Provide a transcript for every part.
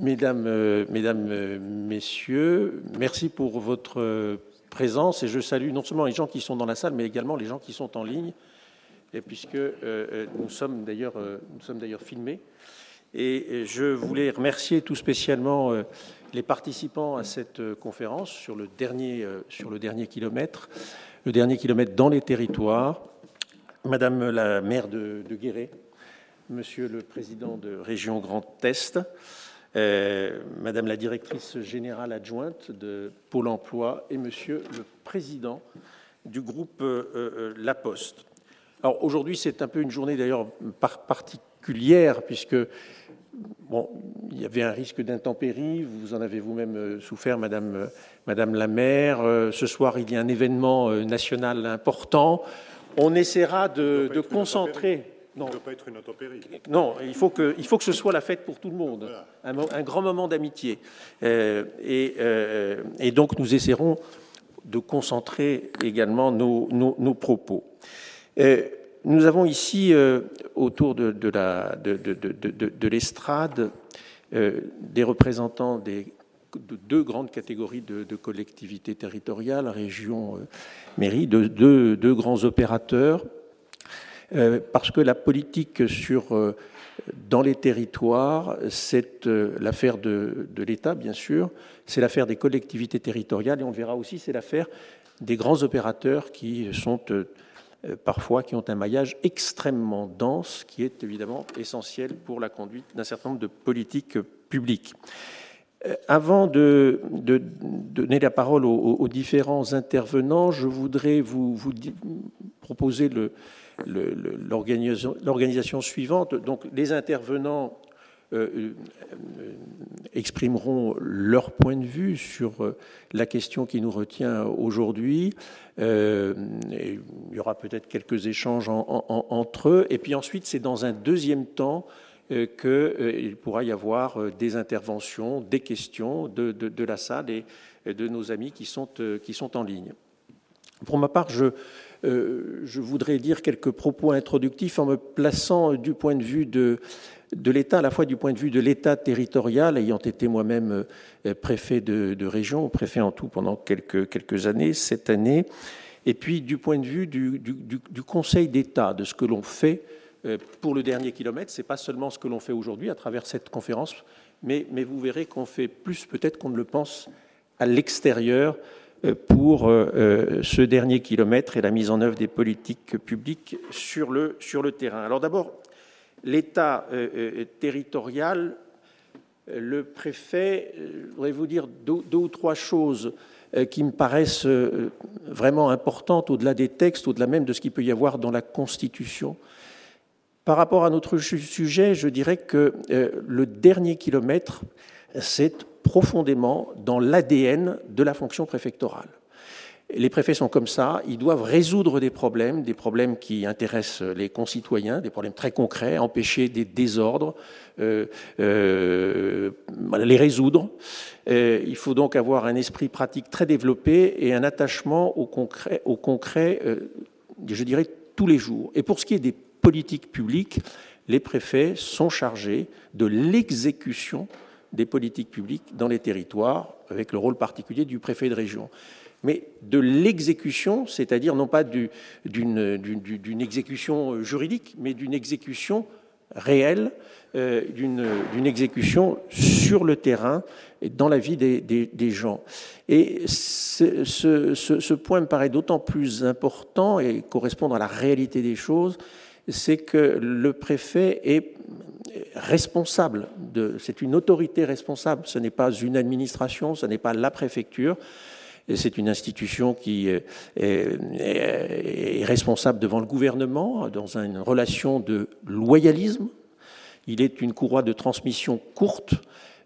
Mesdames, euh, mesdames, euh, Messieurs, merci pour votre euh, présence et je salue non seulement les gens qui sont dans la salle, mais également les gens qui sont en ligne, puisque nous sommes d'ailleurs filmés. Et je voulais remercier tout spécialement les participants à cette conférence sur le dernier sur le dernier kilomètre, le dernier kilomètre dans les territoires. Madame la maire de, de Guéret, Monsieur le président de Région Grand Est, euh, Madame la directrice générale adjointe de Pôle Emploi et Monsieur le président du groupe euh, euh, La Poste. Alors aujourd'hui, c'est un peu une journée d'ailleurs particulière puisque bon, il y avait un risque d'intempérie. Vous en avez vous-même souffert, Madame, Madame la maire. Ce soir, il y a un événement national important. On essaiera de, de concentrer. Non. ne peut pas être une intempérie. Non, il faut, que, il faut que ce soit la fête pour tout le monde, un, grand moment d'amitié. Euh, euh, et, donc nous essaierons de concentrer également nos, nos, propos. Euh, nous avons ici, autour de, de, la, de, de l'estrade, des représentants des, de deux grandes catégories de, collectivités territoriales, régions, mairies, de deux grands opérateurs euh, parce que la politique euh, dans les territoires, c'est euh, l'affaire de, l'État, bien sûr, c'est l'affaire des collectivités territoriales, et on le verra aussi, c'est l'affaire des grands opérateurs qui sont parfois qui ont un maillage extrêmement dense, qui est évidemment essentiel pour la conduite d'un certain nombre de politiques publiques. Avant de, donner la parole aux, différents intervenants, je voudrais vous proposer le, l'organisation suivante. Donc les intervenants euh, euh, exprimeront leur point de vue sur euh, la question qui nous retient aujourd'hui. il y aura peut-être quelques échanges entre eux. Et puis ensuite, c'est dans un deuxième temps qu'il pourra y avoir des interventions, des questions de, de, la salle et de nos amis qui sont, qui sont en ligne. Pour ma part, je, euh, je voudrais dire quelques propos introductifs en me plaçant du point de vue de, de l'État, à la fois du point de vue de l'État territorial, ayant été moi-même euh, préfet de, région, préfet en tout pendant quelques, quelques années, cette année, et puis du point de vue du, du, Conseil d'État, de ce que l'on fait euh, pour le dernier kilomètre. Ce n'est pas seulement ce que l'on fait aujourd'hui à travers cette conférence, mais, mais vous verrez qu'on fait plus peut-être qu'on ne le pense à l'extérieur pour euh, euh, ce dernier kilomètre et la mise en œuvre des politiques publiques sur le, sur le terrain. Alors d'abord, l'État euh, territorial, le préfet, je voudrais vous dire deux, ou trois choses qui me paraissent vraiment importantes au-delà des textes, au-delà même de ce qu'il peut y avoir dans la Constitution. Par rapport à notre sujet, je dirais que le dernier kilomètre, c'est profondément dans l'ADN de la fonction préfectorale. Les préfets sont comme ça, ils doivent résoudre des problèmes, des problèmes qui intéressent les concitoyens, des problèmes très concrets, empêcher des désordres, euh, euh, les résoudre. Euh, il faut donc avoir un esprit pratique très développé et un attachement au concret, au concret je dirais, tous les jours. Et pour ce qui est des politiques publiques, les préfets sont chargés de l'exécution des politiques publiques dans les territoires, avec le rôle particulier du préfet de région. Mais de l'exécution, c'est-à-dire non pas d'une exécution juridique, mais d'une exécution réelle, euh, d'une exécution sur le terrain et dans la vie des, gens. Et ce, ce, point me paraît d'autant plus important et correspondre à la réalité des choses, c'est que le préfet est responsable, c'est une autorité responsable, ce n'est pas une administration, ce n'est pas la préfecture, c'est une institution qui est, responsable devant le gouvernement dans une relation de loyalisme. Il est une courroie de transmission courte,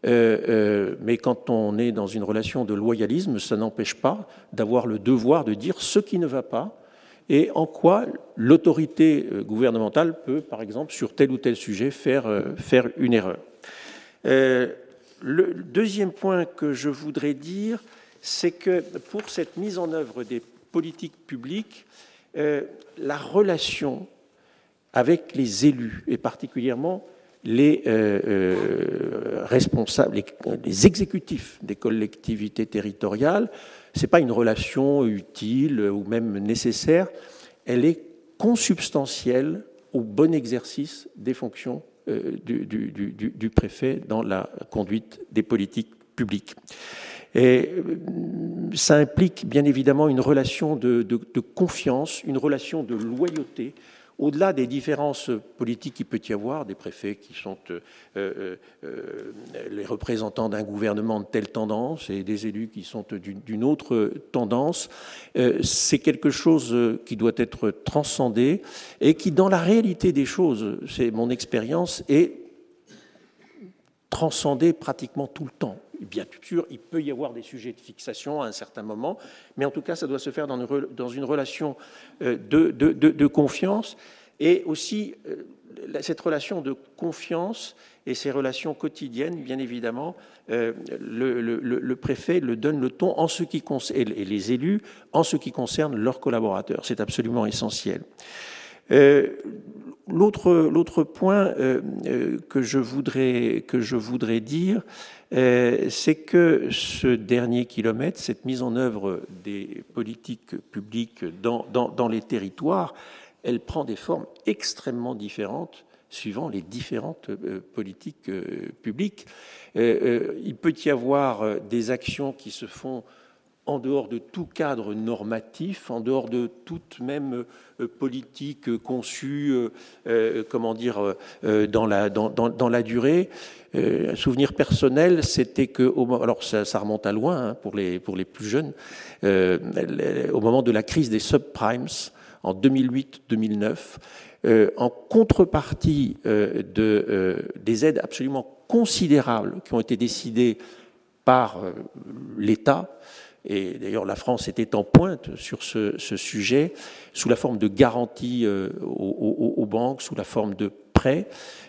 euh, euh, mais quand on est dans une relation de loyalisme, ça n'empêche pas d'avoir le devoir de dire ce qui ne va pas et en quoi l'autorité euh, gouvernementale peut, par exemple, sur tel ou tel sujet, faire, euh, faire une erreur. Euh, le deuxième point que je voudrais dire, c'est que pour cette mise en œuvre des politiques publiques, la relation avec les élus, et particulièrement les responsables, les, exécutifs des collectivités territoriales. Ce n'est pas une relation utile ou même nécessaire, elle est consubstantielle au bon exercice des fonctions du, du, préfet dans la conduite des politiques publiques. Et ça implique bien évidemment une relation de, confiance, une relation de loyauté au-delà des différences politiques qu'il peut y avoir, des préfets qui sont euh, euh, euh, les représentants d'un gouvernement de telle tendance et des élus qui sont d'une autre tendance, c'est quelque chose qui doit être transcendé et qui, dans la réalité des choses, c'est mon expérience, est transcendé pratiquement tout le temps. Bien sûr, il peut y avoir des sujets de fixation à un certain moment, mais en tout cas, ça doit se faire dans une, relation euh, de, confiance et aussi euh, cette relation de confiance et ces relations quotidiennes, bien évidemment, euh, le, préfet le donne le ton en ce qui et les élus en ce qui concerne leurs collaborateurs. C'est absolument essentiel. L'autre point que, je voudrais, que je voudrais dire, euh, c'est que ce dernier kilomètre, cette mise en œuvre des politiques publiques dans, dans, les territoires, elle prend des formes extrêmement différentes suivant les différentes euh, politiques euh, publiques. il peut y avoir des actions qui se font en dehors de tout cadre normatif, en dehors de toute même politique conçue, comment dire, dans la, durée. Euh, un souvenir personnel, c'était que, alors ça, remonte à loin hein, pour, les, pour les plus jeunes, euh, au moment de la crise des subprimes en 2008-2009, euh, en contrepartie euh, de, euh, des aides absolument considérables qui ont été décidées par l'État, et d'ailleurs la France était en pointe sur ce, sujet, sous la forme de garanties aux, aux, banques, sous la forme de prêts,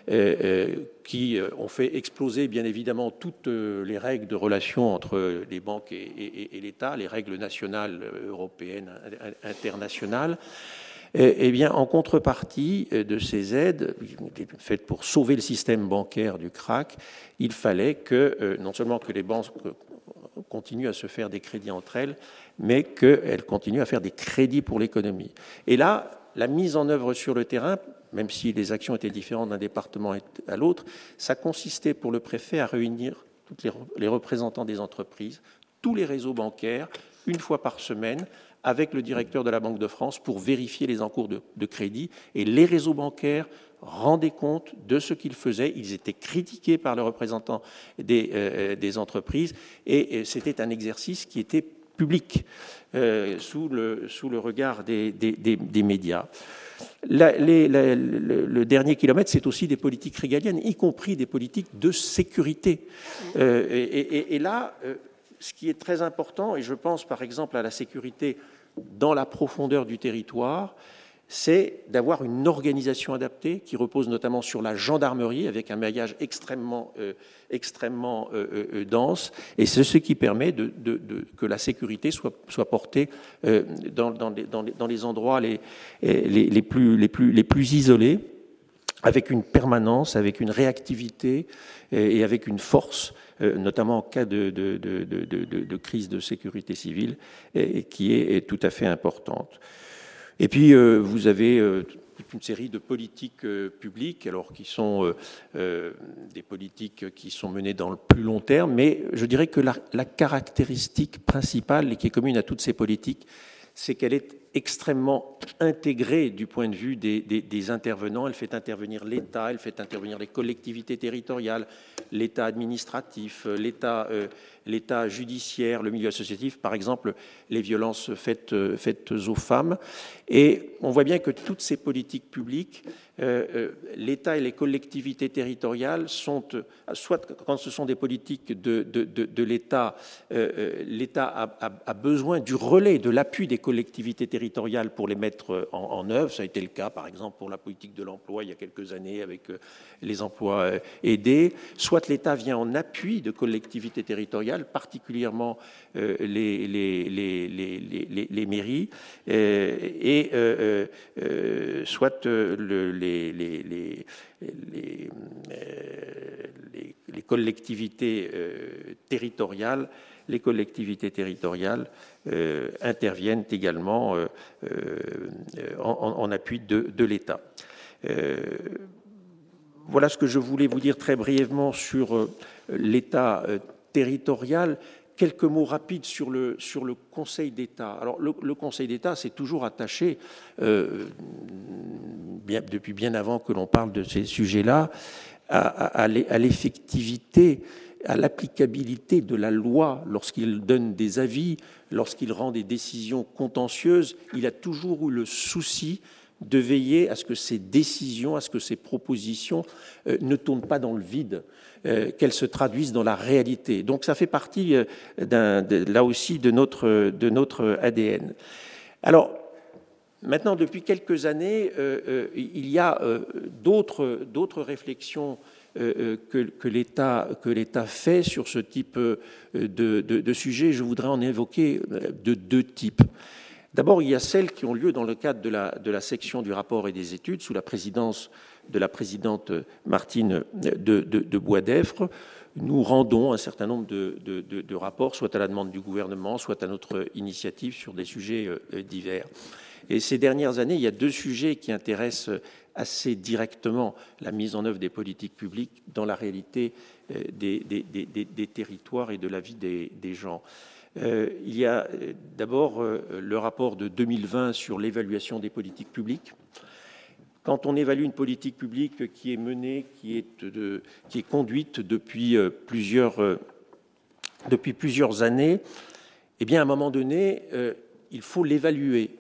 euh, euh, qui euh, ont fait exploser bien évidemment toutes les règles de relation entre les banques et, l'État, les règles nationales, européennes, internationales. Eh bien, en contrepartie de ces aides, faites pour sauver le système bancaire du crack, il fallait que non seulement que les banques continuent à se faire des crédits entre elles, mais qu'elles continuent à faire des crédits pour l'économie. Et là, la mise en œuvre sur le terrain même si les actions étaient différentes d'un département à l'autre, ça consistait pour le préfet à réunir tous les représentants des entreprises, tous les réseaux bancaires, une fois par semaine, avec le directeur de la Banque de France pour vérifier les encours de, crédit. Et les réseaux bancaires rendaient compte de ce qu'ils faisaient. Ils étaient critiqués par les représentants des, euh, des entreprises. Et, c'était un exercice qui était public, euh, sous, le, sous le regard des, des, des médias le, dernier kilomètre, c'est aussi des politiques régaliennes, y compris des politiques de sécurité. Euh, et, là, euh, ce qui est très important, et je pense par exemple à la sécurité dans la profondeur du territoire, c'est d'avoir une organisation adaptée qui repose notamment sur la gendarmerie avec un maillage extrêmement, euh, extrêmement euh, euh, dense. Et c'est ce qui permet que la sécurité soit, portée dans, les, endroits les, plus, isolés, avec une permanence, avec une réactivité et avec une force notamment en cas de, crise de sécurité civile, qui est tout à fait importante. Et puis, euh, vous avez euh, toute une série de politiques euh, publiques, alors qui sont des politiques qui sont menées dans le plus long terme, mais je dirais que la, caractéristique principale et qui est commune à toutes ces politiques, c'est qu'elle est extrêmement intégrée du point de vue des intervenants. Elle fait intervenir l'État, elle fait intervenir les collectivités territoriales, l'État administratif, l'État l'État judiciaire, le milieu associatif, par exemple les violences faites, faites aux femmes. Et on voit bien que toutes ces politiques publiques, euh, euh, l'État et les collectivités territoriales sont, euh, soit quand ce sont des politiques de, de, de, l'État, l'État a, a, besoin du relais, de l'appui des collectivités territoriales pour les mettre en, œuvre. Ça a été le cas, par exemple, pour la politique de l'emploi il y a quelques années avec les emplois aidés. Soit l'État vient en appui de collectivités territoriales, particulièrement les, les, mairies, et euh, euh, soit les collectivités territoriales les collectivités territoriales euh, interviennent également euh, euh, en, appui de, l'État. voilà ce que je voulais vous dire très brièvement sur l'État territorial. Quelques mots rapides sur le, Conseil d'État. Alors, le, Conseil d'État s'est toujours attaché, bien, depuis bien avant que l'on parle de ces sujets-là, à l'effectivité à l'applicabilité de la loi lorsqu'il donne des avis, lorsqu'il rend des décisions contentieuses, il a toujours eu le souci de veiller à ce que ces décisions, à ce que ces propositions euh, ne tournent pas dans le vide, euh, qu'elles se traduisent dans la réalité. Donc ça fait partie, euh, là aussi, de notre, ADN. Alors, maintenant, depuis quelques années, il y a d'autres réflexions que, l'État fait sur ce type de, de, sujet. Je voudrais en évoquer de deux types. D'abord, il y a celles qui ont lieu dans le cadre de la, section du rapport et des études, sous la présidence de la présidente Martine de, de Boisdeffre. Nous rendons un certain nombre de, rapports, soit à la demande du gouvernement, soit à notre initiative sur des sujets divers. Et ces dernières années, il y a deux sujets qui intéressent assez directement la mise en œuvre des politiques publiques dans la réalité euh, des, territoires et de la vie des, gens. Euh, il y a euh, d'abord le rapport de 2020 sur l'évaluation des politiques publiques. Quand on évalue une politique publique qui est menée, qui est, conduite depuis plusieurs, années, eh bien, à un moment donné, il faut l'évaluer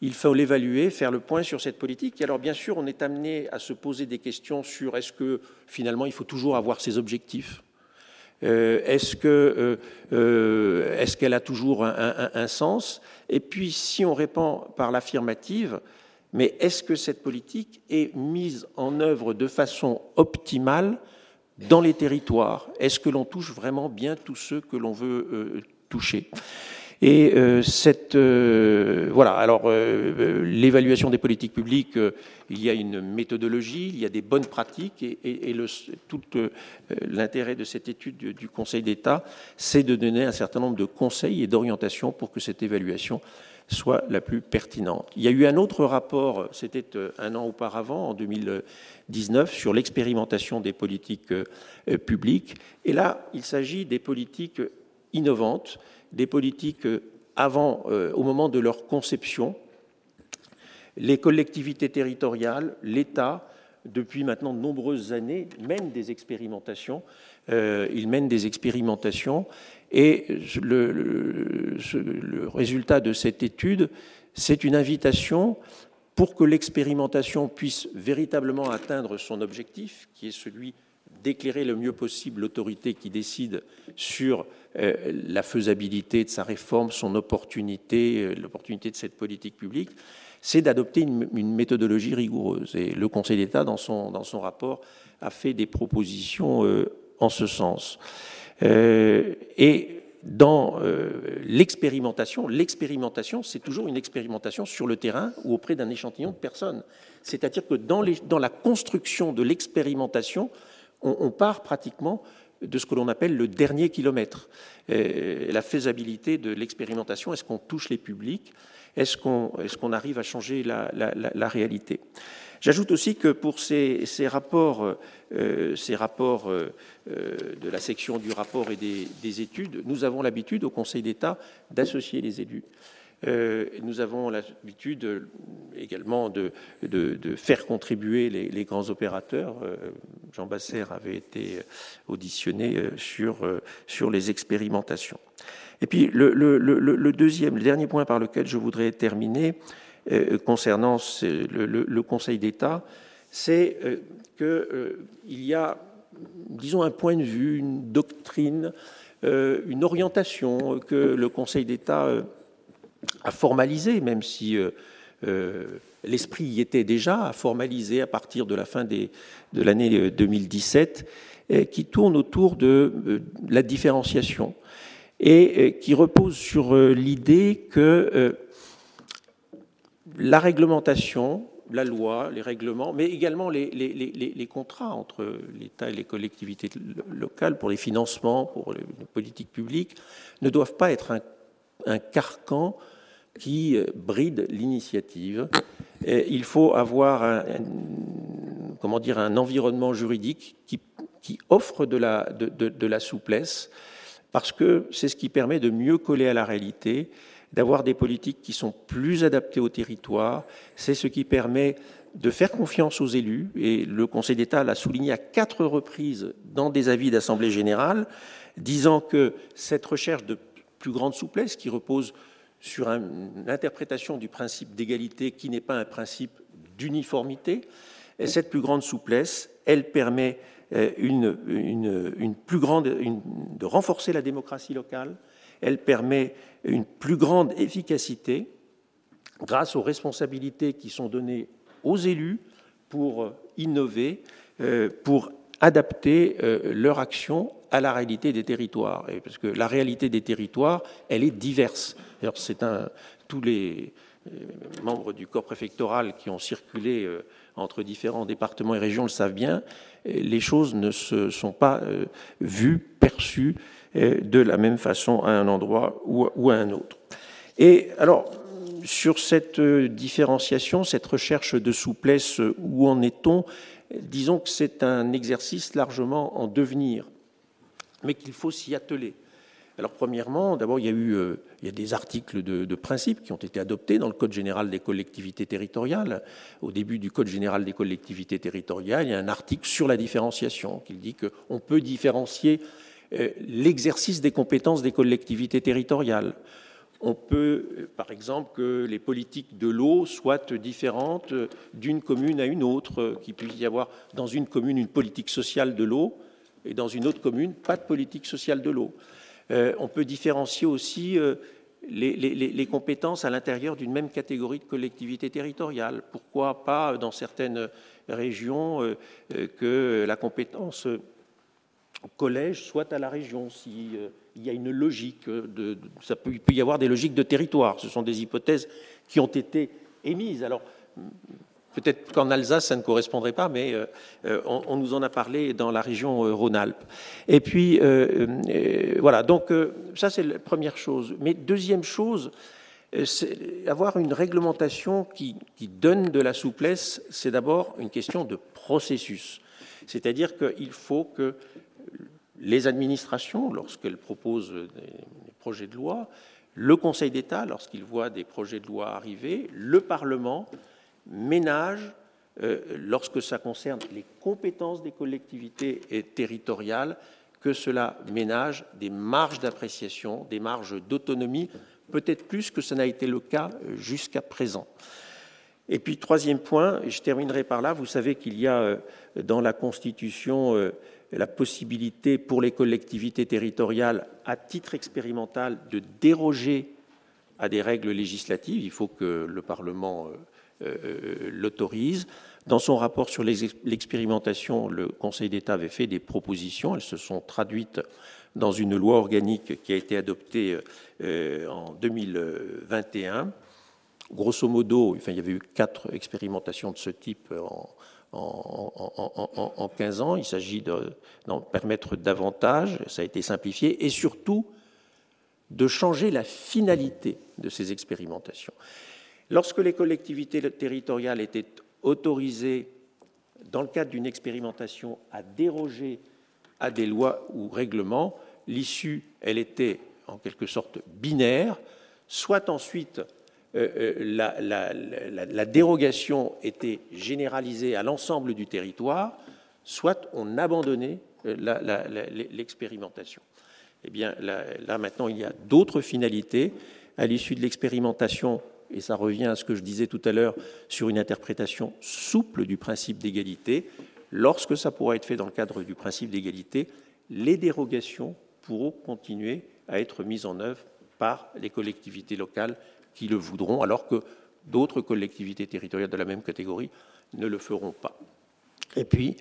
il faut l'évaluer, faire le point sur cette politique. Alors, bien sûr, on est amené à se poser des questions sur est-ce que finalement il faut toujours avoir ses objectifs euh, Est-ce que euh, est-ce qu'elle a toujours un, sens? Et puis, si on répond par l'affirmative, mais est-ce que cette politique est mise en œuvre de façon optimale dans les territoires? Est-ce que l'on touche vraiment bien tous ceux que l'on veut euh, toucher? Et euh, cette euh, voilà. Alors euh, l'évaluation des politiques publiques, il y a une méthodologie, il y a des bonnes pratiques, et, tout l'intérêt de cette étude du, Conseil d'État, c'est de donner un certain nombre de conseils et d'orientations pour que cette évaluation soit la plus pertinente. Il y a eu un autre rapport, c'était un an auparavant, en 2019, sur l'expérimentation des politiques publiques. Et là, il s'agit des politiques innovantes des politiques euh, avant, euh, au moment de leur conception. Les collectivités territoriales, l'État, depuis maintenant de nombreuses années, mènent des expérimentations. Euh, ils mènent des expérimentations et le, le résultat de cette étude, c'est une invitation pour que l'expérimentation puisse véritablement atteindre son objectif, qui est celui d'éclairer le mieux possible l'autorité qui décide sur euh, la faisabilité de sa réforme, son opportunité, euh, l'opportunité de cette politique publique, c'est d'adopter une, méthodologie rigoureuse. Et le Conseil d'État, dans son, dans son rapport, a fait des propositions euh, en ce sens. et dans l'expérimentation, l'expérimentation, c'est toujours une expérimentation sur le terrain ou auprès d'un échantillon de personnes. C'est-à-dire que dans, les, dans la construction de l'expérimentation, on, part pratiquement de ce que l'on appelle le dernier kilomètre. Euh, la faisabilité de l'expérimentation, est-ce qu'on touche les publics? Est-ce qu'on arrive à changer la, réalité? J'ajoute aussi que pour ces, rapports, rapports euh, euh, de la section du rapport et des études, nous avons l'habitude au Conseil d'État d'associer les élus. Euh, nous avons l'habitude euh, également de, faire contribuer les, grands opérateurs. Euh, Jean Basser avait été auditionné sur, sur les expérimentations. Et puis le, deuxième, le dernier point par lequel je voudrais terminer concernant le, Conseil d'État, c'est qu'il y a, disons, un point de vue, une doctrine, une orientation que le Conseil d'État à formaliser, même si euh, euh, l'esprit y était déjà, à formaliser à partir de la fin de l'année 2017, euh, qui tourne autour de la différenciation et qui repose sur l'idée que la réglementation la loi, les règlements, mais également les, contrats entre l'État et les collectivités locales pour les financements, pour les politiques publiques, ne doivent pas être un, un carcan qui bride l'initiative. Il faut avoir un, comment dire, un environnement juridique qui, qui offre de la, de, de, de la souplesse, parce que c'est ce qui permet de mieux coller à la réalité, d'avoir des politiques qui sont plus adaptées au territoire, c'est ce qui permet de faire confiance aux élus, et le Conseil d'État l'a souligné à quatre reprises dans des avis d'Assemblée générale, disant que cette recherche de plus grande souplesse qui repose sur une interprétation du principe d'égalité qui n'est pas un principe d'uniformité. Et cette plus grande souplesse, elle permet euh, une, plus grande, de renforcer la démocratie locale, elle permet une plus grande efficacité grâce aux responsabilités qui sont données aux élus pour innover, euh, pour adapter euh, leur action à la réalité des territoires. Et parce que la réalité des territoires, elle est diverse. C'est un, tous les euh, membres du corps préfectoral qui ont circulé euh, entre différents départements et régions le savent bien, les choses ne se sont pas vues, perçues de la même façon à un endroit ou à un autre. Et alors, sur cette différenciation, cette recherche de souplesse, où en est-on? Disons que c'est un exercice largement en devenir, mais qu'il faut s'y atteler. Alors premièrement, d'abord, il y a eu euh, des articles de, principe qui ont été adoptés dans le Code général des collectivités territoriales. Au début du Code général des collectivités territoriales, il y a un article sur la différenciation qui dit qu'on peut différencier euh, l'exercice des compétences des collectivités territoriales on peut, par exemple, que les politiques de l'eau soient différentes d'une commune à une autre, qu'il puisse y avoir dans une commune une politique sociale de l'eau et dans une autre commune pas de politique sociale de l'eau. Euh, on peut différencier aussi euh, les, compétences à l'intérieur d'une même catégorie de collectivité territoriale. Pourquoi pas dans certaines régions euh, que la compétence collège soit à la région si il y a une logique, de, ça peut, il peut y avoir des logiques de territoire. Ce sont des hypothèses qui ont été émises. Alors, peut-être qu'en Alsace, ça ne correspondrait pas, mais euh, euh, on, nous en a parlé dans la région euh, Rhône-Alpes. Et puis, voilà, donc ça, c'est la première chose. Mais deuxième chose, avoir une réglementation qui donne de la souplesse, c'est d'abord une question de processus. C'est-à-dire qu'il faut que les administrations, lorsqu'elles proposent des projets de loi, le Conseil d'État, lorsqu'il voit des projets de loi arriver, le Parlement ménage, euh, lorsque ça concerne les compétences des collectivités territoriales, que cela ménage des marges d'appréciation, des marges d'autonomie, peut-être plus que ce n'a été le cas euh, jusqu'à présent. Et puis, troisième point, je terminerai par là, vous savez qu'il y a euh, dans la Constitution la possibilité pour les collectivités territoriales, à titre expérimental, de déroger à des règles législatives. Il faut que le Parlement l'autorise. Dans son rapport sur l'expérimentation, le Conseil d'État avait fait des propositions. Elles se sont traduites dans une loi organique qui a été adoptée euh, en 2021. Grosso modo, enfin, il y avait eu quatre expérimentations de ce type en, en, 15 ans. Il s'agit d'en permettre davantage, ça a été simplifié, et surtout de changer la finalité de ces expérimentations. Lorsque les collectivités territoriales étaient autorisées, dans le cadre d'une expérimentation, à déroger à des lois ou règlements, l'issue, elle était en quelque sorte binaire, soit ensuite euh, euh, la, dérogation était généralisée à l'ensemble du territoire, soit on abandonnait euh, l'expérimentation. Eh bien, là, maintenant, il y a d'autres finalités. À l'issue de l'expérimentation, et ça revient à ce que je disais tout à l'heure sur une interprétation souple du principe d'égalité, lorsque ça pourra être fait dans le cadre du principe d'égalité, les dérogations pourront continuer à être mises en œuvre par les collectivités locales qui le voudront, alors que d'autres collectivités territoriales de la même catégorie ne le feront pas. Et puis,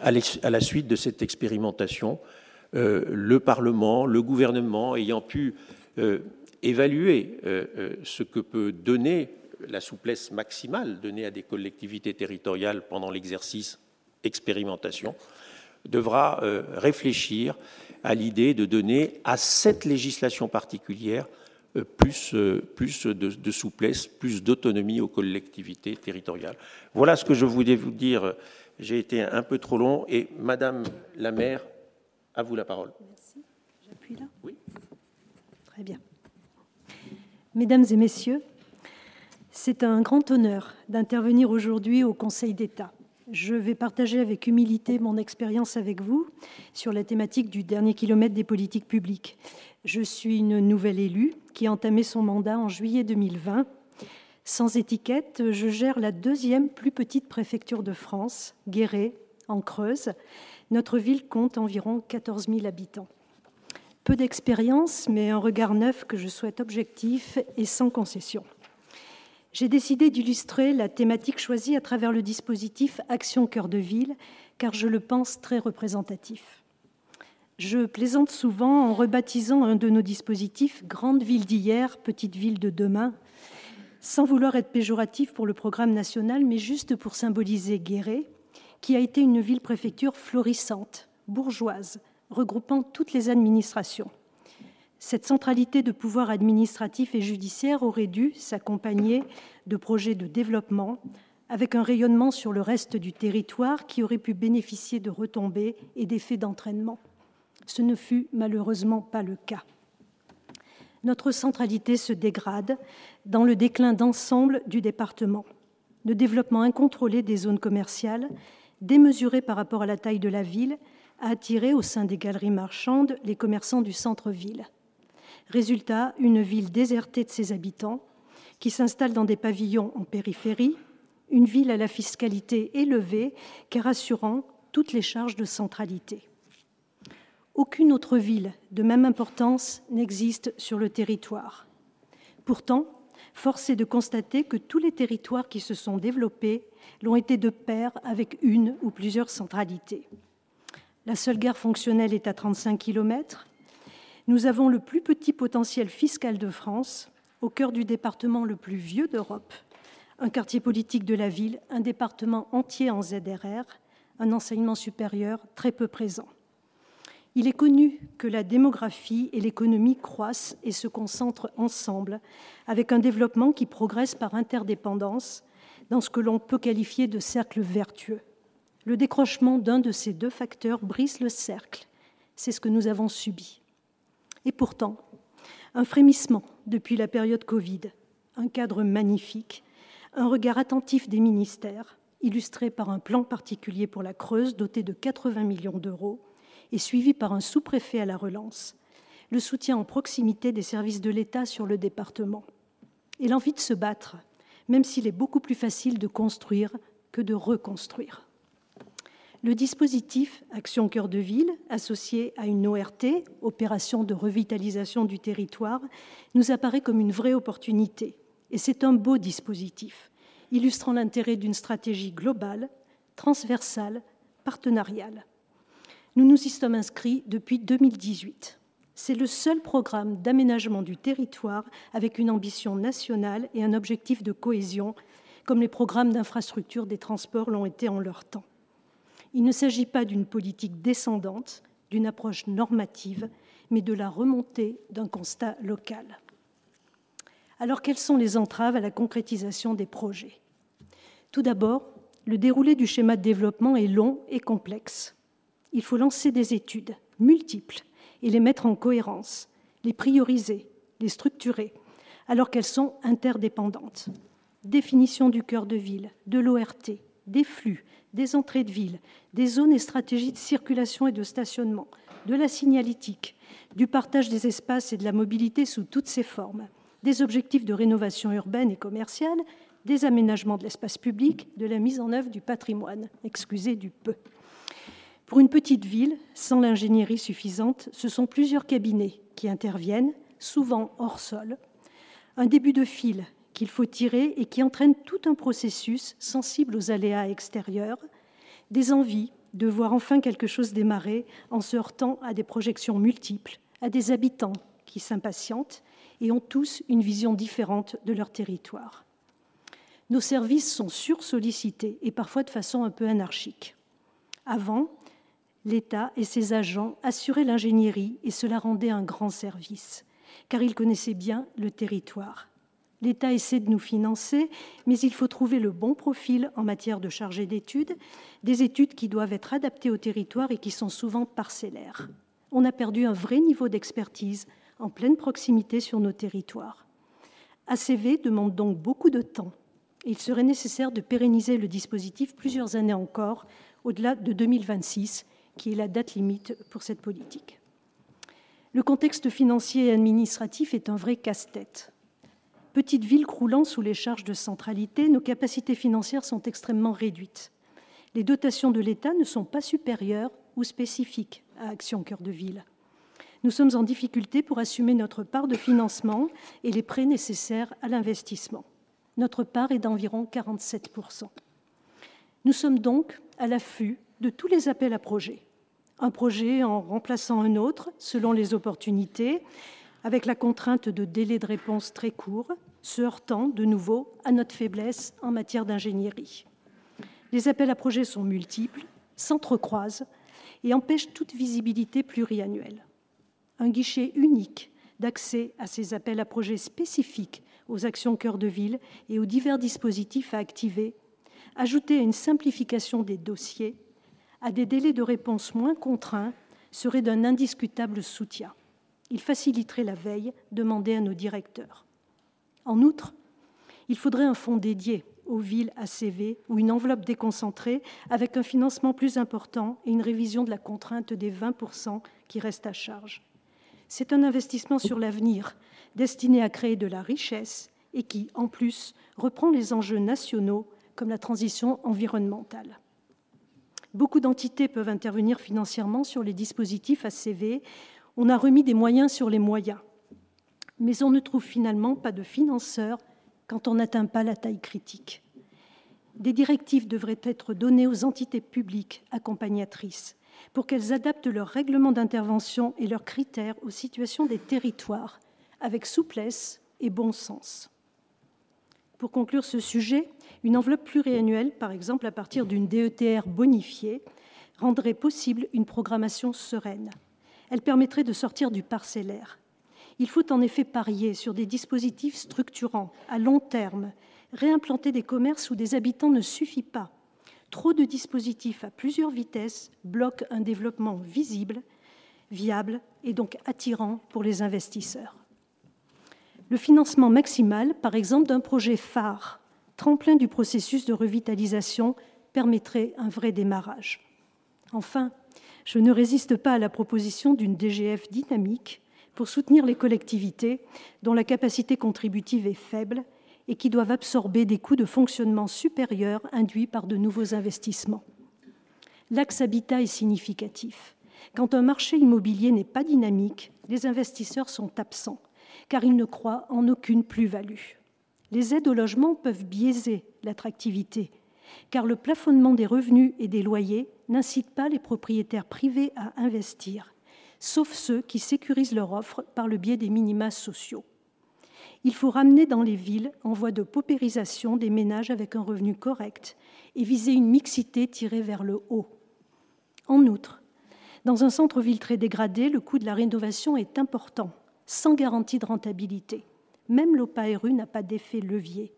à la suite de cette expérimentation, euh, le Parlement, le gouvernement ayant pu euh, évaluer euh, ce que peut donner la souplesse maximale donnée à des collectivités territoriales pendant l'exercice expérimentation, devra euh, réfléchir à l'idée de donner à cette législation particulière euh, plus, euh, plus de, souplesse, plus d'autonomie aux collectivités territoriales. Voilà ce que je voulais vous dire. J'ai été un peu trop long et Madame la maire, à vous la parole. Merci. J'appuie là? Oui. Très bien. Mesdames et messieurs, c'est un grand honneur d'intervenir aujourd'hui au Conseil d'État. Je vais partager avec humilité mon expérience avec vous sur la thématique du dernier kilomètre des politiques publiques. Je suis une nouvelle élue qui a entamé son mandat en juillet 2020. Sans étiquette, je gère la deuxième plus petite préfecture de France, Guéret, en Creuse. Notre ville compte environ 14 000 habitants. Peu d'expérience, mais un regard neuf que je souhaite objectif et sans concession j'ai décidé d'illustrer la thématique choisie à travers le dispositif Action Cœur de Ville, car je le pense très représentatif. Je plaisante souvent en rebaptisant un de nos dispositifs Grande ville d'hier, petite ville de demain, sans vouloir être péjoratif pour le programme national, mais juste pour symboliser Guéret, qui a été une ville-préfecture florissante, bourgeoise, regroupant toutes les administrations. Cette centralité de pouvoir administratif et judiciaire aurait dû s'accompagner de projets de développement avec un rayonnement sur le reste du territoire qui aurait pu bénéficier de retombées et d'effets d'entraînement. Ce ne fut malheureusement pas le cas. Notre centralité se dégrade dans le déclin d'ensemble du département. Le développement incontrôlé des zones commerciales, démesuré par rapport à la taille de la ville, a attiré au sein des galeries marchandes les commerçants du centre-ville. Résultat, une ville désertée de ses habitants, qui s'installe dans des pavillons en périphérie, une ville à la fiscalité élevée, car assurant toutes les charges de centralité. Aucune autre ville de même importance n'existe sur le territoire. Pourtant, force est de constater que tous les territoires qui se sont développés l'ont été de pair avec une ou plusieurs centralités. La seule gare fonctionnelle est à 35 km, nous avons le plus petit potentiel fiscal de France, au cœur du département le plus vieux d'Europe, un quartier politique de la ville, un département entier en ZRR, un enseignement supérieur très peu présent. Il est connu que la démographie et l'économie croissent et se concentrent ensemble, avec un développement qui progresse par interdépendance dans ce que l'on peut qualifier de cercle vertueux. Le décrochement d'un de ces deux facteurs brise le cercle. C'est ce que nous avons subi. Et pourtant, un frémissement depuis la période Covid, un cadre magnifique, un regard attentif des ministères, illustré par un plan particulier pour la Creuse doté de 80 millions d'euros et suivi par un sous-préfet à la relance, le soutien en proximité des services de l'État sur le département et l'envie de se battre, même s'il est beaucoup plus facile de construire que de reconstruire. Le dispositif Action Cœur de Ville, associé à une ORT, opération de revitalisation du territoire, nous apparaît comme une vraie opportunité. Et c'est un beau dispositif, illustrant l'intérêt d'une stratégie globale, transversale, partenariale. Nous nous y sommes inscrits depuis 2018. C'est le seul programme d'aménagement du territoire avec une ambition nationale et un objectif de cohésion, comme les programmes d'infrastructure des transports l'ont été en leur temps. Il ne s'agit pas d'une politique descendante, d'une approche normative, mais de la remontée d'un constat local. Alors quelles sont les entraves à la concrétisation des projets? Tout d'abord, le déroulé du schéma de développement est long et complexe. Il faut lancer des études multiples et les mettre en cohérence, les prioriser, les structurer, alors qu'elles sont interdépendantes. Définition du cœur de ville, de l'ORT, des flux, des entrées de ville, des zones et stratégies de circulation et de stationnement, de la signalétique, du partage des espaces et de la mobilité sous toutes ses formes, des objectifs de rénovation urbaine et commerciale, des aménagements de l'espace public, de la mise en œuvre du patrimoine, excusez du peu. Pour une petite ville, sans l'ingénierie suffisante, ce sont plusieurs cabinets qui interviennent, souvent hors sol, un début de fil qu'il faut tirer et qui entraîne tout un processus sensible aux aléas extérieurs, des envies de voir enfin quelque chose démarrer en se heurtant à des projections multiples, à des habitants qui s'impatientent et ont tous une vision différente de leur territoire. nos services sont sursollicités et parfois de façon un peu anarchique. Avant, l'État et ses agents assuraient l'ingénierie et cela rendait un grand service, car ils connaissaient bien le territoire. L'État essaie de nous financer, mais il faut trouver le bon profil en matière de chargé d'études, des études qui doivent être adaptées au territoire et qui sont souvent parcellaires. On a perdu un vrai niveau d'expertise en pleine proximité sur nos territoires. ACV demande donc beaucoup de temps. il serait nécessaire de pérenniser le dispositif plusieurs années encore, au-delà de 2026, qui est la date limite pour cette politique. Le contexte financier et administratif est un vrai casse-tête. Petite ville croulant sous les charges de centralité, nos capacités financières sont extrêmement réduites. Les dotations de l'État ne sont pas supérieures ou spécifiques à Action Cœur de Ville. Nous sommes en difficulté pour assumer notre part de financement et les prêts nécessaires à l'investissement. Notre part est d'environ 47% Nous sommes donc à l'affût de tous les appels à projets. Un projet en remplaçant un autre selon les opportunités, avec la contrainte de délais de réponse très courts, se heurtant de nouveau à notre faiblesse en matière d'ingénierie. Les appels à projets sont multiples, s'entrecroisent et empêchent toute visibilité pluriannuelle. Un guichet unique d'accès à ces appels à projets spécifiques aux actions cœur de ville et aux divers dispositifs à activer, ajouté à une simplification des dossiers, à des délais de réponse moins contraints, serait d'un indiscutable soutien il faciliterait la veille demandée à nos directeurs. En outre, il faudrait un fonds dédié aux villes ACV ou une enveloppe déconcentrée avec un financement plus important et une révision de la contrainte des 20% qui restent à charge. C'est un investissement sur l'avenir destiné à créer de la richesse et qui, en plus, reprend les enjeux nationaux comme la transition environnementale. Beaucoup d'entités peuvent intervenir financièrement sur les dispositifs ACV on a remis des moyens sur les moyens. Mais on ne trouve finalement pas de financeurs quand on n'atteint pas la taille critique. Des directives devraient être données aux entités publiques accompagnatrices pour qu'elles adaptent leurs règlements d'intervention et leurs critères aux situations des territoires avec souplesse et bon sens. Pour conclure ce sujet, une enveloppe pluriannuelle, par exemple à partir d'une DETR bonifiée, rendrait possible une programmation sereine. Elle permettrait de sortir du parcellaire. Il faut en effet parier sur des dispositifs structurants à long terme. Réimplanter des commerces où des habitants ne suffit pas. Trop de dispositifs à plusieurs vitesses bloquent un développement visible, viable et donc attirant pour les investisseurs. Le financement maximal, par exemple, d'un projet phare, tremplin du processus de revitalisation, permettrait un vrai démarrage. Enfin, je ne résiste pas à la proposition d'une DGF dynamique pour soutenir les collectivités dont la capacité contributive est faible et qui doivent absorber des coûts de fonctionnement supérieurs induits par de nouveaux investissements. L'axe habitat est significatif. Quand un marché immobilier n'est pas dynamique, les investisseurs sont absents, car ils ne croient en aucune plus-value. Les aides au logement peuvent biaiser l'attractivité, car le plafonnement des revenus et des loyers n'incite pas les propriétaires privés à investir, sauf ceux qui sécurisent leur offre par le biais des minima sociaux. Il faut ramener dans les villes en voie de paupérisation des ménages avec un revenu correct et viser une mixité tirée vers le haut. En outre, dans un centre-ville très dégradé, le coût de la rénovation est important, sans garantie de rentabilité. Même l'OPARU n'a pas d'effet levier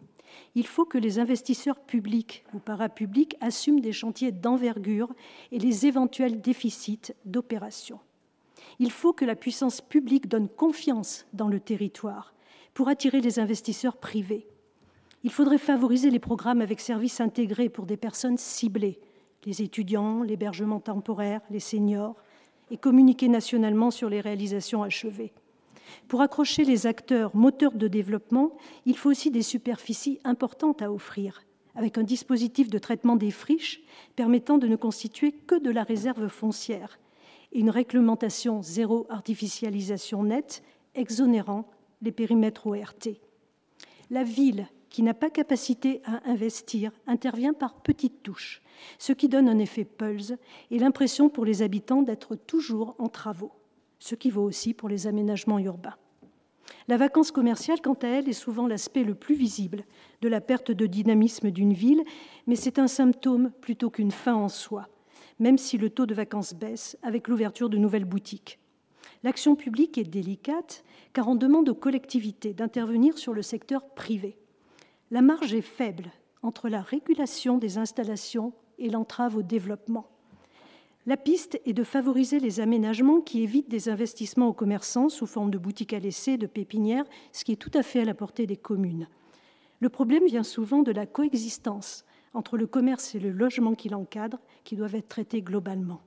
il faut que les investisseurs publics ou parapublics assument des chantiers d'envergure et les éventuels déficits d'opération. Il faut que la puissance publique donne confiance dans le territoire pour attirer les investisseurs privés. Il faudrait favoriser les programmes avec services intégrés pour des personnes ciblées, les étudiants, l'hébergement temporaire, les seniors, et communiquer nationalement sur les réalisations achevées. Pour accrocher les acteurs moteurs de développement, il faut aussi des superficies importantes à offrir, avec un dispositif de traitement des friches permettant de ne constituer que de la réserve foncière et une réglementation zéro artificialisation nette exonérant les périmètres ORT. La ville qui n'a pas capacité à investir intervient par petites touches, ce qui donne un effet pulse et l'impression pour les habitants d'être toujours en travaux ce qui vaut aussi pour les aménagements urbains. La vacance commerciale, quant à elle, est souvent l'aspect le plus visible de la perte de dynamisme d'une ville, mais c'est un symptôme plutôt qu'une fin en soi, même si le taux de vacances baisse avec l'ouverture de nouvelles boutiques. L'action publique est délicate car on demande aux collectivités d'intervenir sur le secteur privé. La marge est faible entre la régulation des installations et l'entrave au développement. La piste est de favoriser les aménagements qui évitent des investissements aux commerçants sous forme de boutiques à laisser, de pépinières, ce qui est tout à fait à la portée des communes. Le problème vient souvent de la coexistence entre le commerce et le logement qui l'encadre, qui doivent être traités globalement.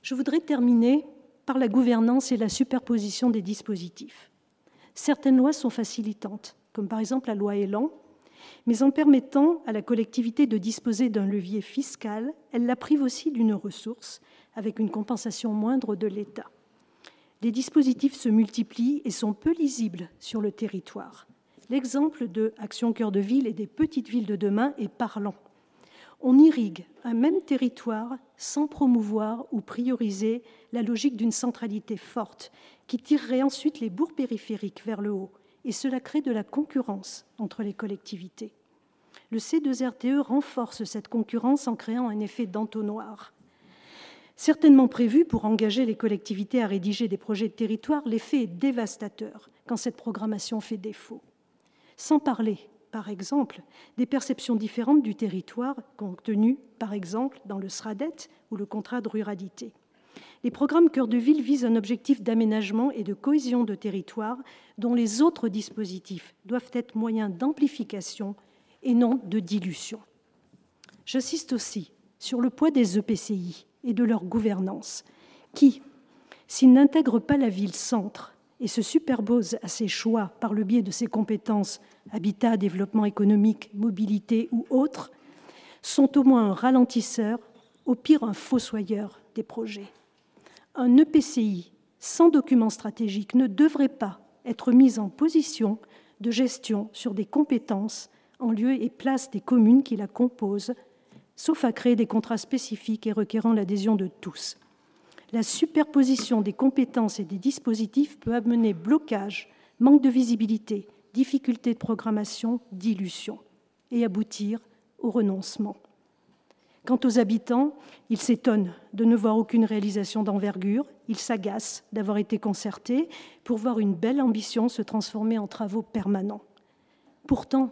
Je voudrais terminer par la gouvernance et la superposition des dispositifs. Certaines lois sont facilitantes, comme par exemple la loi Elan, mais en permettant à la collectivité de disposer d'un levier fiscal, elle la prive aussi d'une ressource, avec une compensation moindre de l'État. Les dispositifs se multiplient et sont peu lisibles sur le territoire. L'exemple de Action Cœur de Ville et des petites villes de demain est parlant. On irrigue un même territoire sans promouvoir ou prioriser la logique d'une centralité forte qui tirerait ensuite les bourgs périphériques vers le haut et cela crée de la concurrence entre les collectivités. Le C2RTE renforce cette concurrence en créant un effet d'entonnoir. Certainement prévu pour engager les collectivités à rédiger des projets de territoire, l'effet est dévastateur quand cette programmation fait défaut. Sans parler, par exemple, des perceptions différentes du territoire contenues, par exemple, dans le SRADET ou le contrat de ruralité. Les programmes Cœur de Ville visent un objectif d'aménagement et de cohésion de territoire dont les autres dispositifs doivent être moyens d'amplification et non de dilution. J'insiste aussi sur le poids des EPCI et de leur gouvernance, qui, s'ils n'intègrent pas la ville-centre et se superposent à ses choix par le biais de ses compétences habitat, développement économique, mobilité ou autres, sont au moins un ralentisseur, au pire un fossoyeur des projets un EPCI sans document stratégique ne devrait pas être mis en position de gestion sur des compétences en lieu et place des communes qui la composent, sauf à créer des contrats spécifiques et requérant l'adhésion de tous. La superposition des compétences et des dispositifs peut amener blocage, manque de visibilité, difficulté de programmation, dilution et aboutir au renoncement. Quant aux habitants, ils s'étonnent de ne voir aucune réalisation d'envergure, ils s'agacent d'avoir été concertés pour voir une belle ambition se transformer en travaux permanents. Pourtant,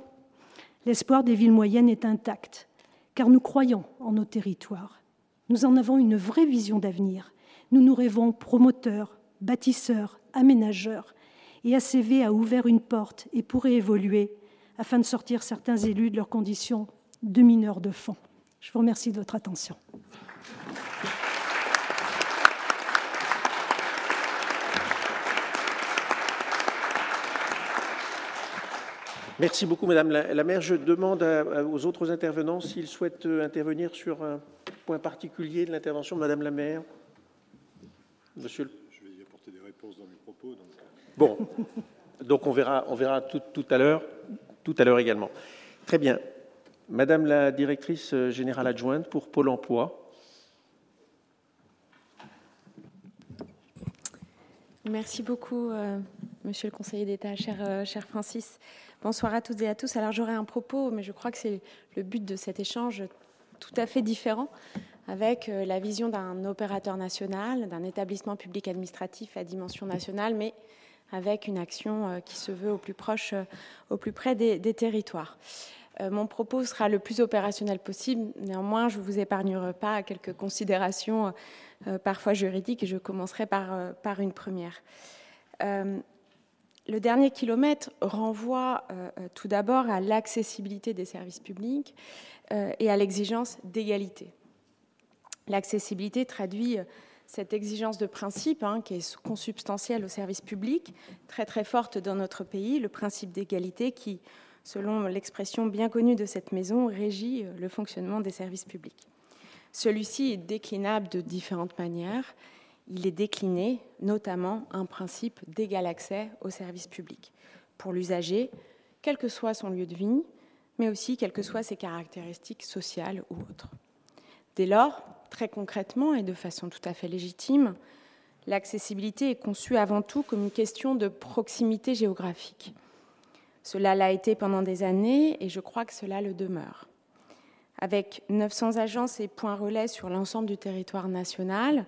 l'espoir des villes moyennes est intact, car nous croyons en nos territoires. Nous en avons une vraie vision d'avenir. Nous nous rêvons promoteurs, bâtisseurs, aménageurs, et ACV a ouvert une porte et pourrait évoluer afin de sortir certains élus de leurs conditions de mineurs de fond. Je vous remercie de votre attention. Merci beaucoup, Madame la, maire. Je demande aux autres intervenants s'ils souhaitent euh, intervenir sur un point particulier de l'intervention de Madame la maire. Monsieur Je vais y apporter des réponses dans mes propos. Donc... Euh. Bon, donc on verra, on verra tout, tout à l'heure, tout à l'heure également. Très bien. Madame la directrice générale adjointe pour Pôle emploi. Merci beaucoup, euh, Monsieur le conseiller d'État, cher, euh, cher, Francis. Bonsoir à toutes et à tous. Alors j'aurai un propos, mais je crois que c'est le but de cet échange tout à fait différent, avec euh, la vision d'un opérateur national, d'un établissement public administratif à dimension nationale, mais avec une action qui se veut au plus proche, au plus près des territoires. Euh, mon propos sera le plus opérationnel possible. Néanmoins, je ne vous épargnerai pas quelques considérations euh, parfois juridiques et je commencerai par, euh, une première. le dernier kilomètre renvoie tout d'abord à l'accessibilité des services publics et à l'exigence d'égalité. L'accessibilité traduit cette exigence de principe hein, qui est consubstantielle au service public, très très forte dans notre pays, le principe d'égalité qui selon l'expression bien connue de cette maison, régit euh, le fonctionnement des services publics. Celui-ci est déclinable de différentes manières. Il est décliné notamment un principe d'égal accès aux services publics pour l'usager, quel que soit son lieu de vie, mais aussi quelles que soient ses caractéristiques sociales ou autres. Dès lors, très concrètement et de façon tout à fait légitime, l'accessibilité est conçue avant tout comme une question de proximité géographique. Cela l'a été pendant des années et je crois que cela le demeure. Avec 900 agences et points relais sur l'ensemble du territoire national,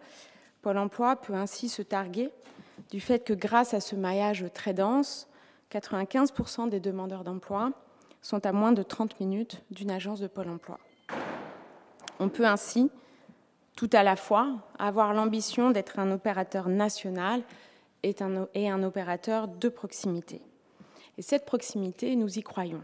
Pôle emploi peut ainsi se targuer du fait que grâce à ce maillage très dense, 95% des demandeurs d'emploi sont à moins de 30 minutes d'une agence de Pôle emploi. On peut ainsi, tout à la fois, avoir l'ambition d'être un opérateur national et un, opérateur de proximité. Et cette proximité, nous y croyons.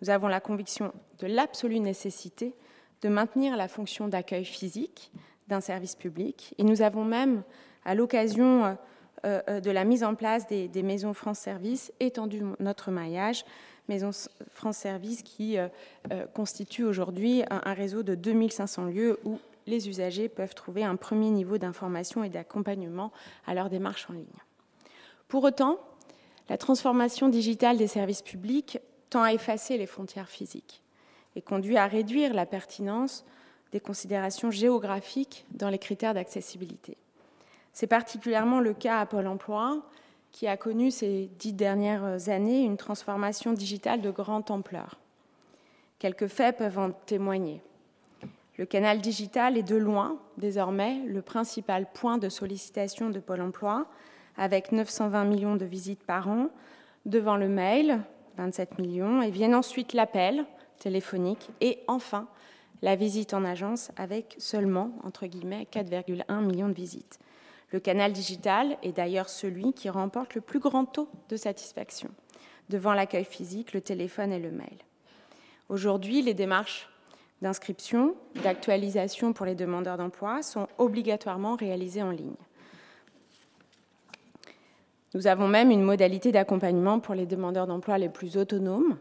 Nous avons la conviction de l'absolue nécessité de maintenir la fonction d'accueil physique d'un service public. Et nous avons même, à l'occasion euh, euh, de la mise en place des, maisons France Service, étendu notre maillage. Maisons France Service qui euh, constitue aujourd'hui un, réseau de 2500 lieux où les usagers peuvent trouver un premier niveau d'information et d'accompagnement à leur démarche en ligne. Pour autant, la transformation digitale des services publics tend à effacer les frontières physiques et conduit à réduire la pertinence des considérations géographiques dans les critères d'accessibilité. C'est particulièrement le cas à Pôle Emploi, qui a connu ces dix dernières années une transformation digitale de grande ampleur. Quelques faits peuvent en témoigner. Le canal digital est de loin, désormais, le principal point de sollicitation de Pôle Emploi, avec 920 millions de visites par an, devant le mail, 27 millions, et viennent ensuite l'appel téléphonique et enfin la visite en agence avec seulement, entre guillemets, 4,1 millions de visites. Le canal digital est d'ailleurs celui qui remporte le plus grand taux de satisfaction, devant l'accueil physique, le téléphone et le mail. Aujourd'hui, les démarches d'inscription, d'actualisation pour les demandeurs d'emploi sont obligatoirement réalisées en ligne. Nous avons même une modalité d'accompagnement pour les demandeurs d'emploi les plus autonomes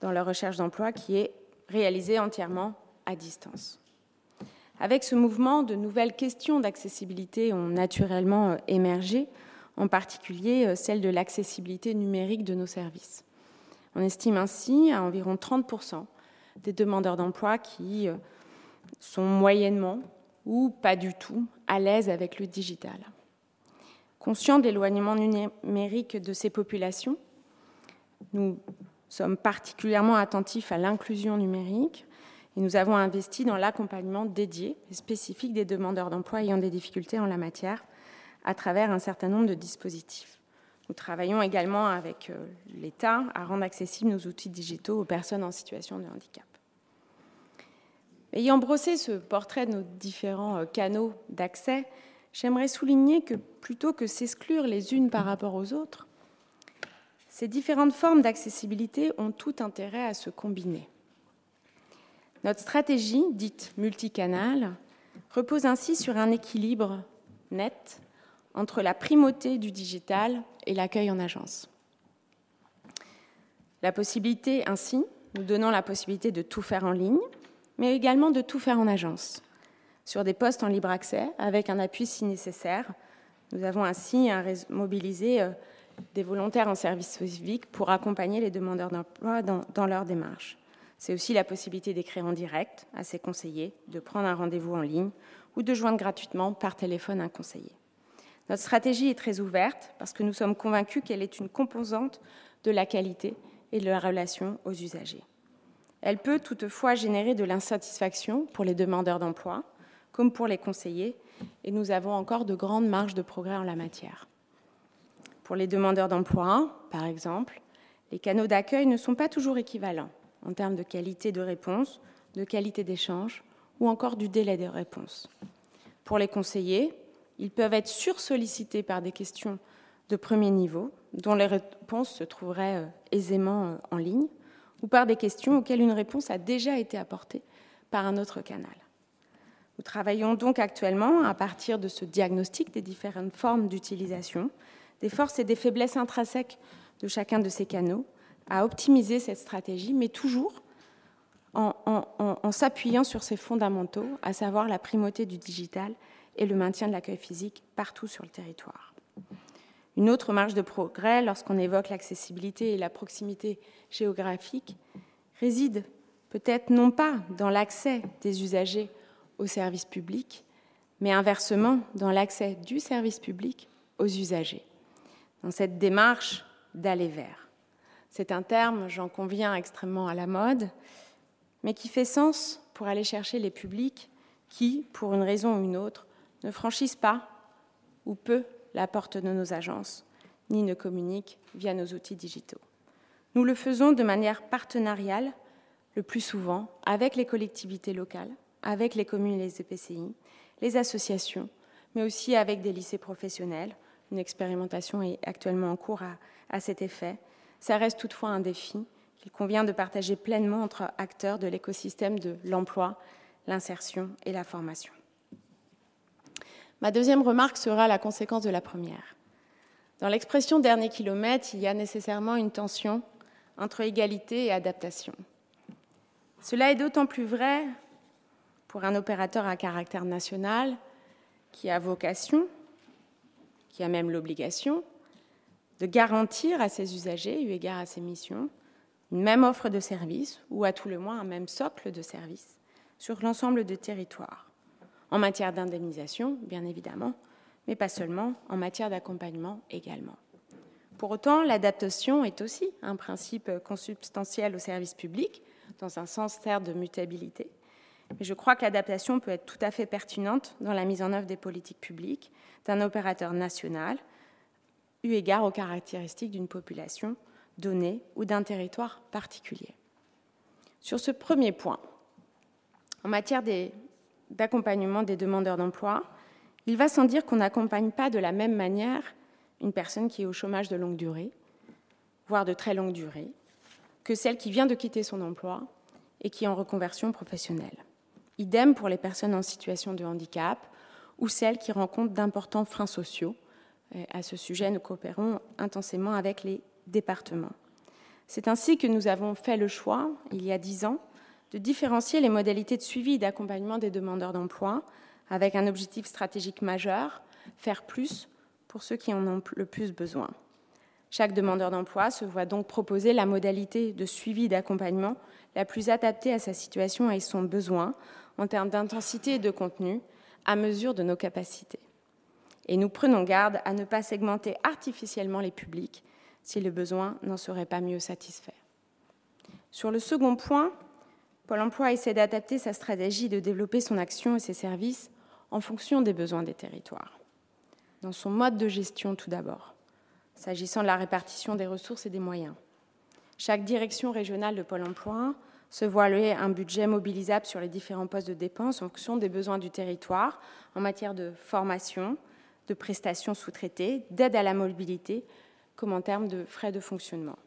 dans leur recherche d'emploi qui est réalisée entièrement à distance. Avec ce mouvement, de nouvelles questions d'accessibilité ont naturellement euh, émergé, en particulier euh, celle de l'accessibilité numérique de nos services. On estime ainsi à environ 30% des demandeurs d'emploi qui euh, sont moyennement ou pas du tout à l'aise avec le digital. Conscient de l'éloignement numérique de ces populations, nous sommes particulièrement attentifs à l'inclusion numérique et nous avons investi dans l'accompagnement dédié et spécifique des demandeurs d'emploi ayant des difficultés en la matière à travers un certain nombre de dispositifs. Nous travaillons également avec euh, l'État à rendre accessibles nos outils digitaux aux personnes en situation de handicap. Ayant brossé ce portrait de nos différents euh, canaux d'accès, j'aimerais souligner que plutôt que s'exclure les unes par rapport aux autres, ces différentes formes d'accessibilité ont tout intérêt à se combiner. Notre stratégie, dite multicanal, repose ainsi sur un équilibre net entre la primauté du digital et l'accueil en agence. La possibilité ainsi, nous donnant la possibilité de tout faire en ligne, mais également de tout faire en agence sur des postes en libre accès avec un appui si nécessaire. Nous avons ainsi mobilisé euh, des volontaires en service civique pour accompagner les demandeurs d'emploi dans, dans leur démarche. C'est aussi la possibilité d'écrire en direct à ses conseillers, de prendre un rendez-vous en ligne ou de joindre gratuitement par téléphone un conseiller. Notre stratégie est très ouverte parce que nous sommes convaincus qu'elle est une composante de la qualité et de la relation aux usagers. Elle peut toutefois générer de l'insatisfaction pour les demandeurs d'emploi, comme pour les conseillers, et nous avons encore de grandes marges de progrès en la matière. Pour les demandeurs d'emploi, par exemple, les canaux d'accueil ne sont pas toujours équivalents en termes de qualité de réponse, de qualité d'échange ou encore du délai de réponse. Pour les conseillers, ils peuvent être sursollicités par des questions de premier niveau, dont les réponses se trouveraient euh, aisément euh, en ligne, ou par des questions auxquelles une réponse a déjà été apportée par un autre canal. Nous travaillons donc actuellement, à partir de ce diagnostic des différentes formes d'utilisation, des forces et des faiblesses intrinsèques de chacun de ces canaux, à optimiser cette stratégie, mais toujours en, s'appuyant sur ses fondamentaux, à savoir la primauté du digital et le maintien de l'accueil physique partout sur le territoire. Une autre marge de progrès, lorsqu'on évoque l'accessibilité et la proximité géographique, réside peut-être non pas dans l'accès des usagers aux services publics, mais inversement dans l'accès du service public aux usagers, dans cette démarche d'aller vers. C'est un terme, j'en conviens, extrêmement à la mode, mais qui fait sens pour aller chercher les publics qui, pour une raison ou une autre, ne franchissent pas ou peu la porte de nos agences, ni ne communiquent via nos outils digitaux. Nous le faisons de manière partenariale, le plus souvent, avec les collectivités locales, avec les communes et les EPCI, les associations, mais aussi avec des lycées professionnels. Une expérimentation est actuellement en cours à, à cet effet. Ça reste toutefois un défi qu'il convient de partager pleinement entre acteurs de l'écosystème de l'emploi, l'insertion et la formation. Ma deuxième remarque sera la conséquence de la première. Dans l'expression dernier kilomètre, il y a nécessairement une tension entre égalité et adaptation. Cela est d'autant plus vrai pour un opérateur à caractère national qui a vocation, qui a même l'obligation, de garantir à ses usagers, eu égard à ses missions, une même offre de service ou à tout le moins un même socle de service sur l'ensemble du territoire, en matière d'indemnisation, bien évidemment, mais pas seulement, en matière d'accompagnement également. Pour autant, l'adaptation est aussi un principe consubstantiel au service public, dans un sens certes de mutabilité, je crois que l'adaptation peut être tout à fait pertinente dans la mise en œuvre des politiques publiques d'un opérateur national, eu égard aux caractéristiques d'une population donnée ou d'un territoire particulier. Sur ce premier point, en matière d'accompagnement des demandeurs d'emploi, il va sans dire qu'on n'accompagne pas de la même manière une personne qui est au chômage de longue durée, voire de très longue durée, que celle qui vient de quitter son emploi et qui est en reconversion professionnelle. Idem pour les personnes en situation de handicap ou celles qui rencontrent d'importants freins sociaux. à ce sujet, nous coopérons intensément avec les départements. C'est ainsi que nous avons fait le choix, il y a dix ans, de différencier les modalités de suivi et d'accompagnement des demandeurs d'emploi avec un objectif stratégique majeur, faire plus pour ceux qui en ont le plus besoin. Chaque demandeur d'emploi se voit donc proposer la modalité de suivi d'accompagnement la plus adaptée à sa situation et son besoin en termes d'intensité et de contenu à mesure de nos capacités. Et nous prenons garde à ne pas segmenter artificiellement les publics si le besoin n'en serait pas mieux satisfait. Sur le second point, Pôle emploi essaie d'adapter sa stratégie de développer son action et ses services en fonction des besoins des territoires. Dans son mode de gestion tout d'abord, s'agissant de la répartition des ressources et des moyens. Chaque direction régionale de Pôle emploi se voit allouer un budget mobilisable sur les différents postes de dépenses en fonction des besoins du territoire en matière de formation, de prestations sous-traitées, d'aide à la mobilité, comme en termes de frais de fonctionnement.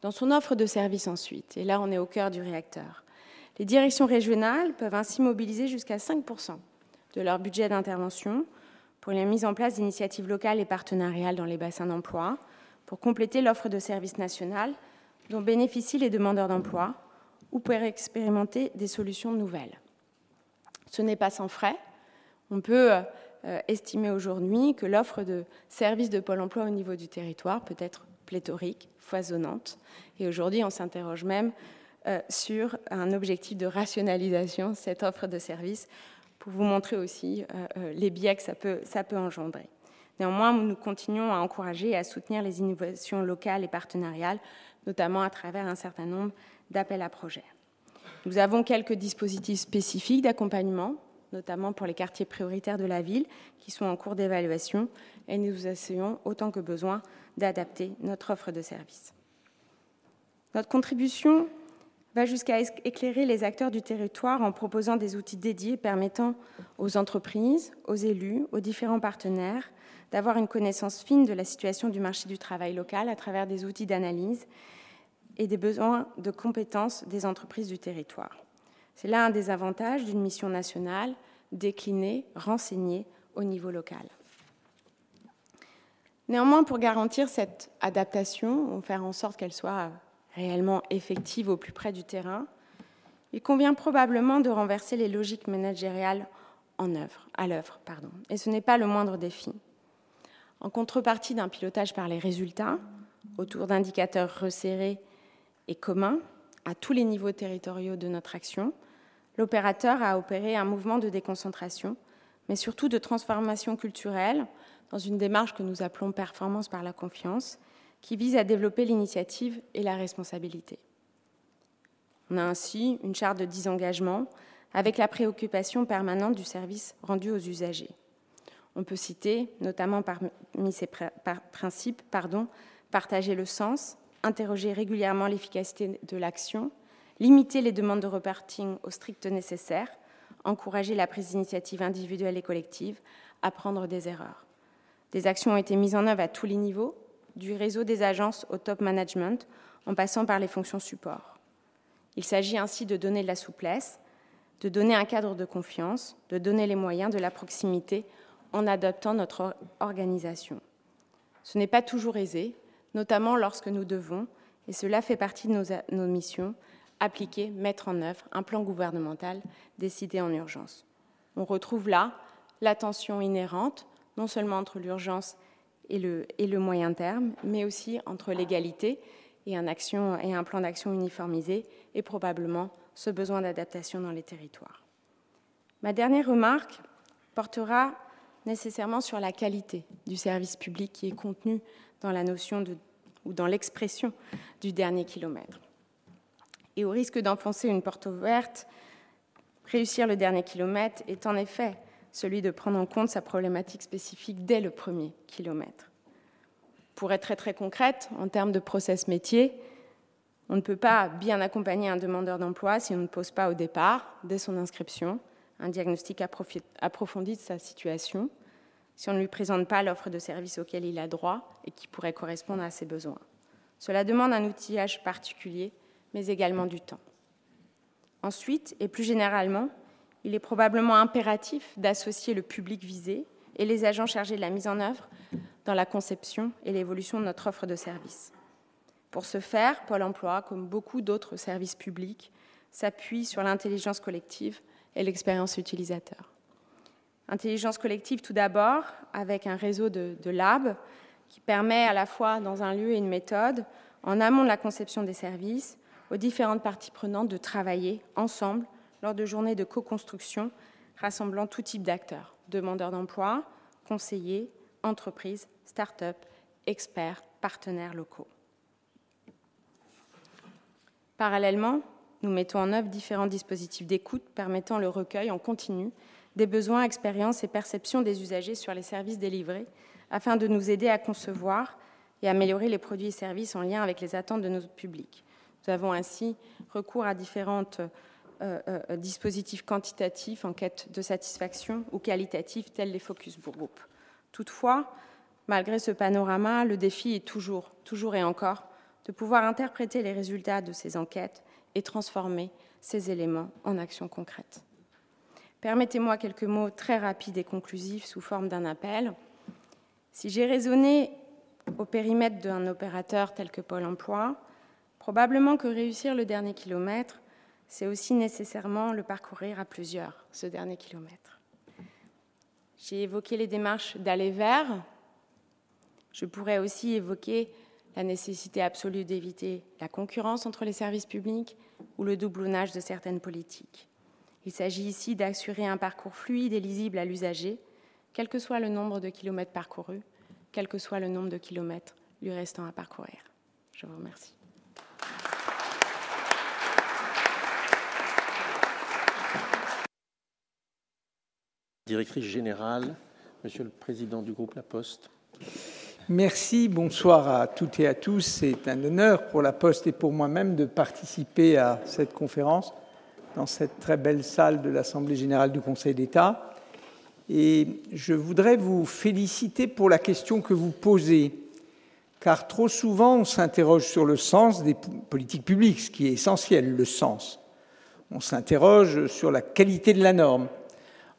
Dans son offre de services ensuite, et là on est au cœur du réacteur, les directions régionales peuvent ainsi mobiliser jusqu'à 5% de leur budget d'intervention pour la mise en place d'initiatives locales et partenariales dans les bassins d'emploi, pour compléter l'offre de services nationales dont bénéficient les demandeurs d'emploi ou pour expérimenter des solutions nouvelles. Ce n'est pas sans frais. On peut euh, estimer aujourd'hui que l'offre de services de Pôle emploi au niveau du territoire peut être pléthorique, foisonnante. Et aujourd'hui, on s'interroge même euh, sur un objectif de rationalisation, cette offre de services, pour vous montrer aussi euh, les biais que ça peut, ça peut engendrer. Néanmoins, nous continuons à encourager et à soutenir les innovations locales et partenariales, notamment à travers un certain nombre d'appels à projets. Nous avons quelques dispositifs spécifiques d'accompagnement, notamment pour les quartiers prioritaires de la ville, qui sont en cours d'évaluation, et nous essayons autant que besoin d'adapter notre offre de services. Notre contribution va jusqu'à éclairer les acteurs du territoire en proposant des outils dédiés permettant aux entreprises, aux élus, aux différents partenaires d'avoir une connaissance fine de la situation du marché du travail local à travers des outils d'analyse et des besoins de compétences des entreprises du territoire. C'est là un des avantages d'une mission nationale déclinée, renseignée au niveau local. Néanmoins, pour garantir cette adaptation, ou faire en sorte qu'elle soit réellement effective au plus près du terrain, il convient probablement de renverser les logiques managériales en œuvre, à l'œuvre. Pardon. Et ce n'est pas le moindre défi. En contrepartie d'un pilotage par les résultats, autour d'indicateurs resserrés et communs à tous les niveaux territoriaux de notre action, l'opérateur a opéré un mouvement de déconcentration mais surtout de transformation culturelle dans une démarche que nous appelons performance par la confiance, qui vise à développer l'initiative et la responsabilité. On a ainsi une charte de désengagement avec la préoccupation permanente du service rendu aux usagers. On peut citer, notamment parmi ces principes, partager le sens, interroger régulièrement l'efficacité de l'action, limiter les demandes de reparting au strict nécessaire, encourager la prise d'initiatives individuelles et collectives, apprendre des erreurs. Des actions ont été mises en œuvre à tous les niveaux, du réseau des agences au top management, en passant par les fonctions support. Il s'agit ainsi de donner de la souplesse, de donner un cadre de confiance, de donner les moyens de la proximité en adaptant notre organisation. Ce n'est pas toujours aisé, notamment lorsque nous devons, et cela fait partie de nos, missions, appliquer, mettre en œuvre un plan gouvernemental décidé en urgence. On retrouve là la tension inhérente, non seulement entre l'urgence et le, moyen terme, mais aussi entre l'égalité et un plan d'action uniformisé, et probablement ce besoin d'adaptation dans les territoires. Ma dernière remarque portera nécessairement sur la qualité du service public qui est contenu dans la notion ou dans l'expression du dernier kilomètre. Et au risque d'enfoncer une porte ouverte, réussir le dernier kilomètre est en effet celui de prendre en compte sa problématique spécifique dès le premier kilomètre. Pour être très très concrète, en termes de process métier, on ne peut pas bien accompagner un demandeur d'emploi si on ne pose pas au départ, dès son inscription, un diagnostic approfondi de sa situation, si on ne lui présente pas l'offre de service auquel il a droit et qui pourrait correspondre à ses besoins. Cela demande un outillage particulier, mais également du temps. Ensuite, et plus généralement, il est probablement impératif d'associer le public visé et les agents chargés de la mise en œuvre dans la conception et l'évolution de notre offre de service. Pour ce faire, Pôle Emploi, comme beaucoup d'autres services publics, s'appuie sur l'intelligence collective et l'expérience utilisateur. Intelligence collective tout d'abord, avec un réseau de, de labs qui permet à la fois dans un lieu et une méthode, en amont de la conception des services, aux différentes parties prenantes de travailler ensemble lors de journées de co-construction rassemblant tout type d'acteurs, demandeurs d'emploi, conseillers, entreprises, start-up, experts, partenaires locaux. Parallèlement, nous mettons en œuvre différents dispositifs d'écoute permettant le recueil en continu des besoins, expériences et perceptions des usagers sur les services délivrés afin de nous aider à concevoir et améliorer les produits et services en lien avec les attentes de notre public. Nous avons ainsi recours à différents euh, euh, dispositifs quantitatifs en quête de satisfaction ou qualitatifs tels les focus group. Toutefois, malgré ce panorama, le défi est toujours, toujours et encore de pouvoir interpréter les résultats de ces enquêtes et transformer ces éléments en actions concrètes. Permettez-moi quelques mots très rapides et conclusifs sous forme d'un appel. Si j'ai raisonné au périmètre d'un opérateur tel que Pôle Emploi, probablement que réussir le dernier kilomètre, c'est aussi nécessairement le parcourir à plusieurs, ce dernier kilomètre. J'ai évoqué les démarches d'aller vers. Je pourrais aussi évoquer la nécessité absolue d'éviter la concurrence entre les services publics ou le doublonnage de certaines politiques. Il s'agit ici d'assurer un parcours fluide et lisible à l'usager, quel que soit le nombre de kilomètres parcourus, quel que soit le nombre de kilomètres lui restant à parcourir. Je vous remercie. Directrice générale, Monsieur le Président du groupe La Poste. Merci, bonsoir à toutes et à tous. C'est un honneur pour la Poste et pour moi-même de participer à cette conférence dans cette très belle salle de l'Assemblée générale du Conseil d'État. Et je voudrais vous féliciter pour la question que vous posez, car trop souvent on s'interroge sur le sens des politiques publiques, ce qui est essentiel, le sens. On s'interroge sur la qualité de la norme.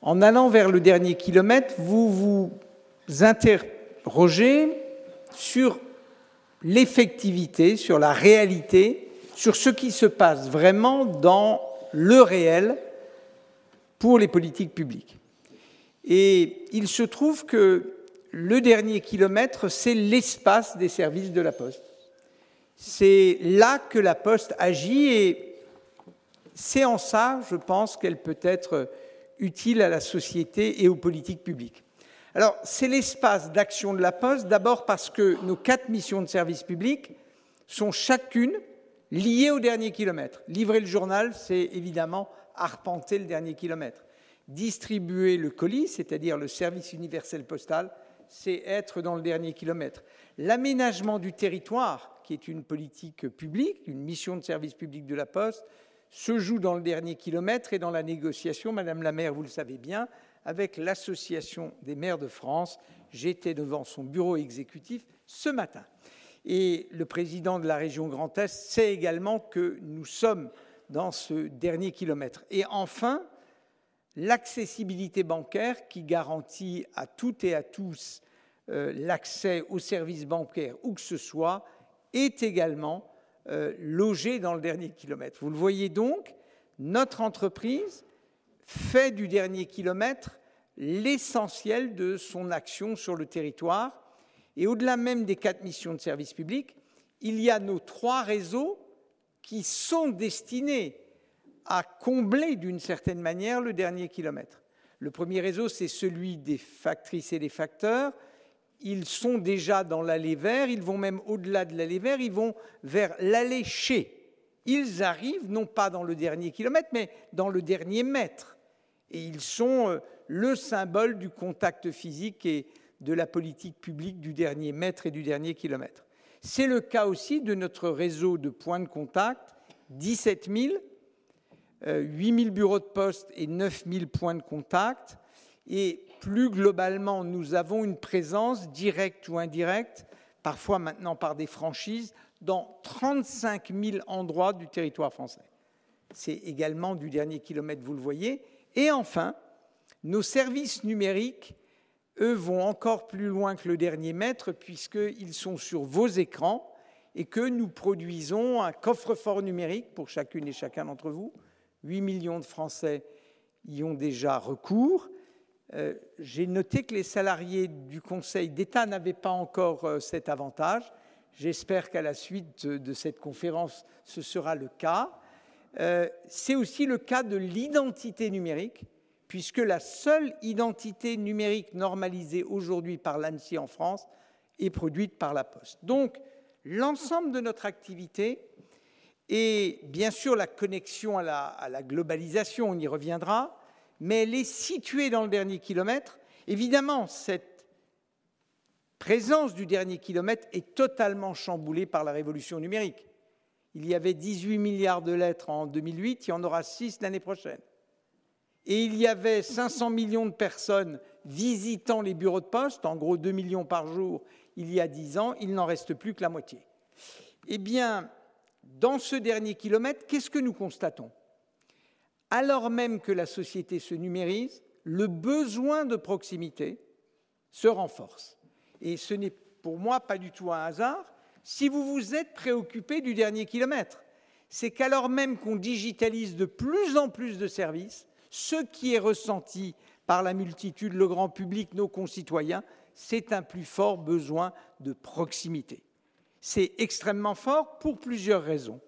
En allant vers le dernier kilomètre, vous vous interrogez sur l'effectivité, sur la réalité, sur ce qui se passe vraiment dans le réel pour les politiques publiques. Et il se trouve que le dernier kilomètre, c'est l'espace des services de la Poste. C'est là que la Poste agit et c'est en ça, je pense, qu'elle peut être utile à la société et aux politiques publiques. Alors, c'est l'espace d'action de la Poste, d'abord parce que nos quatre missions de service public sont chacune liées au dernier kilomètre. Livrer le journal, c'est évidemment arpenter le dernier kilomètre. Distribuer le colis, c'est-à-dire le service universel postal, c'est être dans le dernier kilomètre. L'aménagement du territoire, qui est une politique publique, une mission de service public de la Poste, se joue dans le dernier kilomètre et dans la négociation, Madame la maire, vous le savez bien, avec l'Association des maires de France. J'étais devant son bureau exécutif ce matin. Et le président de la région Grand Est sait également que nous sommes dans ce dernier kilomètre. Et enfin, l'accessibilité bancaire qui garantit à toutes et à tous euh, l'accès aux services bancaires où que ce soit est également euh, logée dans le dernier kilomètre. Vous le voyez donc, notre entreprise fait du dernier kilomètre l'essentiel de son action sur le territoire. Et au-delà même des quatre missions de service public, il y a nos trois réseaux qui sont destinés à combler d'une certaine manière le dernier kilomètre. Le premier réseau, c'est celui des factrices et des facteurs. Ils sont déjà dans l'allée vert, ils vont même au-delà de l'allée vert, ils vont vers l'allée chez. Ils arrivent non pas dans le dernier kilomètre, mais dans le dernier mètre. Et ils sont euh, le symbole du contact physique et de la politique publique du dernier mètre et du dernier kilomètre. C'est le cas aussi de notre réseau de points de contact, 17 000, 8 000 bureaux de poste et 9 000 points de contact. Et plus globalement, nous avons une présence directe ou indirecte, parfois maintenant par des franchises, dans 35 000 endroits du territoire français. C'est également du dernier kilomètre, vous le voyez. Et enfin, nos services numériques, eux, vont encore plus loin que le dernier mètre, puisqu'ils sont sur vos écrans et que nous produisons un coffre-fort numérique pour chacune et chacun d'entre vous. 8 millions de Français y ont déjà recours. Euh, j'ai noté que les salariés du Conseil d'État n'avaient pas encore euh, cet avantage. J'espère qu'à la suite de cette conférence, ce sera le cas. Euh, c'est aussi le cas de l'identité numérique, puisque la seule identité numérique normalisée aujourd'hui par l'ANSI en France est produite par la Poste. Donc, l'ensemble de notre activité et bien sûr la connexion à la, à la, globalisation, on y reviendra, mais elle est située dans le dernier kilomètre. Évidemment, cette présence du dernier kilomètre est totalement chamboulée par la révolution numérique. Il y avait 18 milliards de lettres en 2008, il y en aura 6 l'année prochaine. Et il y avait 500 millions de personnes visitant les bureaux de poste, en gros 2 millions par jour, il y a 10 ans, il n'en reste plus que la moitié. Eh bien, dans ce dernier kilomètre, qu'est-ce que nous constatons? Alors même que la société se numérise, le besoin de proximité se renforce. Et ce n'est pour moi pas du tout un hasard, si vous vous êtes préoccupé du dernier kilomètre. C'est qu'alors même qu'on digitalise de plus en plus de services, ce qui est ressenti par la multitude, le grand public, nos concitoyens, c'est un plus fort besoin de proximité. C'est extrêmement fort pour plusieurs raisons.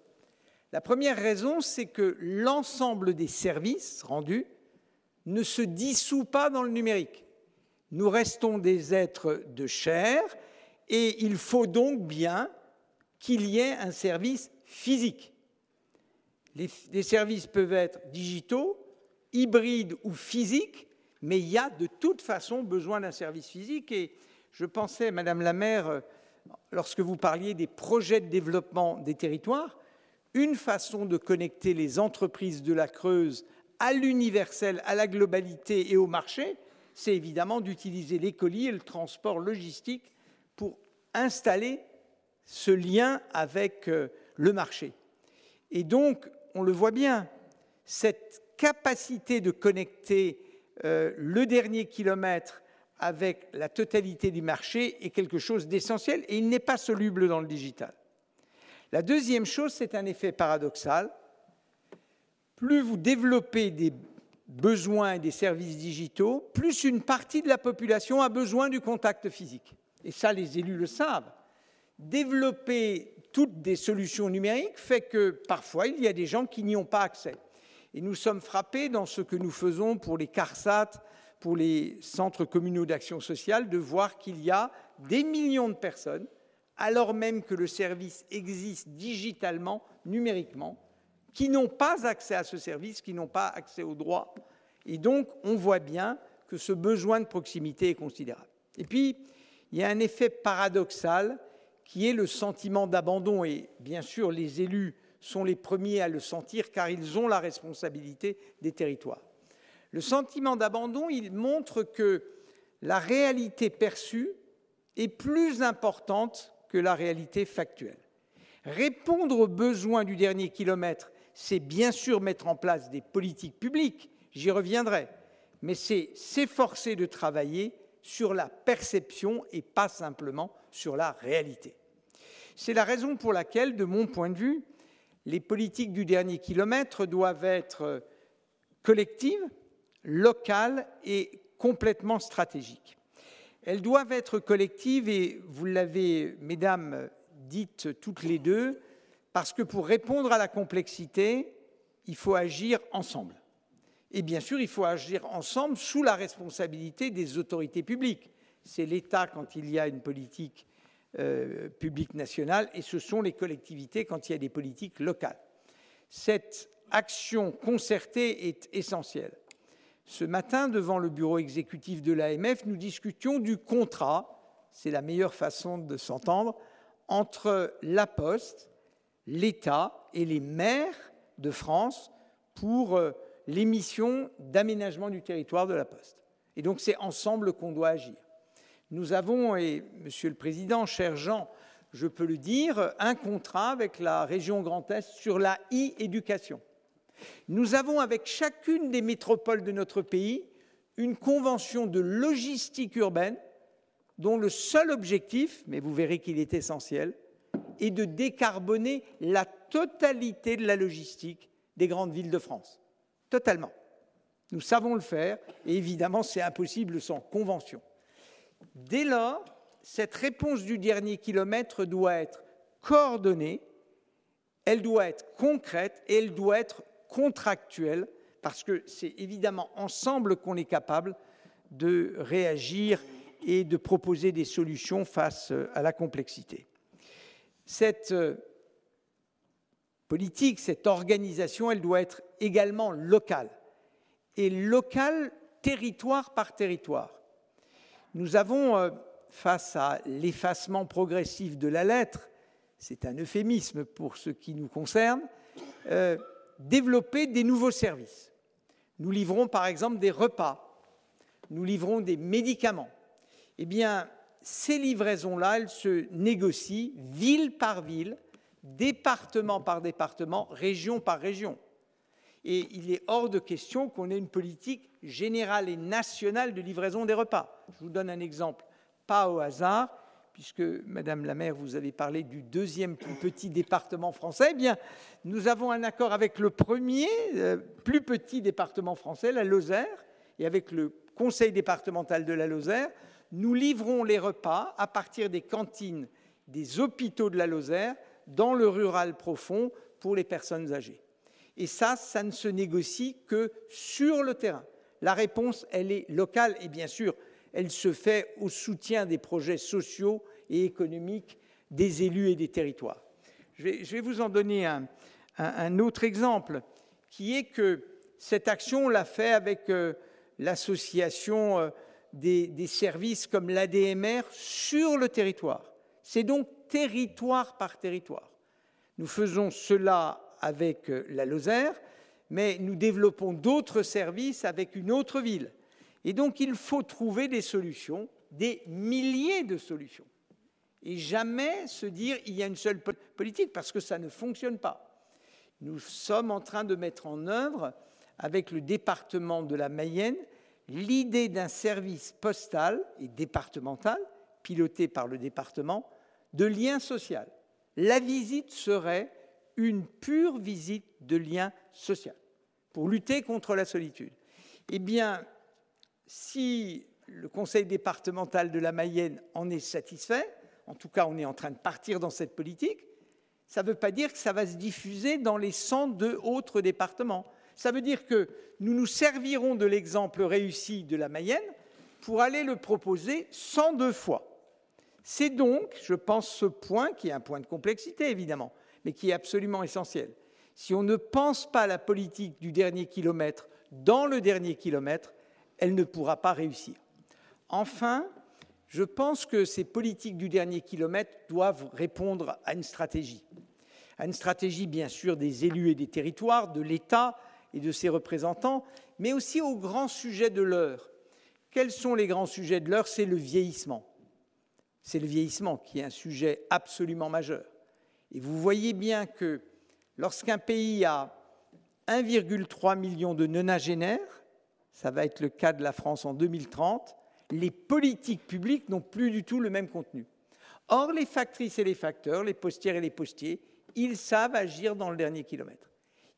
La première raison, c'est que l'ensemble des services rendus ne se dissout pas dans le numérique. Nous restons des êtres de chair et il faut donc bien qu'il y ait un service physique. Les, services peuvent être digitaux, hybrides ou physiques, mais il y a de toute façon besoin d'un service physique. Et je pensais, Madame la maire, lorsque vous parliez des projets de développement des territoires, une façon de connecter les entreprises de la Creuse à l'universel, à la globalité et au marché, c'est évidemment d'utiliser les colis et le transport logistique installer ce lien avec euh, le marché. Et donc, on le voit bien, cette capacité de connecter euh, le dernier kilomètre avec la totalité du marché est quelque chose d'essentiel et il n'est pas soluble dans le digital. La deuxième chose, c'est un effet paradoxal. Plus vous développez des besoins et des services digitaux, plus une partie de la population a besoin du contact physique et ça les élus le savent, développer toutes des solutions numériques fait que parfois il y a des gens qui n'y ont pas accès. Et nous sommes frappés dans ce que nous faisons pour les CARSAT, pour les centres communaux d'action sociale, de voir qu'il y a des millions de personnes, alors même que le service existe digitalement, numériquement, qui n'ont pas accès à ce service, qui n'ont pas accès aux droits. Et donc, on voit bien que ce besoin de proximité est considérable. Et puis, il y a un effet paradoxal qui est le sentiment d'abandon. Et bien sûr, les élus sont les premiers à le sentir car ils ont la responsabilité des territoires. Le sentiment d'abandon, il montre que la réalité perçue est plus importante que la réalité factuelle. Répondre aux besoins du dernier kilomètre, c'est bien sûr mettre en place des politiques publiques, j'y reviendrai, mais c'est s'efforcer de travailler sur la perception et pas simplement sur la réalité. C'est la raison pour laquelle, de mon point de vue, les politiques du dernier kilomètre doivent être collectives, locales et complètement stratégiques. Elles doivent être collectives et vous l'avez, mesdames, dites toutes les deux, parce que pour répondre à la complexité, il faut agir ensemble. Et bien sûr, il faut agir ensemble sous la responsabilité des autorités publiques. C'est l'État quand il y a une politique euh, publique nationale et ce sont les collectivités quand il y a des politiques locales. Cette action concertée est essentielle. Ce matin, devant le bureau exécutif de l'AMF, nous discutions du contrat, c'est la meilleure façon de s'entendre, entre la Poste, l'État et les maires de France pour euh, les missions d'aménagement du territoire de la Poste. Et donc c'est ensemble qu'on doit agir. Nous avons, et Monsieur le Président, cher Jean, je peux le dire, un contrat avec la région Grand Est sur la e-éducation. Nous avons avec chacune des métropoles de notre pays une convention de logistique urbaine dont le seul objectif, mais vous verrez qu'il est essentiel, est de décarboner la totalité de la logistique des grandes villes de France. Totalement. Nous savons le faire et évidemment c'est impossible sans convention. Dès lors, cette réponse du dernier kilomètre doit être coordonnée, elle doit être concrète et elle doit être contractuelle parce que c'est évidemment ensemble qu'on est capable de réagir et de proposer des solutions face à la complexité. Cette politique, cette organisation, elle doit être également locale. Et locale territoire par territoire. Nous avons, euh, face à l'effacement progressif de la lettre, c'est un euphémisme pour ce qui nous concerne, euh, développé des nouveaux services. Nous livrons par exemple des repas, nous livrons des médicaments. Eh bien, ces livraisons-là, elles se négocient ville par ville, département par département, région par région. Et il est hors de question qu'on ait une politique générale et nationale de livraison des repas. Je vous donne un exemple, pas au hasard, puisque Madame la maire, vous avez parlé du deuxième plus petit département français. Eh bien, nous avons un accord avec le premier euh, plus petit département français, la Lozère, et avec le conseil départemental de la Lozère, nous livrons les repas à partir des cantines des hôpitaux de la Lozère dans le rural profond pour les personnes âgées. Et ça, ça ne se négocie que sur le terrain. La réponse, elle est locale et bien sûr, elle se fait au soutien des projets sociaux et économiques des élus et des territoires. Je vais, vous en donner un, autre exemple, qui est que cette action, on l'a fait avec euh, l'association euh, des, services comme l'ADMR sur le territoire. C'est donc territoire par territoire. Nous faisons cela avec euh, la Lozère, mais nous développons d'autres services avec une autre ville. Et donc il faut trouver des solutions, des milliers de solutions. Et jamais se dire il y a une seule politique, parce que ça ne fonctionne pas. Nous sommes en train de mettre en œuvre, avec le département de la Mayenne, l'idée d'un service postal et départemental, piloté par le département, de lien social. La visite serait une pure visite de lien social pour lutter contre la solitude. Eh bien, si le conseil départemental de la Mayenne en est satisfait, en tout cas on est en train de partir dans cette politique, ça ne veut pas dire que ça va se diffuser dans les 102 autres départements. Ça veut dire que nous nous servirons de l'exemple réussi de la Mayenne pour aller le proposer 102 fois. C'est donc, je pense, ce point qui est un point de complexité, évidemment, mais qui est absolument essentiel. Si on ne pense pas la politique du dernier kilomètre dans le dernier kilomètre, elle ne pourra pas réussir. Enfin, je pense que ces politiques du dernier kilomètre doivent répondre à une stratégie. À une stratégie, bien sûr, des élus et des territoires, de l'État et de ses représentants, mais aussi au grand sujet de l'heure. Quels sont les grands sujets de l'heure? C'est le vieillissement. C'est le vieillissement qui est un sujet absolument majeur. Et vous voyez bien que lorsqu'un pays a 1,3 million de nonagénaires, ça va être le cas de la France en 2030, les politiques publiques n'ont plus du tout le même contenu. Or, les factrices et les facteurs, les postières et les postiers, ils savent agir dans le dernier kilomètre.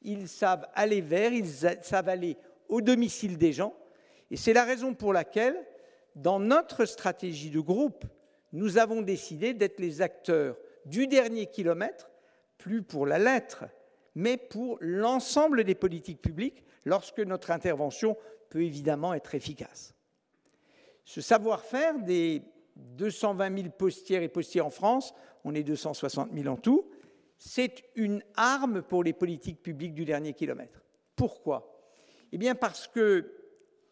Ils savent aller vers, ils savent aller au domicile des gens. Et c'est la raison pour laquelle, dans notre stratégie de groupe, nous avons décidé d'être les acteurs du dernier kilomètre, plus pour la lettre, mais pour l'ensemble des politiques publiques, lorsque notre intervention peut évidemment être efficace. Ce savoir-faire des 220 000 postières et postiers en France, on est 260 000 en tout, c'est une arme pour les politiques publiques du dernier kilomètre. Pourquoi? Eh bien parce que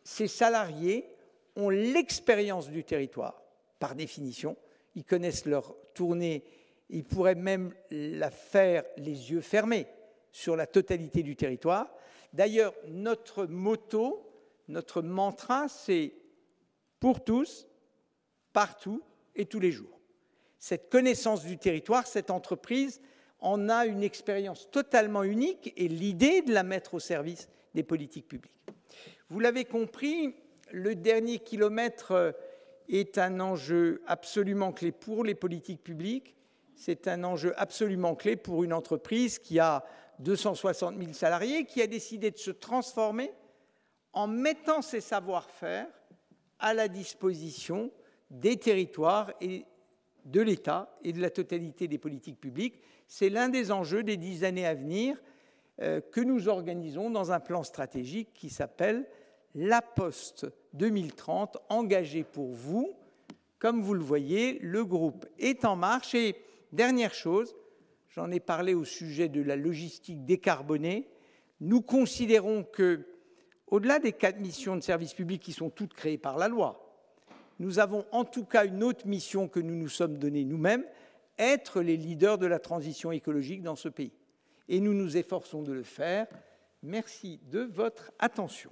ces salariés ont l'expérience du territoire, par définition, ils connaissent leur tournée, ils pourraient même la faire les yeux fermés sur la totalité du territoire. D'ailleurs, notre motto, notre mantra, c'est pour tous, partout et tous les jours. Cette connaissance du territoire, cette entreprise en a une expérience totalement unique et l'idée de la mettre au service des politiques publiques. Vous l'avez compris, le dernier kilomètre est un enjeu absolument clé pour les politiques publiques. C'est un enjeu absolument clé pour une entreprise qui a 260 000 salariés, qui a décidé de se transformer en mettant ses savoir-faire à la disposition des territoires et de l'État et de la totalité des politiques publiques. C'est l'un des enjeux des dix années à venir euh, que nous organisons dans un plan stratégique qui s'appelle La Poste 2030, engagé pour vous. Comme vous le voyez, le groupe est en marche. Et dernière chose, j'en ai parlé au sujet de la logistique décarbonée, nous considérons que au-delà des quatre missions de service public qui sont toutes créées par la loi, nous avons en tout cas une autre mission que nous nous sommes donnée nous-mêmes, être les leaders de la transition écologique dans ce pays. Et nous nous efforçons de le faire. Merci de votre attention.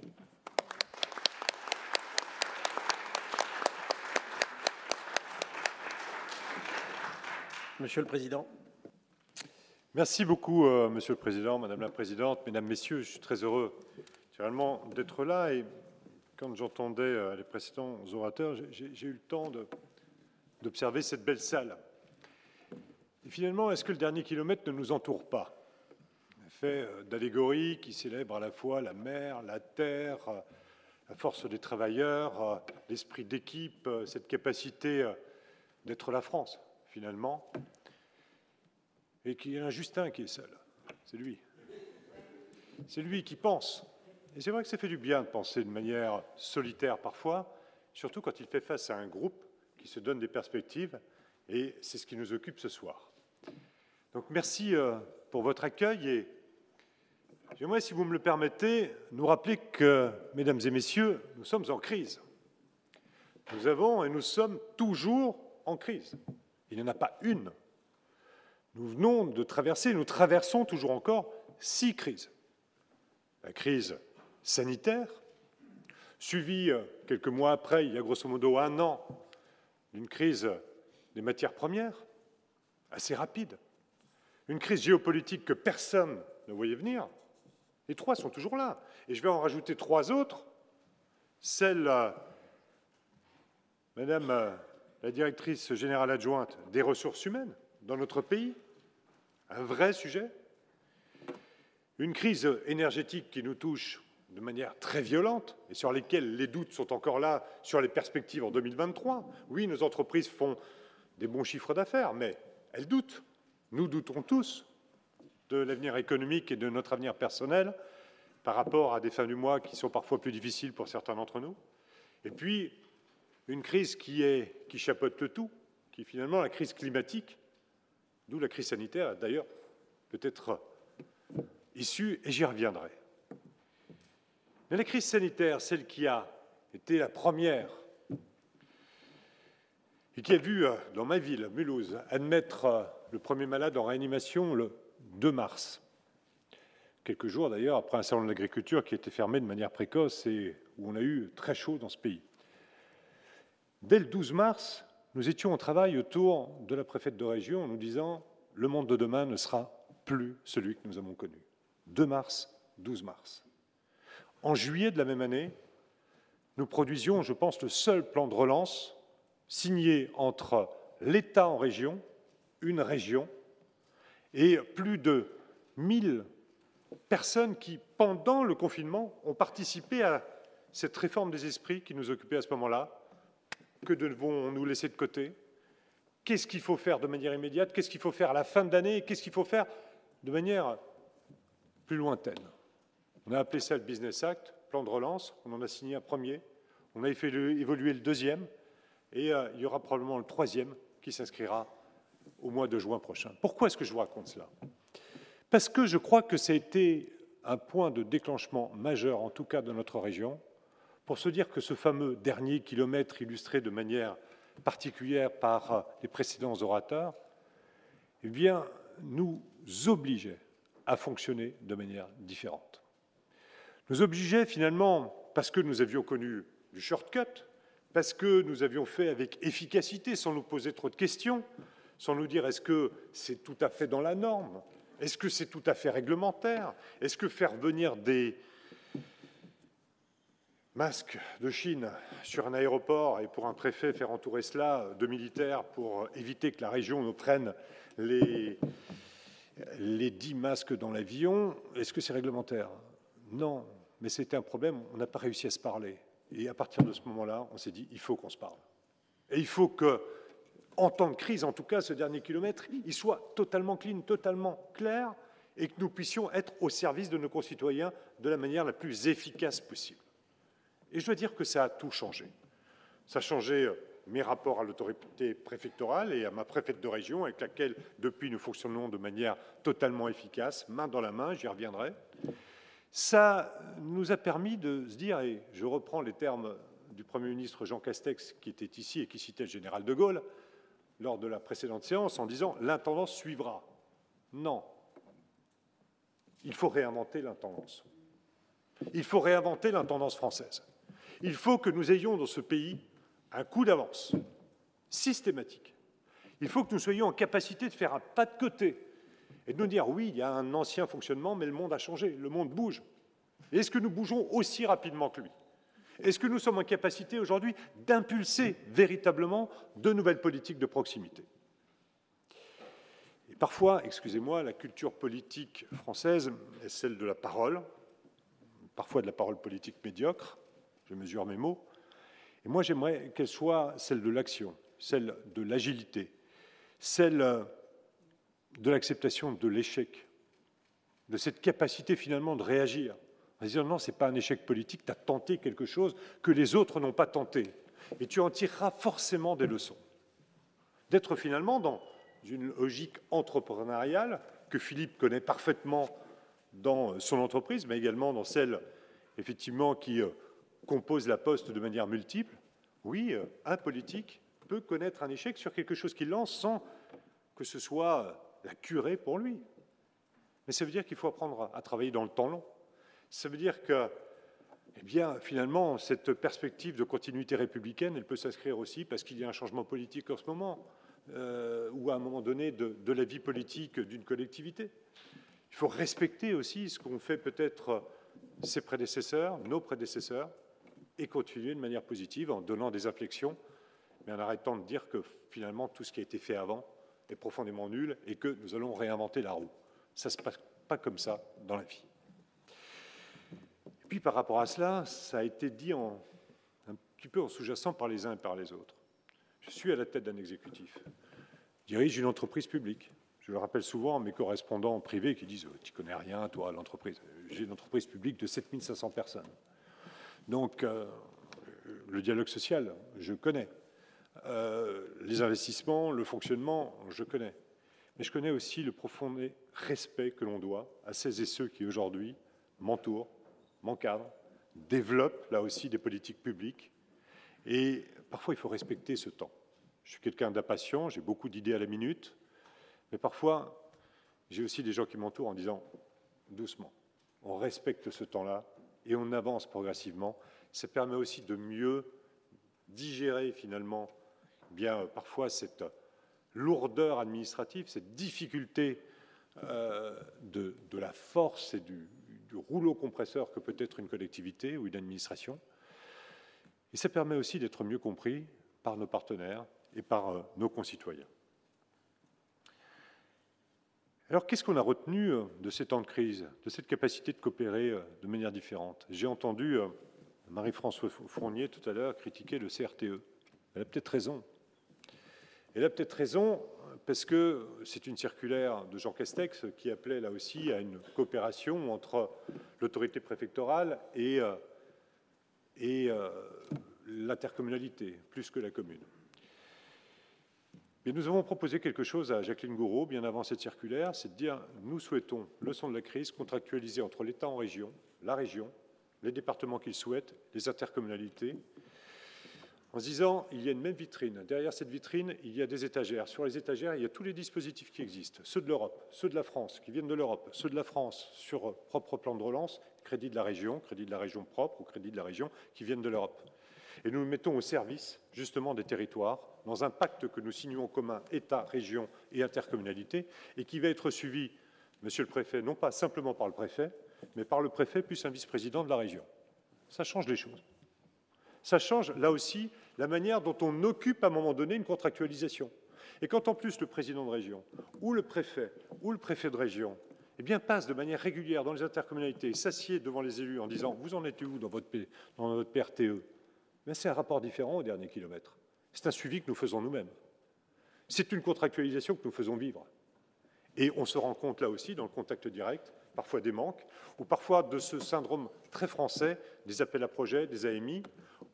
Monsieur le Président. Merci beaucoup, euh, Monsieur le Président, Madame la Présidente, Mesdames, Messieurs. Je suis très heureux réellement d'être là. Et quand j'entendais euh, les précédents orateurs, j'ai eu le temps d'observer cette belle salle. Et finalement, est-ce que le dernier kilomètre ne nous entoure pas? Fait euh, d'allégories qui célèbrent à la fois la mer, la terre, la force des travailleurs, l'esprit d'équipe, cette capacité d'être la France, finalement, et qu'il y a un Justin qui est seul. C'est lui. C'est lui qui pense et c'est vrai que ça fait du bien de penser de manière solitaire parfois, surtout quand il fait face à un groupe qui se donne des perspectives, et c'est ce qui nous occupe ce soir. Donc merci euh, pour votre accueil et j'aimerais, si vous me le permettez, nous rappeler que, mesdames et messieurs, nous sommes en crise. Nous avons et nous sommes toujours en crise. Il n'y en a pas une. Nous venons de traverser, nous traversons toujours encore six crises. La crise sanitaire, suivi euh, quelques mois après, il y a grosso modo un an, d'une crise des matières premières, assez rapide, une crise géopolitique que personne ne voyait venir. Les trois sont toujours là. Et je vais en rajouter trois autres. Celle, euh, Madame euh, la directrice générale adjointe des ressources humaines dans notre pays, un vrai sujet. Une crise énergétique qui nous touche de manière très violente et sur lesquelles les doutes sont encore là sur les perspectives en 2023. Oui, nos entreprises font des bons chiffres d'affaires, mais elles doutent. Nous doutons tous de l'avenir économique et de notre avenir personnel par rapport à des fins du mois qui sont parfois plus difficiles pour certains d'entre nous. Et puis, une crise qui, chapeaute le tout, qui est finalement la crise climatique, d'où la crise sanitaire, d'ailleurs, peut-être issue, et j'y reviendrai. Mais la crise sanitaire, celle qui a été la première et qui a vu, euh, dans ma ville, Mulhouse, admettre euh, le premier malade en réanimation le 2 mars. Quelques jours d'ailleurs après un salon de l'agriculture qui était fermé de manière précoce et où on a eu très chaud dans ce pays. Dès le 12 mars, nous étions au travail autour de la préfète de région en nous disant le monde de demain ne sera plus celui que nous avons connu. 2 mars, 12 mars. En juillet de la même année, nous produisions, je pense, le seul plan de relance signé entre l'État en région, une région, et plus de 1000 personnes qui, pendant le confinement, ont participé à cette réforme des esprits qui nous occupait à ce moment-là. Que devons-nous laisser de côté? Qu'est-ce qu'il faut faire de manière immédiate? Qu'est-ce qu'il faut faire à la fin de l'année? Qu'est-ce qu'il faut faire de manière plus lointaine? On a appelé ça le Business Act, plan de relance. On en a signé un premier. On a fait évoluer le deuxième. Et euh, il y aura probablement le troisième qui s'inscrira au mois de juin prochain. Pourquoi est-ce que je vous raconte cela? Parce que je crois que ça a été un point de déclenchement majeur, en tout cas de notre région, pour se dire que ce fameux dernier kilomètre illustré de manière particulière par euh, les précédents orateurs, eh nous obligeait à fonctionner de manière différente. Nous obligeait finalement, parce que nous avions connu du shortcut, parce que nous avions fait avec efficacité, sans nous poser trop de questions, sans nous dire est-ce que c'est tout à fait dans la norme, est-ce que c'est tout à fait réglementaire, est-ce que faire venir des masques de Chine sur un aéroport et pour un préfet faire entourer cela de militaires pour éviter que la région nous prenne les, les dix masques dans l'avion, est-ce que c'est réglementaire? Non, mais c'était un problème, on n'a pas réussi à se parler. Et à partir de ce moment-là, on s'est dit, il faut qu'on se parle. Et il faut que, en temps de crise, en tout cas, ce dernier kilomètre, il soit totalement clean, totalement clair, et que nous puissions être au service de nos concitoyens de la manière la plus efficace possible. Et je dois dire que ça a tout changé. Ça a changé euh, mes rapports à l'autorité préfectorale et à ma préfète de région, avec laquelle, depuis, nous fonctionnons de manière totalement efficace, main dans la main, j'y reviendrai ça nous a permis de se dire, et je reprends les termes du Premier ministre Jean Castex qui était ici et qui citait le général de Gaulle lors de la précédente séance en disant l'intendance suivra. Non. Il faut réinventer l'intendance. Il faut réinventer l'intendance française. Il faut que nous ayons dans ce pays un coup d'avance systématique. Il faut que nous soyons en capacité de faire un pas de côté et de nous dire oui, il y a un ancien fonctionnement, mais le monde a changé, le monde bouge. Est-ce que nous bougeons aussi rapidement que lui? Est-ce que nous sommes en capacité aujourd'hui d'impulser véritablement de nouvelles politiques de proximité? Parfois, excusez-moi, la culture politique française est celle de la parole, parfois de la parole politique médiocre, je mesure mes mots, et moi j'aimerais qu'elle soit celle de l'action, celle de l'agilité, celle de l'acceptation de l'échec, de cette capacité finalement de réagir. À dire non, ce n'est pas un échec politique, tu as tenté quelque chose que les autres n'ont pas tenté. Et tu en tireras forcément des leçons. D'être finalement dans une logique entrepreneuriale que Philippe connaît parfaitement dans son entreprise, mais également dans celle, effectivement, qui euh, compose la poste de manière multiple. Oui, euh, un politique peut connaître un échec sur quelque chose qu'il lance sans que ce soit la curée pour lui. Mais ça veut dire qu'il faut apprendre à travailler dans le temps long. Ça veut dire que, eh bien, finalement, cette perspective de continuité républicaine, elle peut s'inscrire aussi parce qu'il y a un changement politique en ce moment, euh, ou à un moment donné de, de la vie politique d'une collectivité. Il faut respecter aussi ce qu'ont fait peut-être ses prédécesseurs, nos prédécesseurs, et continuer de manière positive en donnant des inflexions, mais en arrêtant de dire que finalement tout ce qui a été fait avant est profondément nul et que nous allons réinventer la roue. Ça ne se passe pas comme ça dans la vie. Et puis par rapport à cela, ça a été dit un petit peu en sous-jacent par les uns et par les autres. Je suis à la tête d'un exécutif, je dirige une entreprise publique, Je le rappelle souvent à mes correspondants privés qui disent Tu connais rien, toi, l'entreprise. J'ai une entreprise publique de 7500 personnes. Donc, euh, le dialogue social, je connais. Euh, les investissements, le fonctionnement, je connais. Mais je connais aussi le profond respect que l'on doit à celles et ceux qui aujourd'hui m'entourent, m'encadrent, développent là aussi des politiques publiques. Et parfois, il faut respecter ce temps. Je suis quelqu'un d'impatient, j'ai beaucoup d'idées à la minute, mais parfois, j'ai aussi des gens qui m'entourent en disant doucement, on respecte ce temps-là et on avance progressivement. Ça permet aussi de mieux digérer finalement bien parfois cette lourdeur administrative, cette difficulté euh, de, la force et du, rouleau compresseur que peut être une collectivité ou une administration. Et ça permet aussi d'être mieux compris par nos partenaires et par euh, nos concitoyens. Alors, qu'est-ce qu'on a retenu euh, de ces temps de crise, de cette capacité de coopérer euh, de manière différente? J'ai entendu euh, Marie-Françoise Fournier tout à l'heure critiquer le CRTE. Elle a peut-être raison. Elle a peut-être raison parce que c'est une circulaire de Jean Castex qui appelait là aussi à une coopération entre l'autorité préfectorale et, et l'intercommunalité, plus que la commune nous avons proposé quelque chose à Jacqueline Gouraud, bien avant cette circulaire, c'est de dire nous souhaitons, leçon de la crise, contractualiser entre l'État en région, la région, les départements qu'ils souhaitent, les intercommunalités, en se disant il y a une même vitrine. Derrière cette vitrine, il y a des étagères. Sur les étagères, il y a tous les dispositifs qui existent, ceux de l'Europe, ceux de la France, qui viennent de l'Europe, ceux de la France sur propre plan de relance, crédit de la région, crédit de la région propre ou crédit de la région, qui viennent de l'Europe. Et nous nous mettons au service justement des territoires dans un pacte que nous signons commun, État, région et intercommunalité, et qui va être suivi, Monsieur le Préfet, non pas simplement par le Préfet, mais par le Préfet plus un vice-président de la région. Ça change les choses. Ça change, là aussi, la manière dont on occupe à un moment donné une contractualisation. Et quand en plus le président de région, ou le préfet, ou le préfet de région, eh bien, passe de manière régulière dans les intercommunalités, s'assied devant les élus en disant Vous en êtes où dans votre, PRTE c'est un rapport différent au dernier kilomètre. C'est un suivi que nous faisons nous-mêmes. C'est une contractualisation que nous faisons vivre. Et on se rend compte là aussi, dans le contact direct, parfois des manques, ou parfois de ce syndrome très français des appels à projets, des AMI,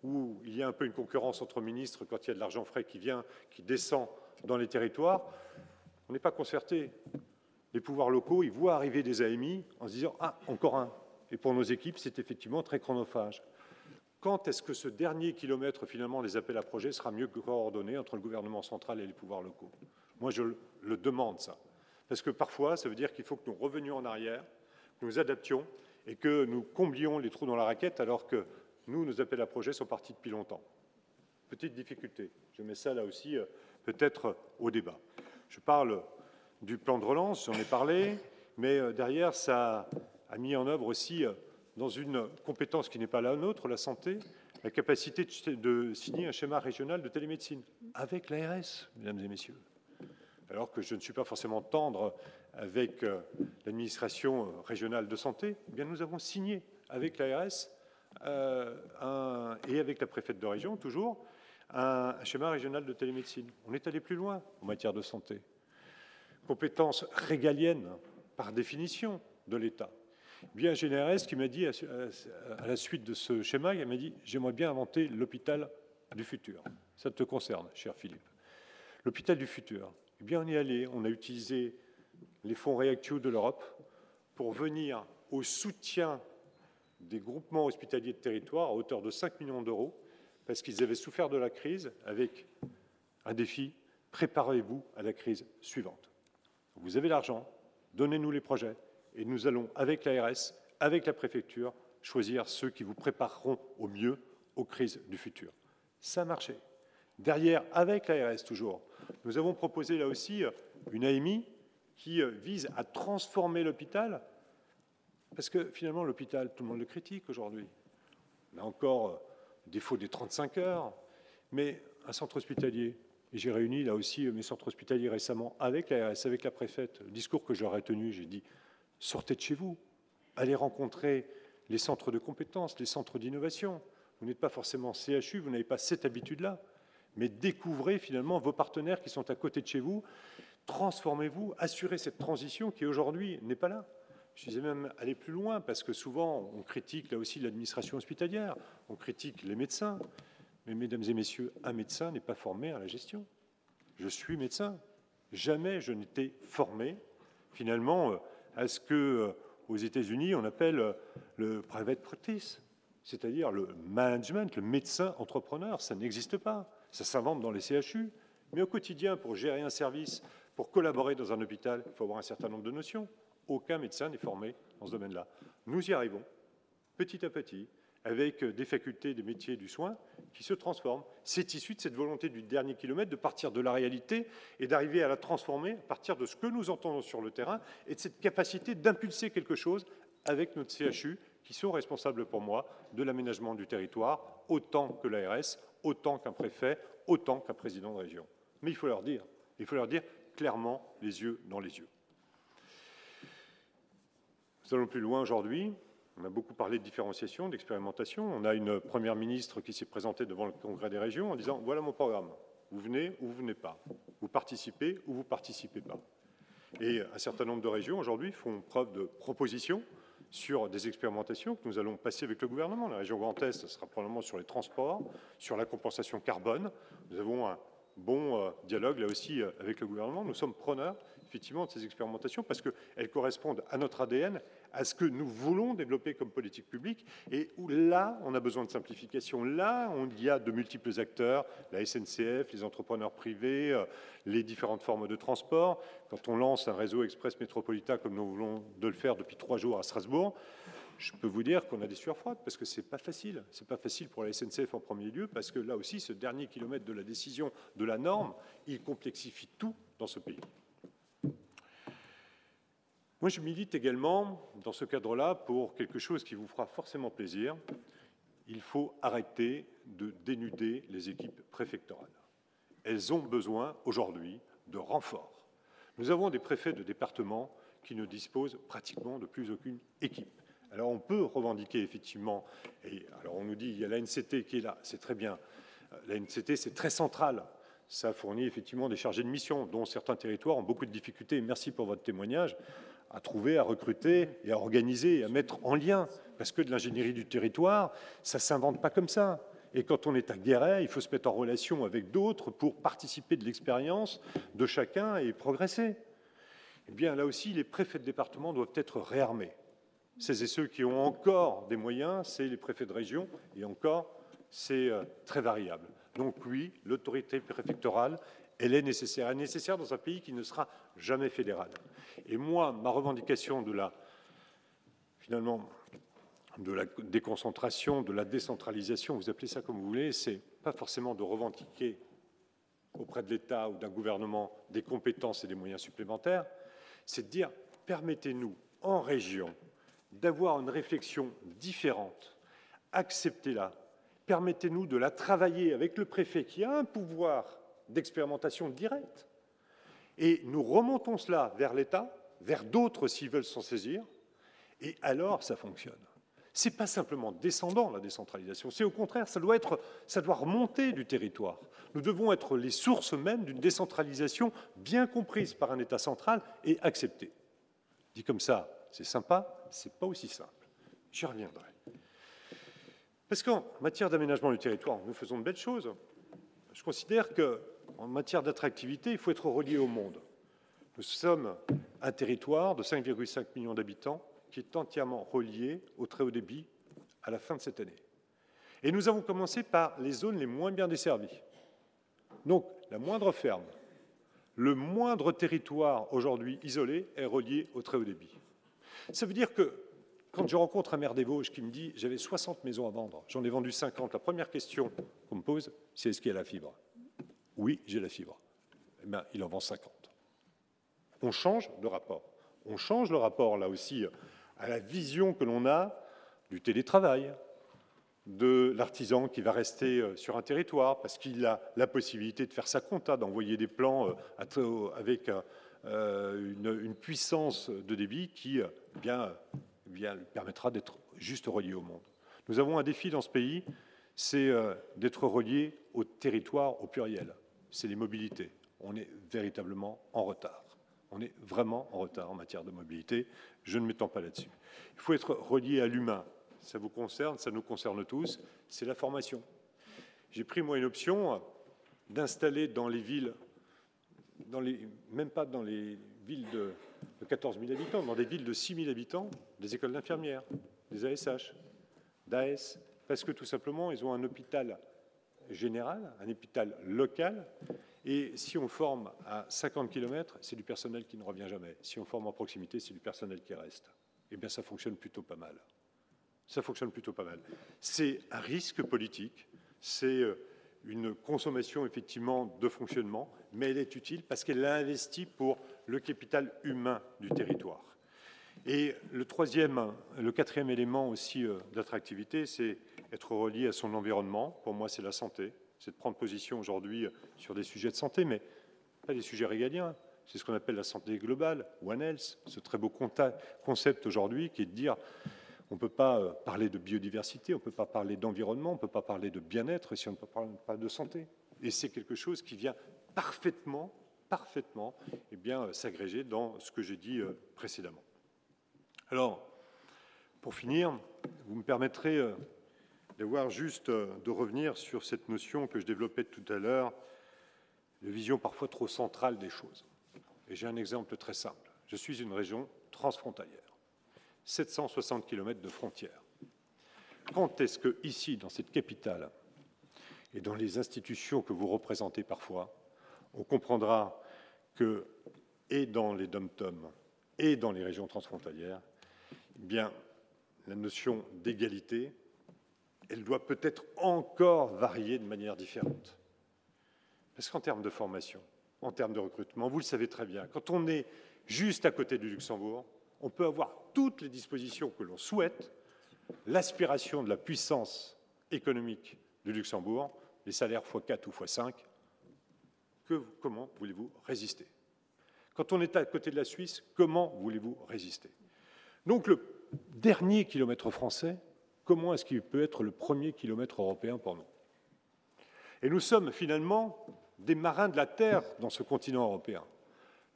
où il y a un peu une concurrence entre ministres quand il y a de l'argent frais qui vient, qui descend dans les territoires. On n'est pas concerté. Les pouvoirs locaux, ils voient arriver des AMI en se disant Ah, encore un. Et pour nos équipes, c'est effectivement très chronophage. Quand est-ce que ce dernier kilomètre, finalement, des appels à projets sera mieux coordonné entre le gouvernement central et les pouvoirs locaux? Moi, je le demande, ça. Parce que parfois, ça veut dire qu'il faut que nous revenions en arrière, que nous adaptions et que nous comblions les trous dans la raquette alors que nous, nos appels à projets sont partis depuis longtemps. Petite difficulté. Je mets ça là aussi euh, peut-être au débat. Je parle du plan de relance, j'en ai parlé, mais euh, derrière, ça a mis en œuvre aussi euh, dans une compétence qui n'est pas la nôtre, la santé, la capacité de signer un schéma régional de télémédecine avec l'ARS, mesdames et messieurs. Alors que je ne suis pas forcément tendre avec euh, l'administration euh, régionale de santé, eh nous avons signé avec l'ARS euh, et avec la préfète de région, toujours, un, un schéma régional de télémédecine. On est allé plus loin en matière de santé. Compétence régalienne, par définition, de l'État bien GNRS qui m'a dit, à la suite de ce schéma, il m'a dit J'aimerais bien inventer l'hôpital du futur. Ça te concerne, cher Philippe. L'hôpital du futur. Eh bien, on est allé. On a utilisé les fonds réactifs de l'Europe pour venir au soutien des groupements hospitaliers de territoire à hauteur de 5 millions d'euros, parce qu'ils avaient souffert de la crise avec un défi préparez-vous à la crise suivante. Vous avez l'argent, donnez-nous les projets, et nous allons, avec l'ARS, avec la préfecture, choisir ceux qui vous prépareront au mieux aux crises du futur. Ça a marché. Derrière, avec l'ARS toujours, nous avons proposé là aussi une AMI qui euh, vise à transformer l'hôpital, parce que finalement l'hôpital, tout le monde le critique aujourd'hui. On a encore euh, défaut des 35 heures, mais un centre hospitalier, et j'ai réuni là aussi mes centres hospitaliers récemment avec l'ARS, avec la préfète, le discours que j'aurais tenu, j'ai dit, Sortez de chez vous, allez rencontrer les centres de compétences, les centres d'innovation. Vous n'êtes pas forcément CHU, vous n'avez pas cette habitude-là, mais découvrez finalement vos partenaires qui sont à côté de chez vous, Transformez-vous, assurez cette transition qui aujourd'hui n'est pas là. Je disais même aller plus loin, parce que souvent on critique là aussi l'administration hospitalière, on critique les médecins. Mais mesdames et messieurs, un médecin n'est pas formé à la gestion. Je suis médecin. Jamais je n'étais formé, finalement, euh, à ce que, euh, aux États-Unis, on appelle euh, le private practice, c'est-à-dire le management, le médecin entrepreneur. Ça n'existe pas. Ça s'invente dans les CHU. Mais au quotidien, pour gérer un service, pour collaborer dans un hôpital, il faut avoir un certain nombre de notions. Aucun médecin n'est formé dans ce domaine-là. Nous y arrivons, petit à petit, avec des facultés des métiers du soin qui se transforment. C'est issu de cette volonté du dernier kilomètre de partir de la réalité et d'arriver à la transformer à partir de ce que nous entendons sur le terrain et de cette capacité d'impulser quelque chose avec notre CHU qui sont responsables pour moi de l'aménagement du territoire autant que l'ARS, autant qu'un préfet, autant qu'un président de région. Mais il faut leur dire, il faut leur dire clairement les yeux dans les yeux. Nous allons plus loin aujourd'hui. On a beaucoup parlé de différenciation, d'expérimentation. On a une première ministre qui s'est présentée devant le Congrès des régions en disant voilà mon programme. Vous venez ou vous venez pas. Vous participez ou vous participez pas. Et un certain nombre de régions aujourd'hui font preuve de propositions sur des expérimentations que nous allons passer avec le gouvernement. La région Grand Est, ce sera probablement sur les transports, sur la compensation carbone. Nous avons un bon euh, dialogue là aussi euh, avec le gouvernement. Nous sommes preneurs effectivement de ces expérimentations parce qu'elles correspondent à notre ADN, à ce que nous voulons développer comme politique publique et où là, on a besoin de simplification. Là, on y a de multiples acteurs, la SNCF, les entrepreneurs privés, euh, les différentes formes de transport. Quand on lance un réseau express métropolitain comme nous voulons de le faire depuis trois jours à Strasbourg, je peux vous dire qu'on a des sueurs froides parce que c'est pas facile. C'est pas facile pour la SNCF en premier lieu parce que là aussi, ce dernier kilomètre de la décision de la norme, il complexifie tout dans ce pays. Moi, je milite également dans ce cadre-là pour quelque chose qui vous fera forcément plaisir. Il faut arrêter de dénuder les équipes préfectorales. Elles ont besoin aujourd'hui de renforts. Nous avons des préfets de département qui ne disposent pratiquement de plus aucune équipe. Alors on peut revendiquer effectivement, et alors on nous dit il y a la NCT qui est là, c'est très bien. La NCT c'est très central, ça fournit effectivement des chargés de mission dont certains territoires ont beaucoup de difficultés. Merci pour votre témoignage à trouver, à recruter et à organiser et à mettre en lien. Parce que de l'ingénierie du territoire, ça ne s'invente pas comme ça. Et quand on est à Guéret, il faut se mettre en relation avec d'autres pour participer de l'expérience de chacun et progresser. Eh bien, là aussi, les préfets de département doivent être réarmés. Celles et ceux qui ont encore des moyens, c'est les préfets de région, et encore, c'est euh, très variable. Donc oui, l'autorité préfectorale elle est nécessaire. Elle est nécessaire dans un pays qui ne sera jamais fédéral. Et moi, ma revendication de la, finalement, de la déconcentration, de la décentralisation, vous appelez ça comme vous voulez, c'est pas forcément de revendiquer auprès de l'État ou d'un gouvernement des compétences et des moyens supplémentaires, c'est de dire permettez-nous en région d'avoir une réflexion différente, acceptez-la, permettez-nous de la travailler avec le préfet qui a un pouvoir d'expérimentation directe. Et nous remontons cela vers l'État, vers d'autres s'ils veulent s'en saisir, et alors ça fonctionne. Ce n'est pas simplement descendant la décentralisation, c'est au contraire, ça doit, être, ça doit remonter du territoire. Nous devons être les sources mêmes d'une décentralisation bien comprise par un État central et acceptée. Dit comme ça, c'est sympa, c'est pas aussi simple. J'y reviendrai. Parce qu'en matière d'aménagement du territoire, nous faisons de belles choses. Je considère que en matière d'attractivité, il faut être relié au monde. Nous sommes un territoire de 5,5 millions d'habitants qui est entièrement relié au très haut débit à la fin de cette année. Et nous avons commencé par les zones les moins bien desservies. Donc, la moindre ferme, le moindre territoire aujourd'hui isolé est relié au très haut débit. Ça veut dire que quand je rencontre un maire des Vosges qui me dit j'avais 60 maisons à vendre, j'en ai vendu 50, la première question qu'on me pose, c'est est-ce qu'il y a la fibre? Oui, j'ai la fibre. Eh bien, il en vend 50. On change de rapport. On change le rapport, là aussi, à la vision que l'on a du télétravail, de l'artisan qui va rester euh, sur un territoire parce qu'il a la possibilité de faire sa compta, d'envoyer des plans euh, avec euh, une, puissance de débit qui bien, bien, permettra d'être juste relié au monde. Nous avons un défi dans ce pays, c'est d'être relié au territoire au pluriel c'est les mobilités. on est véritablement en retard. On est vraiment en retard en matière de mobilité. Je ne m'étends pas là-dessus. Il faut être relié à l'humain. Ça vous concerne, ça nous concerne tous. C'est la formation. J'ai pris, moi, une option d'installer dans les villes, dans les, même pas dans les villes de, 14 000 habitants, dans des villes de 6 000 habitants, des écoles d'infirmières, des ASH, d'AS, parce que tout simplement, ils ont un hôpital général, un hôpital local, et si on forme à 50 km, c'est du personnel qui ne revient jamais. Si on forme en proximité, c'est du personnel qui reste. Eh bien, ça fonctionne plutôt pas mal. Ça fonctionne plutôt pas mal. C'est un risque politique, c'est euh, une consommation effectivement de fonctionnement, mais elle est utile parce qu'elle a investi pour le capital humain du territoire. Et le troisième, le quatrième élément aussi euh, d'attractivité, c'est être relié à son environnement. Pour moi, c'est la santé c'est de prendre position aujourd'hui sur des sujets de santé, mais pas des sujets régaliens. C'est ce qu'on appelle la santé globale, One Health, ce très beau concept aujourd'hui qui est de dire on ne peut pas euh, parler de biodiversité, on ne peut pas parler d'environnement, on ne peut pas parler de bien-être si on ne peut pas de santé. Et c'est quelque chose qui vient parfaitement, parfaitement, eh bien, euh, s'agréger dans ce que j'ai dit euh, précédemment. Alors, pour finir, vous me permettrez de voir juste euh, de revenir sur cette notion que je développais tout à l'heure, de vision parfois trop centrale des choses. J'ai un exemple très simple. Je suis une région transfrontalière, 760 km de frontières. Quand est-ce que, ici, dans cette capitale, et dans les institutions que vous représentez parfois, on comprendra que, et dans les dom-toms, et dans les régions transfrontalières, eh bien, la notion d'égalité, elle doit peut-être encore varier de manière différente. Parce qu'en termes de formation, en termes de recrutement, vous le savez très bien, quand on est juste à côté du Luxembourg, on peut avoir toutes les dispositions que l'on souhaite, l'aspiration de la puissance économique du Luxembourg, les salaires x4 ou x5, que, comment voulez-vous résister? Quand on est à côté de la Suisse, comment voulez-vous résister? Donc le dernier kilomètre français, comment est-ce qu'il peut être le premier kilomètre européen pour nous? Et nous sommes finalement des marins de la Terre dans ce continent européen.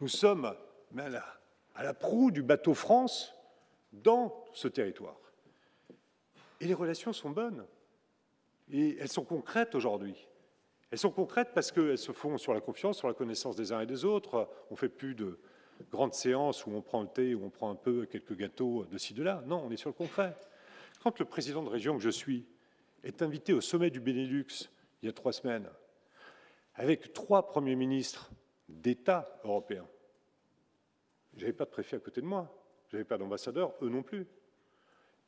Nous sommes à, la, à la proue du bateau France dans ce territoire. Et les relations sont bonnes. Et elles sont concrètes aujourd'hui. Elles sont concrètes parce qu'elles se font sur la confiance, sur la connaissance des uns et des autres. On ne fait plus de grandes séances où on prend le thé, où on prend un peu quelques gâteaux de ci, de là. Non, on est sur le concret. Quand le président de région que je suis est invité au sommet du Benelux il y a trois semaines, avec trois premiers ministres d'État européens, je n'avais pas de préfet à côté de moi, je n'avais pas d'ambassadeur, eux non plus.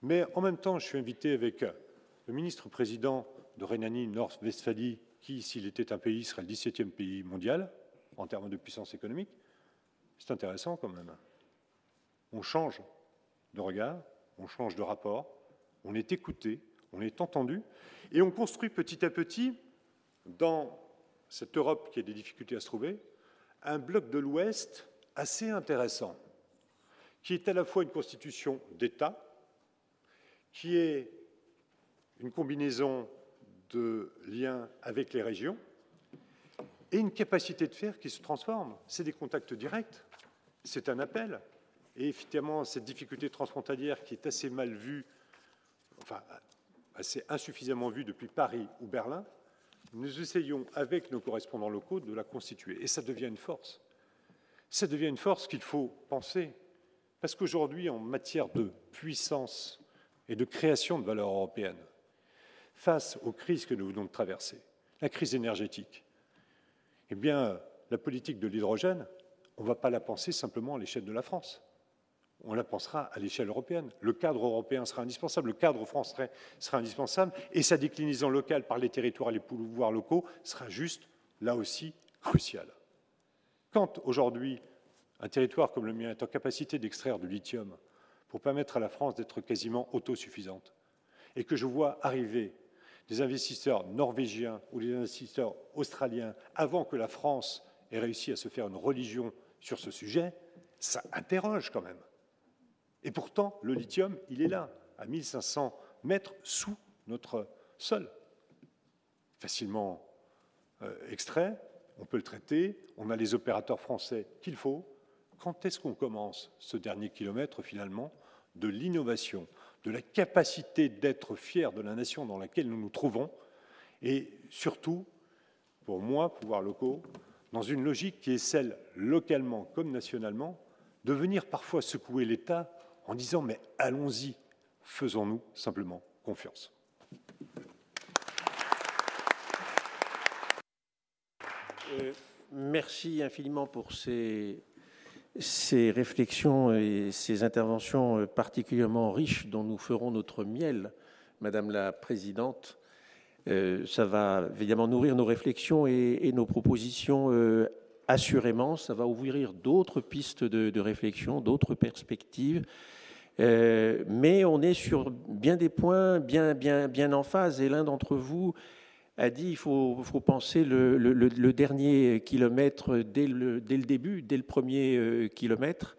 Mais en même temps, je suis invité avec le ministre-président de Rhénanie-Nord-Westphalie, qui, s'il était un pays, serait le 17e pays mondial en termes de puissance économique. C'est intéressant quand même. On change de regard, on change de rapport, on est écouté, on est entendu, et on construit petit à petit, dans cette Europe qui a des difficultés à se trouver, un bloc de l'Ouest assez intéressant, qui est à la fois une constitution d'État, qui est une combinaison de liens avec les régions, et une capacité de faire qui se transforme. C'est des contacts directs, c'est un appel. Et effectivement, cette difficulté transfrontalière qui est assez mal vue enfin assez insuffisamment vue depuis Paris ou Berlin, nous essayons avec nos correspondants locaux de la constituer. Et ça devient une force. Ça devient une force qu'il faut penser. Parce qu'aujourd'hui, en matière de puissance et de création de valeur européenne, face aux crises que nous venons de traverser, la crise énergétique, eh bien, la politique de l'hydrogène, on ne va pas la penser simplement à l'échelle de la France on la pensera à l'échelle européenne. Le cadre européen sera indispensable, le cadre français sera indispensable, et sa déclinaison locale par les territoires et les pouvoirs locaux sera juste, là aussi, cruciale. Quand aujourd'hui un territoire comme le mien est en capacité d'extraire du lithium pour permettre à la France d'être quasiment autosuffisante, et que je vois arriver des investisseurs norvégiens ou des investisseurs australiens avant que la France ait réussi à se faire une religion sur ce sujet, ça interroge quand même. Et pourtant, le lithium, il est là, à 1500 mètres sous notre sol, facilement euh, extrait, on peut le traiter, on a les opérateurs français qu'il faut. Quand est-ce qu'on commence ce dernier kilomètre finalement de l'innovation, de la capacité d'être fier de la nation dans laquelle nous nous trouvons et surtout, pour moi, pouvoir locaux, dans une logique qui est celle, localement comme nationalement, de venir parfois secouer l'État en disant mais allons-y, faisons-nous simplement confiance. Euh, merci infiniment pour ces, réflexions et ces interventions particulièrement riches dont nous ferons notre miel, Madame la Présidente. Euh, ça va évidemment nourrir nos réflexions et, nos propositions euh, assurément. Ça va ouvrir d'autres pistes de, réflexion, d'autres perspectives. Euh, mais on est sur bien des points bien, en phase. Et l'un d'entre vous a dit il faut, penser le, dernier kilomètre dès le, début, dès le premier kilomètre.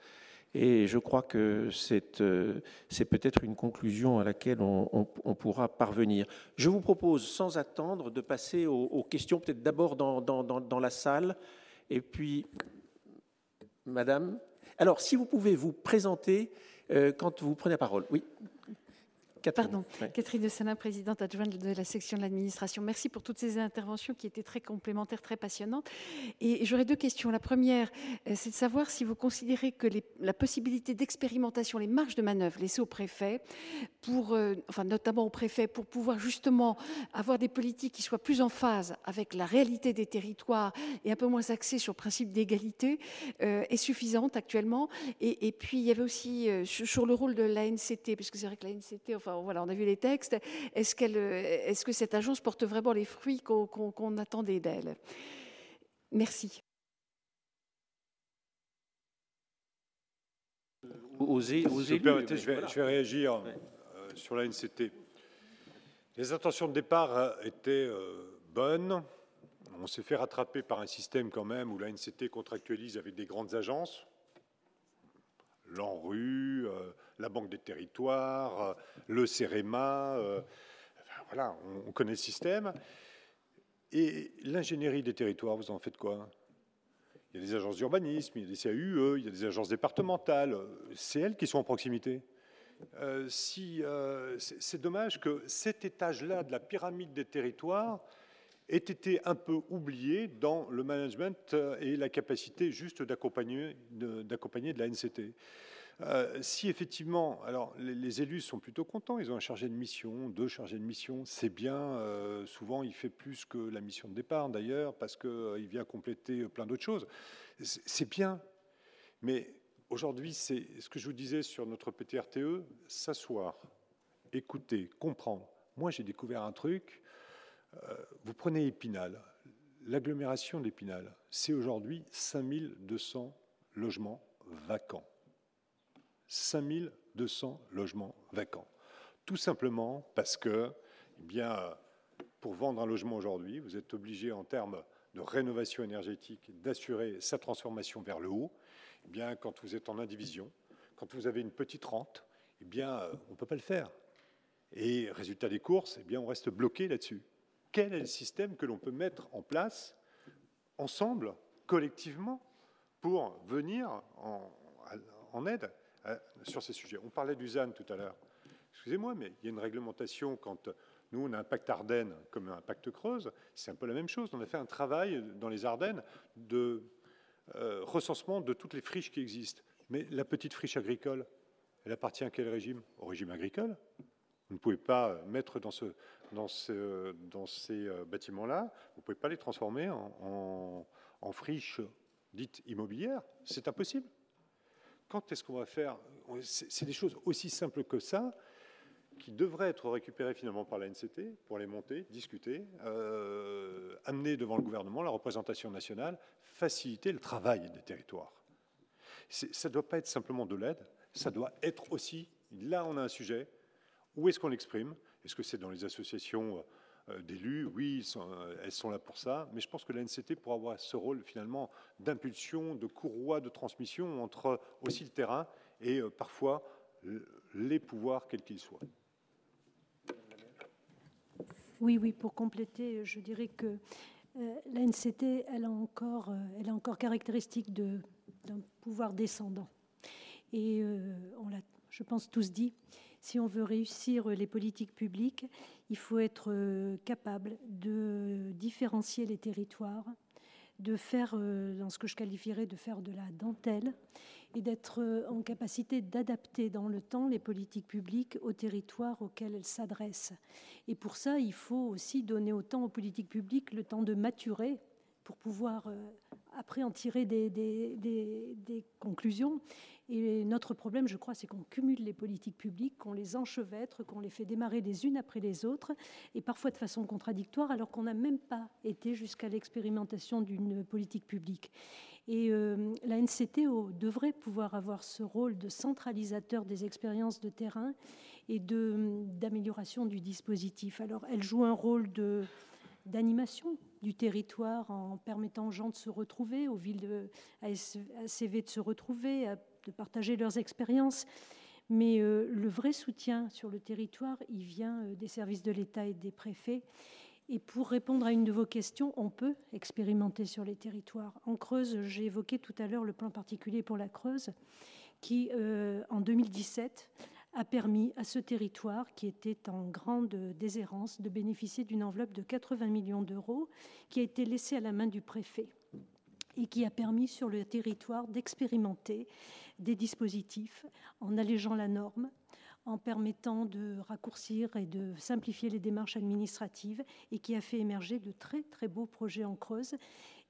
Et je crois que c'est euh, peut-être une conclusion à laquelle on, pourra parvenir. Je vous propose, sans attendre, de passer aux, questions, peut-être d'abord dans, dans, la salle, et puis, Madame. Alors, si vous pouvez vous présenter euh, quand vous prenez la parole. Oui. Catherine. Pardon, Catherine de Salin, présidente adjointe de la section de l'administration. Merci pour toutes ces interventions qui étaient très complémentaires, très passionnantes. Et j'aurais deux questions. La première, euh, c'est de savoir si vous considérez que la possibilité d'expérimentation, les marges de manœuvre laissées au préfet, pour, euh, enfin notamment au préfet, pour pouvoir justement avoir des politiques qui soient plus en phase avec la réalité des territoires et un peu moins axées sur le principe d'égalité, euh, est suffisante actuellement. Et, et, puis il y avait aussi sur le rôle de l'ANCT, puisque c'est vrai que l'ANCT, enfin voilà, on a vu les textes. Est-ce est que cette agence porte vraiment les fruits qu'on attendait d'elle? Merci. Osez, osez je, vais, je vais réagir euh, sur la NCT. Les intentions de départ euh, étaient euh, bonnes. On s'est fait rattraper par un système quand même où la NCT contractualise avec des grandes agences, l'ANRU, euh, la Banque des territoires, euh, le CEREMA, euh, voilà, on, connaît le système. Et l'ingénierie des territoires, vous en faites quoi? Il y a des agences d'urbanisme, il y a des CAUE, il y a des agences départementales. C'est elles qui sont en proximité. si, c'est dommage que cet étage-là de la pyramide des territoires ait été un peu oublié dans le management euh, et la capacité juste d'accompagner de, la NCT. Euh, si effectivement, alors les, élus sont plutôt contents, ils ont un chargé de mission, deux chargés de mission, c'est bien. Euh, souvent, il fait plus que la mission de départ d'ailleurs, parce qu'il vient compléter plein d'autres choses. C'est bien, mais aujourd'hui, c'est ce que je vous disais sur notre PTRTE s'asseoir, écouter, comprendre. Moi, j'ai découvert un truc. Euh, vous prenez Épinal, l'agglomération d'Épinal, c'est aujourd'hui 5200 logements vacants. 5200 logements vacants. Tout simplement parce que, eh bien, pour vendre un logement aujourd'hui, vous êtes obligé en termes de rénovation énergétique d'assurer sa transformation vers le haut. Eh bien, quand vous êtes en indivision, quand vous avez une petite rente, eh bien, on ne peut pas le faire. Et résultat des courses, eh bien, on reste bloqué là-dessus quel est le système que l'on peut mettre en place ensemble, collectivement, pour venir en, aide sur ces sujets. On parlait du ZAN tout à l'heure. Excusez-moi, mais il y a une réglementation quand nous, on a un pacte Ardennes comme un pacte Creuse, c'est un peu la même chose. On a fait un travail dans les Ardennes de euh, recensement de toutes les friches qui existent. Mais la petite friche agricole, elle appartient à quel régime? Au régime agricole. Vous ne pouvez pas mettre dans, ce, dans, ce, dans ces euh, bâtiments-là, vous ne pouvez pas les transformer en, friches dites immobilières. C'est impossible. Quand est-ce qu'on va faire C'est des choses aussi simples que ça qui devraient être récupérées finalement par la NCT pour les monter, discuter, euh, amener devant le gouvernement la représentation nationale, faciliter le travail des territoires. Ça ne doit pas être simplement de l'aide, ça doit être aussi, là on a un sujet, où est-ce qu'on l'exprime? Est-ce que c'est dans les associations euh, d'élus Oui, euh, elles sont là pour ça. Mais je pense que l'ANCT pourra avoir ce rôle finalement d'impulsion, de courroie de transmission entre aussi le terrain et euh, parfois les pouvoirs, quels qu'ils soient. Oui, oui, pour compléter, je dirais que la NCT, elle, a encore, elle est encore caractéristique d'un pouvoir descendant. Et on l'a, je pense, tous dit, si on veut réussir les politiques publiques, il faut être capable de différencier les territoires, de faire, dans ce que je qualifierais de faire de la dentelle, et d'être euh, en capacité d'adapter dans le temps les politiques publiques aux territoires auxquels elles s'adressent. Et pour ça, il faut aussi donner autant aux politiques publiques le temps de maturer pour pouvoir euh, après en tirer des, conclusions. Et notre problème, je crois, c'est qu'on cumule les politiques publiques, qu'on les enchevêtre, qu'on les fait démarrer les unes après les autres, et parfois de façon contradictoire, alors qu'on n'a même pas été jusqu'à l'expérimentation d'une politique publique. Et euh, la NCTO devrait pouvoir avoir ce rôle de centralisateur des expériences de terrain et d'amélioration du dispositif. Alors, elle joue un rôle de d'animation du territoire en permettant aux gens de se retrouver, aux villes de ACV de se retrouver, de partager leurs expériences. Mais euh, le vrai soutien sur le territoire, il vient euh, des services de l'État et des préfets. Et pour répondre à une de vos questions, on peut expérimenter sur les territoires. En Creuse, j'ai évoqué tout à l'heure le plan particulier pour la Creuse, qui, euh, en 2017, a permis à ce territoire, qui était en grande déshérence, de bénéficier d'une enveloppe de 80 millions d'euros, qui a été laissée à la main du préfet et qui a permis sur le territoire d'expérimenter des dispositifs en allégeant la norme, en permettant de raccourcir et de simplifier les démarches administratives et qui a fait émerger de très très beaux projets en Creuse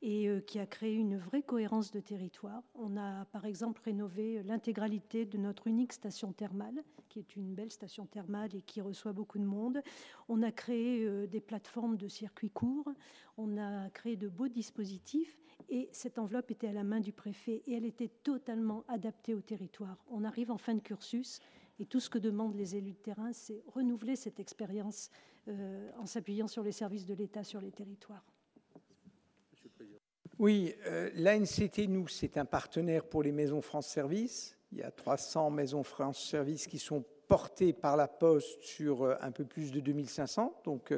et euh, qui a créé une vraie cohérence de territoire. On a par exemple rénové l'intégralité de notre unique station thermale, qui est une belle station thermale et qui reçoit beaucoup de monde. On a créé euh, des plateformes de circuits courts, on a créé de beaux dispositifs et cette enveloppe était à la main du préfet et elle était totalement adaptée au territoire. On arrive en fin de cursus et tout ce que demandent les élus de terrain, c'est renouveler cette expérience euh, en s'appuyant sur les services de l'État sur les territoires. Oui, euh, l'ANCT, nous, c'est un partenaire pour les maisons France Service. Il y a 300 maisons France Service qui sont portées par la Poste sur euh, un peu plus de 2500. Donc,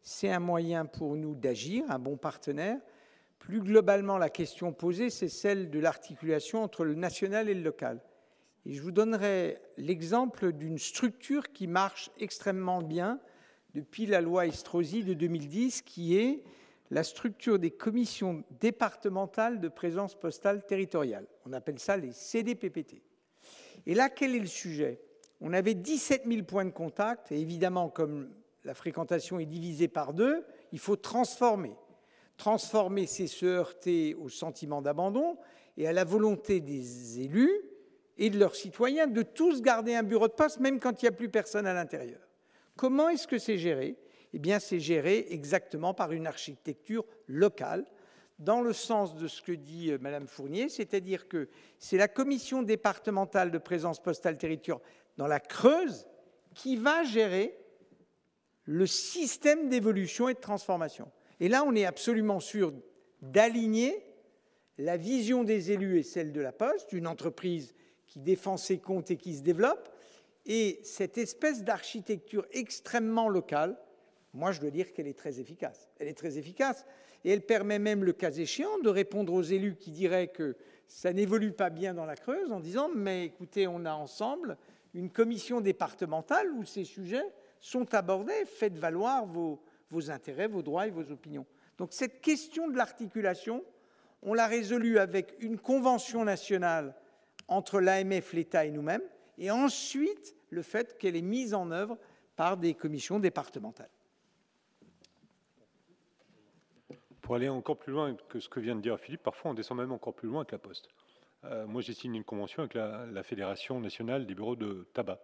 c'est un moyen pour nous d'agir, un bon partenaire. Plus globalement, la question posée, c'est celle de l'articulation entre le national et le local. Et je vous donnerai l'exemple d'une structure qui marche extrêmement bien depuis la loi Estrosi de 2010, qui est la structure des commissions départementales de présence postale territoriale. On appelle ça les CDPPT. Et là, quel est le sujet? On avait 17 000 points de contact, et évidemment, comme la fréquentation est divisée par deux, il faut transformer. Transformer, c'est se heurter au sentiment d'abandon et à la volonté des élus et de leurs citoyens de tous garder un bureau de poste, même quand il n'y a plus personne à l'intérieur. Comment est-ce que c'est géré? Eh bien, c'est géré exactement par une architecture locale, dans le sens de ce que dit euh, Madame Fournier, c'est-à-dire que c'est la commission départementale de présence postale territoire dans la Creuse qui va gérer le système d'évolution et de transformation. Et là, on est absolument sûr d'aligner la vision des élus et celle de la Poste, une entreprise qui défend ses comptes et qui se développe, et cette espèce d'architecture extrêmement locale, moi je dois dire qu'elle est très efficace. Elle est très efficace et elle permet même, le cas échéant, de répondre aux élus qui diraient que ça n'évolue pas bien dans la Creuse en disant mais écoutez, on a ensemble une commission départementale où ces sujets sont abordés, faites valoir vos, vos intérêts, vos droits et vos opinions. Donc cette question de l'articulation, on l'a résolue avec une convention nationale entre l'AMF, l'État et nous-mêmes, et ensuite le fait qu'elle est mise en œuvre par des commissions départementales. Pour aller encore plus loin que ce que vient de dire Philippe, parfois on descend même encore plus loin avec la Poste. Euh, moi, j'ai signé une convention avec la, Fédération nationale des bureaux de tabac,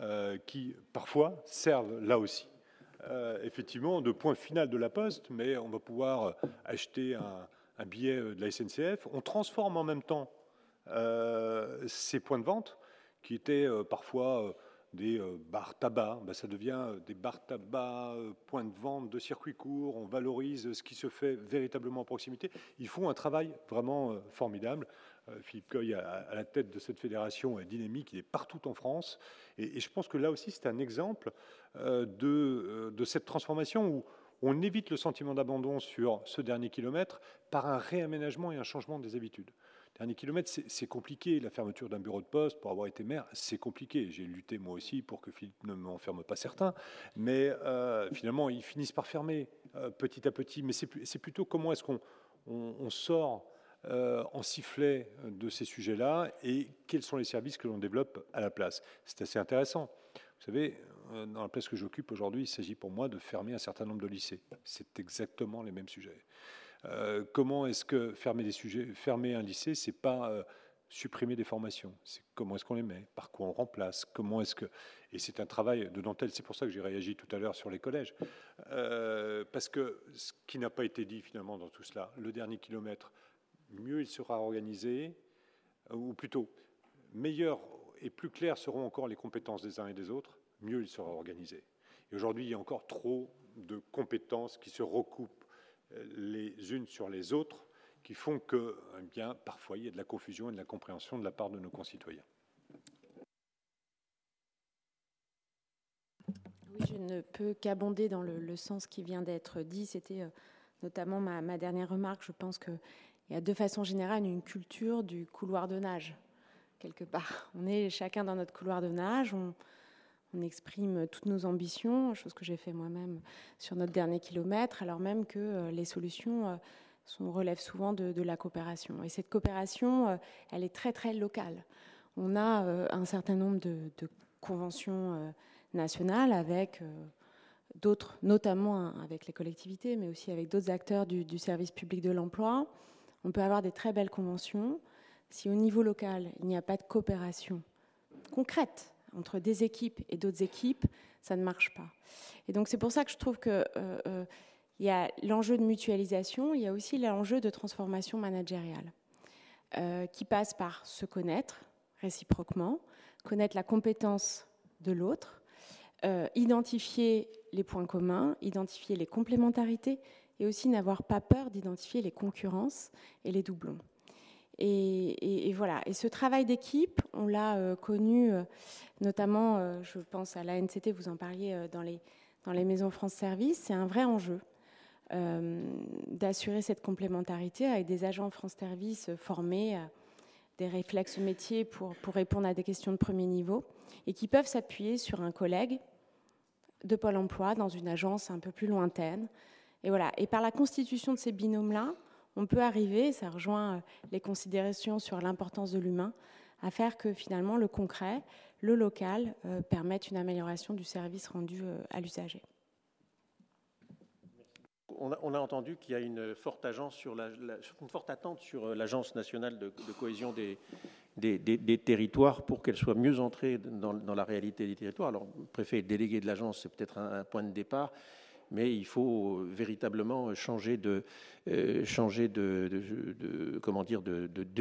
euh, qui parfois servent là aussi, euh, effectivement, de point final de la Poste, mais on va pouvoir acheter un billet de la SNCF. On transforme en même temps ces points de vente, qui étaient parfois des bars tabac, ça devient des bars tabac, points de vente de circuits courts, on valorise ce qui se fait véritablement en proximité. Ils font un travail vraiment formidable. Philippe Coy, à la tête de cette fédération dynamique, il est partout en France. Et, je pense que là aussi, c'est un exemple de, de, cette transformation où on évite le sentiment d'abandon sur ce dernier kilomètre par un réaménagement et un changement des habitudes. Dernier kilomètre, c'est compliqué. La fermeture d'un bureau de poste, pour avoir été maire, c'est compliqué. J'ai lutté moi aussi pour que Philippe ne m'enferme pas certains. Mais euh, finalement, ils finissent par fermer euh, petit à petit. Mais c'est plutôt comment est-ce qu'on sort euh, en sifflet de ces sujets-là et quels sont les services que l'on développe à la place. C'est assez intéressant. Vous savez, dans la place que j'occupe aujourd'hui, il s'agit pour moi de fermer un certain nombre de lycées. C'est exactement les mêmes sujets. Euh, comment est-ce que fermer des sujets, fermer un lycée, c'est pas euh, supprimer des formations? C'est comment est-ce qu'on les met, par quoi on remplace, comment est-ce que et c'est un travail de dentelle. C'est pour ça que j'ai réagi tout à l'heure sur les collèges, euh, parce que ce qui n'a pas été dit finalement dans tout cela, le dernier kilomètre, mieux il sera organisé, ou plutôt meilleur et plus clair seront encore les compétences des uns et des autres, mieux il sera organisé. Et aujourd'hui, il y a encore trop de compétences qui se recoupent les unes sur les autres qui font que, eh bien, parfois, il y a de la confusion et de la compréhension de la part de nos concitoyens. Oui, je ne peux qu'abonder dans le, sens qui vient d'être dit. C'était euh, notamment ma, dernière remarque. Je pense qu'il y a de façon générale une culture du couloir de nage, On est chacun dans notre couloir de nage. On, exprime toutes nos ambitions, chose que j'ai fait moi-même sur notre dernier kilomètre, alors même que euh, les solutions euh, relèvent souvent de, la coopération. Et cette coopération, euh, elle est très très locale. On a un certain nombre de, conventions nationales avec d'autres, notamment avec les collectivités, mais aussi avec d'autres acteurs du service public de l'emploi. On peut avoir des très belles conventions. Si au niveau local, il n'y a pas de coopération concrète entre des équipes et d'autres équipes, ça ne marche pas. Et donc c'est pour ça que je trouve qu'il euh, euh, y a l'enjeu de mutualisation, il y a aussi l'enjeu de transformation managériale, euh, qui passe par se connaître réciproquement, connaître la compétence de l'autre, identifier les points communs, identifier les complémentarités et aussi n'avoir pas peur d'identifier les concurrences et les doublons. Et, voilà. Et ce travail d'équipe, on l'a euh, connu, euh, notamment, euh, je pense à la NCT, vous en parliez dans les, dans les maisons France Service, c'est un vrai enjeu d'assurer cette complémentarité avec des agents France Service formés, des réflexes métiers pour, pour répondre à des questions de premier niveau, et qui peuvent s'appuyer sur un collègue de Pôle Emploi dans une agence un peu plus lointaine. Et voilà. Et par la constitution de ces binômes-là, on peut arriver, ça rejoint euh, les considérations sur l'importance de l'humain, à faire que finalement le concret, le local, euh, permette une amélioration du service rendu euh, à l'usager. On a, entendu qu'il y a une forte, attente sur l'Agence nationale de, cohésion des, territoires pour qu'elle soit mieux entrée dans, la réalité des territoires. Alors, préfet est délégué de l'agence, c'est peut-être un, point de départ, mais il faut véritablement changer de,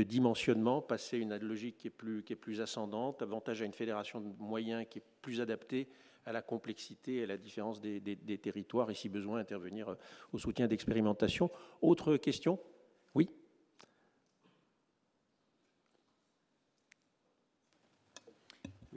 dimensionnement, passer une logique qui est, plus, ascendante, avantage à une fédération de moyens qui est plus adaptée à la complexité et à la différence des territoires et si besoin intervenir au soutien d'expérimentation. Autre question? Oui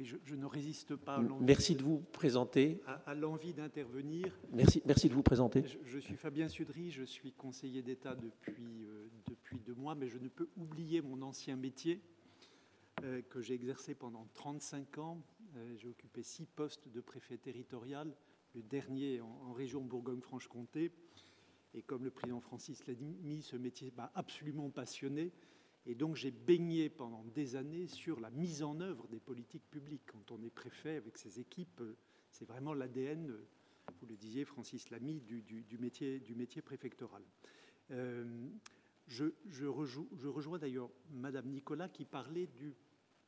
je, ne résiste pas. Merci de vous présenter. À, l'envie d'intervenir. Merci, merci de vous présenter. Je, suis Fabien Sudry, je suis conseiller d'État depuis, euh, depuis deux mois, mais je ne peux oublier mon ancien métier euh, que j'ai exercé pendant 35 ans. Euh, j'ai occupé six postes de préfet territorial, le dernier en, région Bourgogne-Franche-Comté. Et comme le président Francis l'a dit, ce métier m'a absolument passionné. Et donc j'ai baigné pendant des années sur la mise en œuvre des politiques publiques. Quand on est préfet avec ses équipes, euh, c'est vraiment l'ADN, euh, vous le disiez Francis Lamy, du, métier, du métier préfectoral. Euh, je, je, rejoins d'ailleurs Madame Nicolas qui parlait du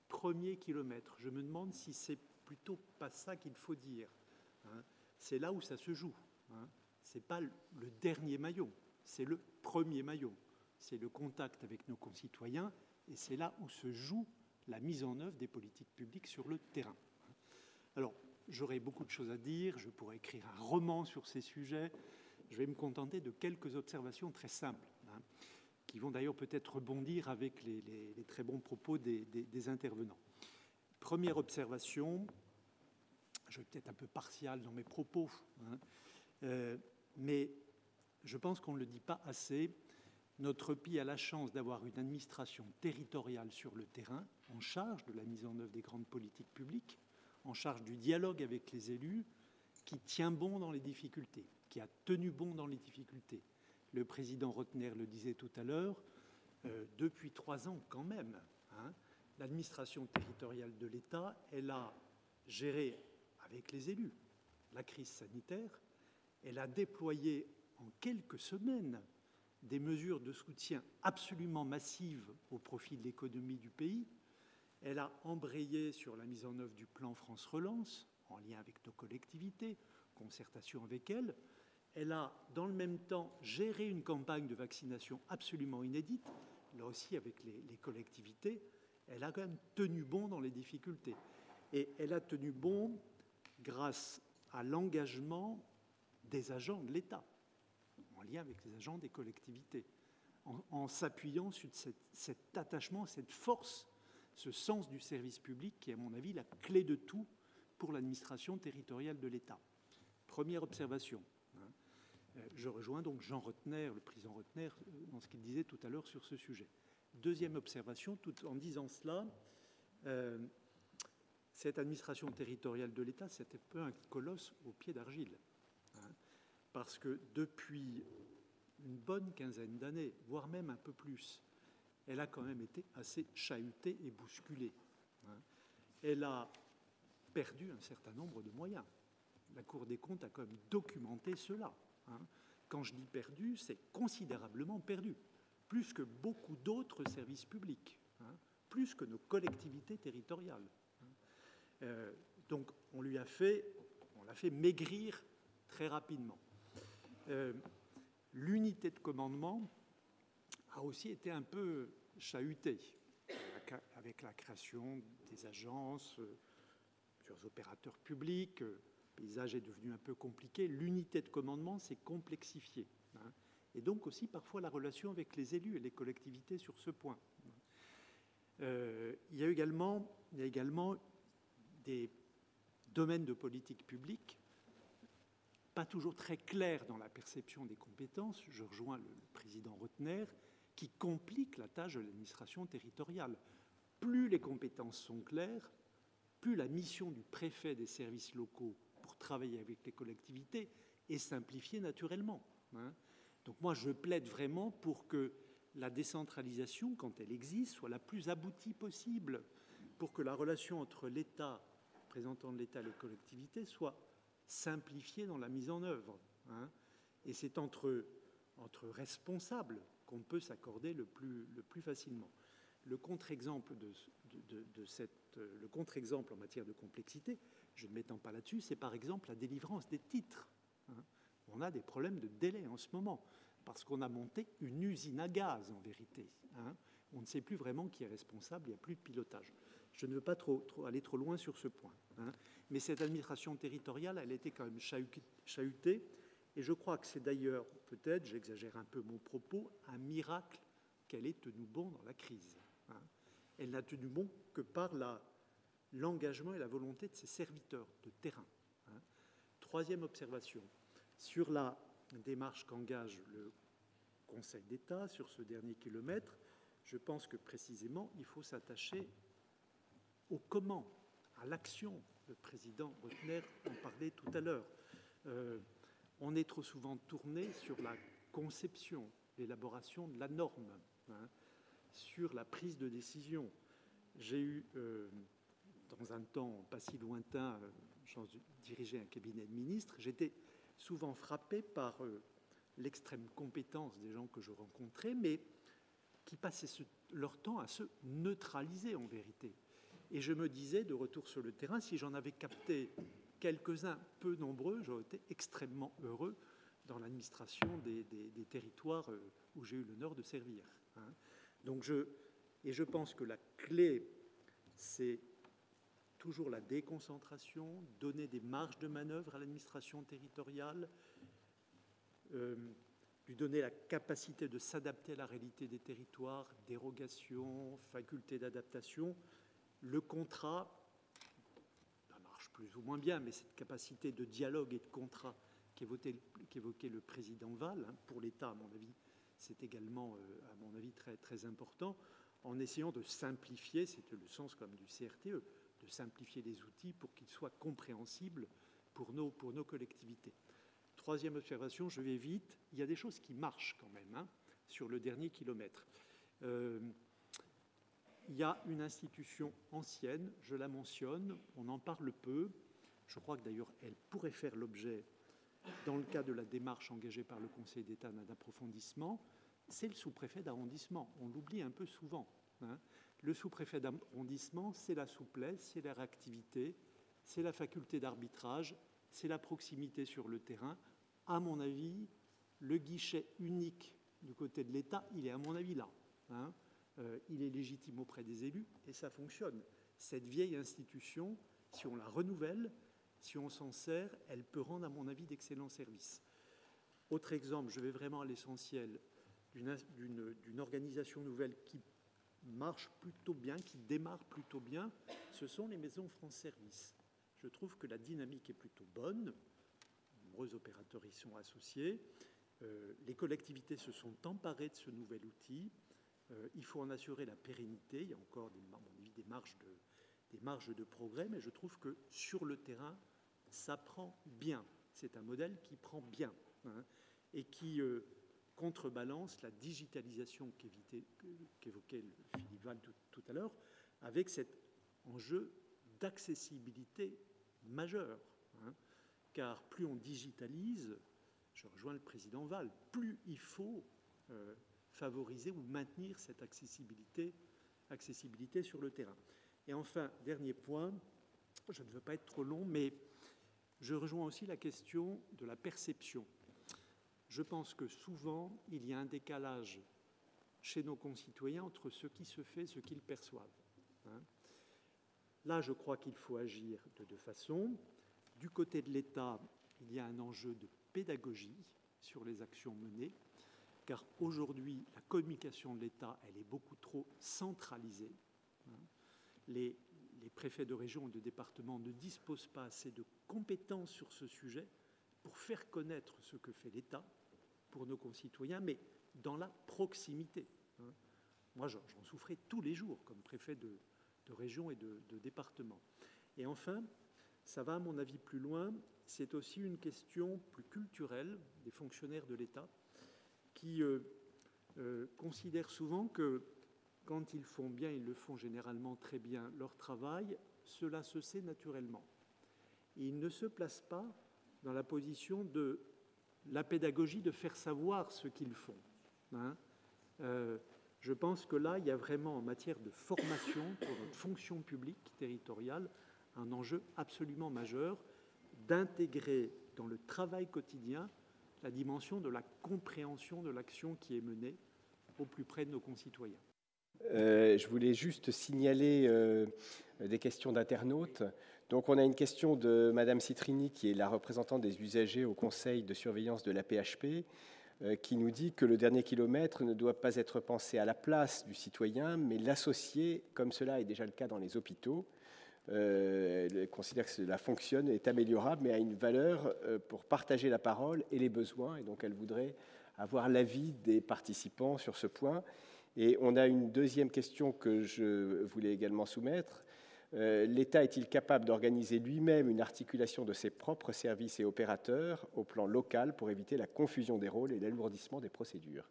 premier kilomètre. Je me demande si c'est plutôt pas ça qu'il faut dire. Hein. C'est là où ça se joue. Hein. C'est pas le dernier maillon, c'est le premier maillon c'est le contact avec nos concitoyens, et c'est là où se joue la mise en œuvre des politiques publiques sur le terrain. Alors, j'aurais beaucoup de choses à dire, je pourrais écrire un roman sur ces sujets, je vais me contenter de quelques observations très simples, hein, qui vont d'ailleurs peut-être rebondir avec les, très bons propos des, intervenants. Première observation, je vais peut-être un peu partial dans mes propos, hein, euh, mais je pense qu'on ne le dit pas assez. Notre pays a la chance d'avoir une administration territoriale sur le terrain, en charge de la mise en œuvre des grandes politiques publiques, en charge du dialogue avec les élus, qui tient bon dans les difficultés, qui a tenu bon dans les difficultés. Le président Rotner le disait tout à l'heure, euh, depuis trois ans quand même, hein, l'administration territoriale de l'État, elle a géré avec les élus la crise sanitaire, elle a déployé en quelques semaines des mesures de soutien absolument massives au profit de l'économie du pays. Elle a embrayé sur la mise en œuvre du plan France Relance, en lien avec nos collectivités, concertation avec elles. Elle a, dans le même temps, géré une campagne de vaccination absolument inédite, là aussi avec les, les collectivités. Elle a quand même tenu bon dans les difficultés. Et elle a tenu bon grâce à l'engagement des agents de l'État, en lien avec les agents des collectivités, en, s'appuyant sur cet attachement, cette force, ce sens du service public qui est, à mon avis, la clé de tout pour l'administration territoriale de l'État. Première observation. Hein. Euh, je rejoins donc Jean Rotner, le président Rotner, euh, dans ce qu'il disait tout à l'heure sur ce sujet. Deuxième observation, tout en disant cela, euh, cette administration territoriale de l'État, c'était peu un colosse au pied d'argile. Hein, parce que depuis une bonne quinzaine d'années, voire même un peu plus, elle a quand même été assez chahutée et bousculée. Hein. Elle a perdu un certain nombre de moyens. La Cour des comptes a quand même documenté cela. Hein. Quand je dis perdu, c'est considérablement perdu, plus que beaucoup d'autres services publics, plus que nos collectivités territoriales. Euh, donc on lui a fait, on l'a fait maigrir très rapidement. Euh, l'unité de commandement a aussi été un peu chahutée avec la création des agences, plusieurs euh, opérateurs publics. Le paysage est devenu un peu compliqué. L'unité de commandement s'est complexifiée. Hein. et donc aussi parfois la relation avec les élus et les collectivités sur ce point. il y a également des domaines de politique publique pas toujours très clairs dans la perception des compétences, je rejoins le président Rotner, qui complique la tâche de l'administration territoriale. Plus les compétences sont claires, plus la mission du préfet des services locaux pour travailler avec les collectivités est simplifiée naturellement. Hein. Donc moi, je plaide vraiment pour que la décentralisation, quand elle existe, soit la plus aboutie possible, pour que la relation entre l'État représentant de l'État et les collectivités soit simplifiée dans la mise en œuvre. Hein. Et c'est entre, responsables qu'on peut s'accorder le plus, le plus facilement. Le contre-exemple en matière de complexité, je ne m'étends pas là-dessus, c'est par exemple la délivrance des titres. Hein. On a des problèmes de délai en ce moment parce qu'on a monté une usine à gaz en vérité. Hein. On ne sait plus vraiment qui est responsable, il n'y a plus de pilotage. Je ne veux pas aller trop loin sur ce point. Hein. Mais cette administration territoriale, elle été quand même chahutée. Et je crois que c'est d'ailleurs, peut-être, j'exagère un peu mon propos, un miracle qu'elle ait tenu bon dans la crise. Hein. Elle n'a tenu bon que par l'engagement et la volonté de ses serviteurs de terrain. Hein. Troisième observation, sur la démarche qu'engage le Conseil d'État sur ce dernier kilomètre, je pense que précisément, il faut s'attacher au comment, à l'action. Le président Rotner en parlait tout à l'heure. Euh, on est trop souvent tourné sur la conception, l'élaboration de la norme, hein, sur la prise de décision. J'ai eu, euh, dans un temps pas si lointain, euh, de diriger un cabinet de ministres, j'étais souvent frappé par l'extrême compétence des gens que je rencontrais, mais qui passaient leur temps à se neutraliser en vérité. Et je me disais, de retour sur le terrain, si j'en avais capté quelques-uns peu nombreux, j'aurais été extrêmement heureux dans l'administration des, territoires euh, où j'ai eu l'honneur de servir. Hein. Donc et je pense que la clé, c'est toujours la déconcentration, donner des marges de manœuvre à l'administration territoriale, euh, lui donner la capacité de s'adapter à la réalité des territoires, dérogation, faculté d'adaptation, le contrat, ça marche plus ou moins bien, mais cette capacité de dialogue et de contrat qu'évoquait le président Val. Hein, pour l'État, à mon avis, c'est également, à mon avis, très, important, en essayant de simplifier, c'était le sens comme du CRTE, de simplifier les outils pour qu'ils soient compréhensibles pour nos, pour nos collectivités. Troisième observation, je vais vite, il y a des choses qui marchent quand même hein, sur le dernier kilomètre. Euh, il y a une institution ancienne, je la mentionne, on en parle peu. Je crois que d'ailleurs elle pourrait faire l'objet, dans le cas de la démarche engagée par le Conseil d'État d'un approfondissement, c'est le sous-préfet d'arrondissement. On l'oublie un peu souvent. Hein. Le sous-préfet d'arrondissement, c'est la souplesse, c'est la réactivité, c'est la faculté d'arbitrage, c'est la proximité sur le terrain. À mon avis, le guichet unique du côté de l'État, il est à mon avis là. Hein. Euh, il est légitime auprès des élus et ça fonctionne. Cette vieille institution, si on la renouvelle, si on s'en sert, elle peut rendre, à mon avis, d'excellents services. Autre exemple, je vais vraiment à l'essentiel d'une organisation nouvelle qui marche plutôt bien, qui démarre plutôt bien, ce sont les maisons France Service. Je trouve que la dynamique est plutôt bonne. Nombreux opérateurs y sont associés. Euh, les collectivités se sont emparées de ce nouvel outil. Euh, il faut en assurer la pérennité. Il y a encore des, des, marges de, des marges de progrès, mais je trouve que sur le terrain, ça prend bien. C'est un modèle qui prend bien hein, et qui euh, contrebalance la digitalisation qu'évoquait Philippe Val tout, à l'heure, avec cet enjeu d'accessibilité majeur. Hein. car plus on digitalise, je rejoins le président Val, plus il faut euh, favoriser ou maintenir cette accessibilité, sur le terrain. Et enfin, dernier point, je ne veux pas être trop long, mais je rejoins aussi la question de la perception je pense que souvent, il y a un décalage chez nos concitoyens entre ce qui se fait et ce qu'ils perçoivent. Hein. Là, je crois qu'il faut agir de deux façons. Du côté de l'État, il y a un enjeu de pédagogie sur les actions menées, car aujourd'hui, la communication de l'État, elle est beaucoup trop centralisée. Les, préfets de région et de département ne disposent pas assez de compétences sur ce sujet pour faire connaître ce que fait l'État pour nos concitoyens, mais dans la proximité. Moi, j'en souffrais tous les jours comme préfet de, région et de, département. Et enfin, ça va à mon avis plus loin, c'est aussi une question plus culturelle des fonctionnaires de l'État qui euh, euh, considèrent souvent que quand ils font bien, ils le font généralement très bien leur travail, cela se sait naturellement. Ils ne se placent pas dans la position de la pédagogie de faire savoir ce qu'ils font. Hein. Euh, je pense que là, il y a vraiment en matière de formation pour notre fonction publique territoriale un enjeu absolument majeur d'intégrer dans le travail quotidien la dimension de la compréhension de l'action qui est menée au plus près de nos concitoyens. Euh, je voulais juste signaler euh, des questions d'internautes. Donc on a une question de Madame Citrini, qui est la représentante des usagers au Conseil de surveillance de la PHP, euh, qui nous dit que le dernier kilomètre ne doit pas être pensé à la place du citoyen, mais l'associer, comme cela est déjà le cas dans les hôpitaux. Euh, considère que cela fonctionne, est améliorable, mais a une valeur euh, pour partager la parole et les besoins. Et donc elle voudrait avoir l'avis des participants sur ce point. Et on a une deuxième question que je voulais également soumettre. Euh, L'État est-il capable d'organiser lui-même une articulation de ses propres services et opérateurs au plan local pour éviter la confusion des rôles et l'alourdissement des procédures?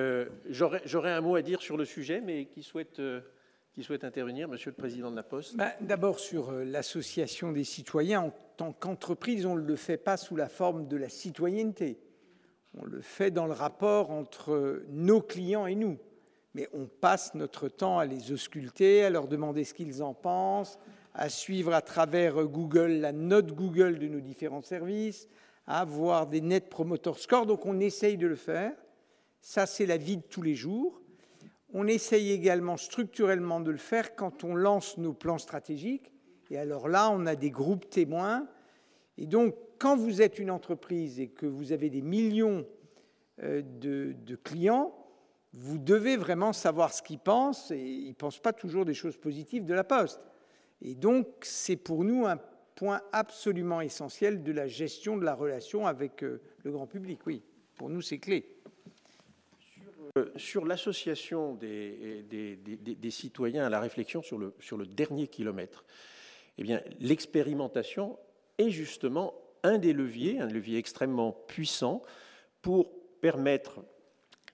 Euh, J'aurais un mot à dire sur le sujet, mais qui souhaite, qui souhaite intervenir, Monsieur le Président de la Poste bah, D'abord sur l'association des citoyens. En tant qu'entreprise, on ne le fait pas sous la forme de la citoyenneté. On le fait dans le rapport entre nos clients et nous mais on passe notre temps à les ausculter, à leur demander ce qu'ils en pensent, à suivre à travers Google la note Google de nos différents services, à avoir des net promoter scores. Donc on essaye de le faire. Ça, c'est la vie de tous les jours. On essaye également structurellement de le faire quand on lance nos plans stratégiques. Et alors là, on a des groupes témoins. Et donc, quand vous êtes une entreprise et que vous avez des millions euh, de, clients, vous devez vraiment savoir ce qu'ils pensent, et ils ne pensent pas toujours des choses positives de la Poste. Et donc, c'est pour nous un point absolument essentiel de la gestion de la relation avec le grand public. Oui, pour nous, c'est clé. Sur, l'association des, citoyens à la réflexion sur le, le dernier kilomètre, eh bien, l'expérimentation est justement un des leviers, un levier extrêmement puissant pour permettre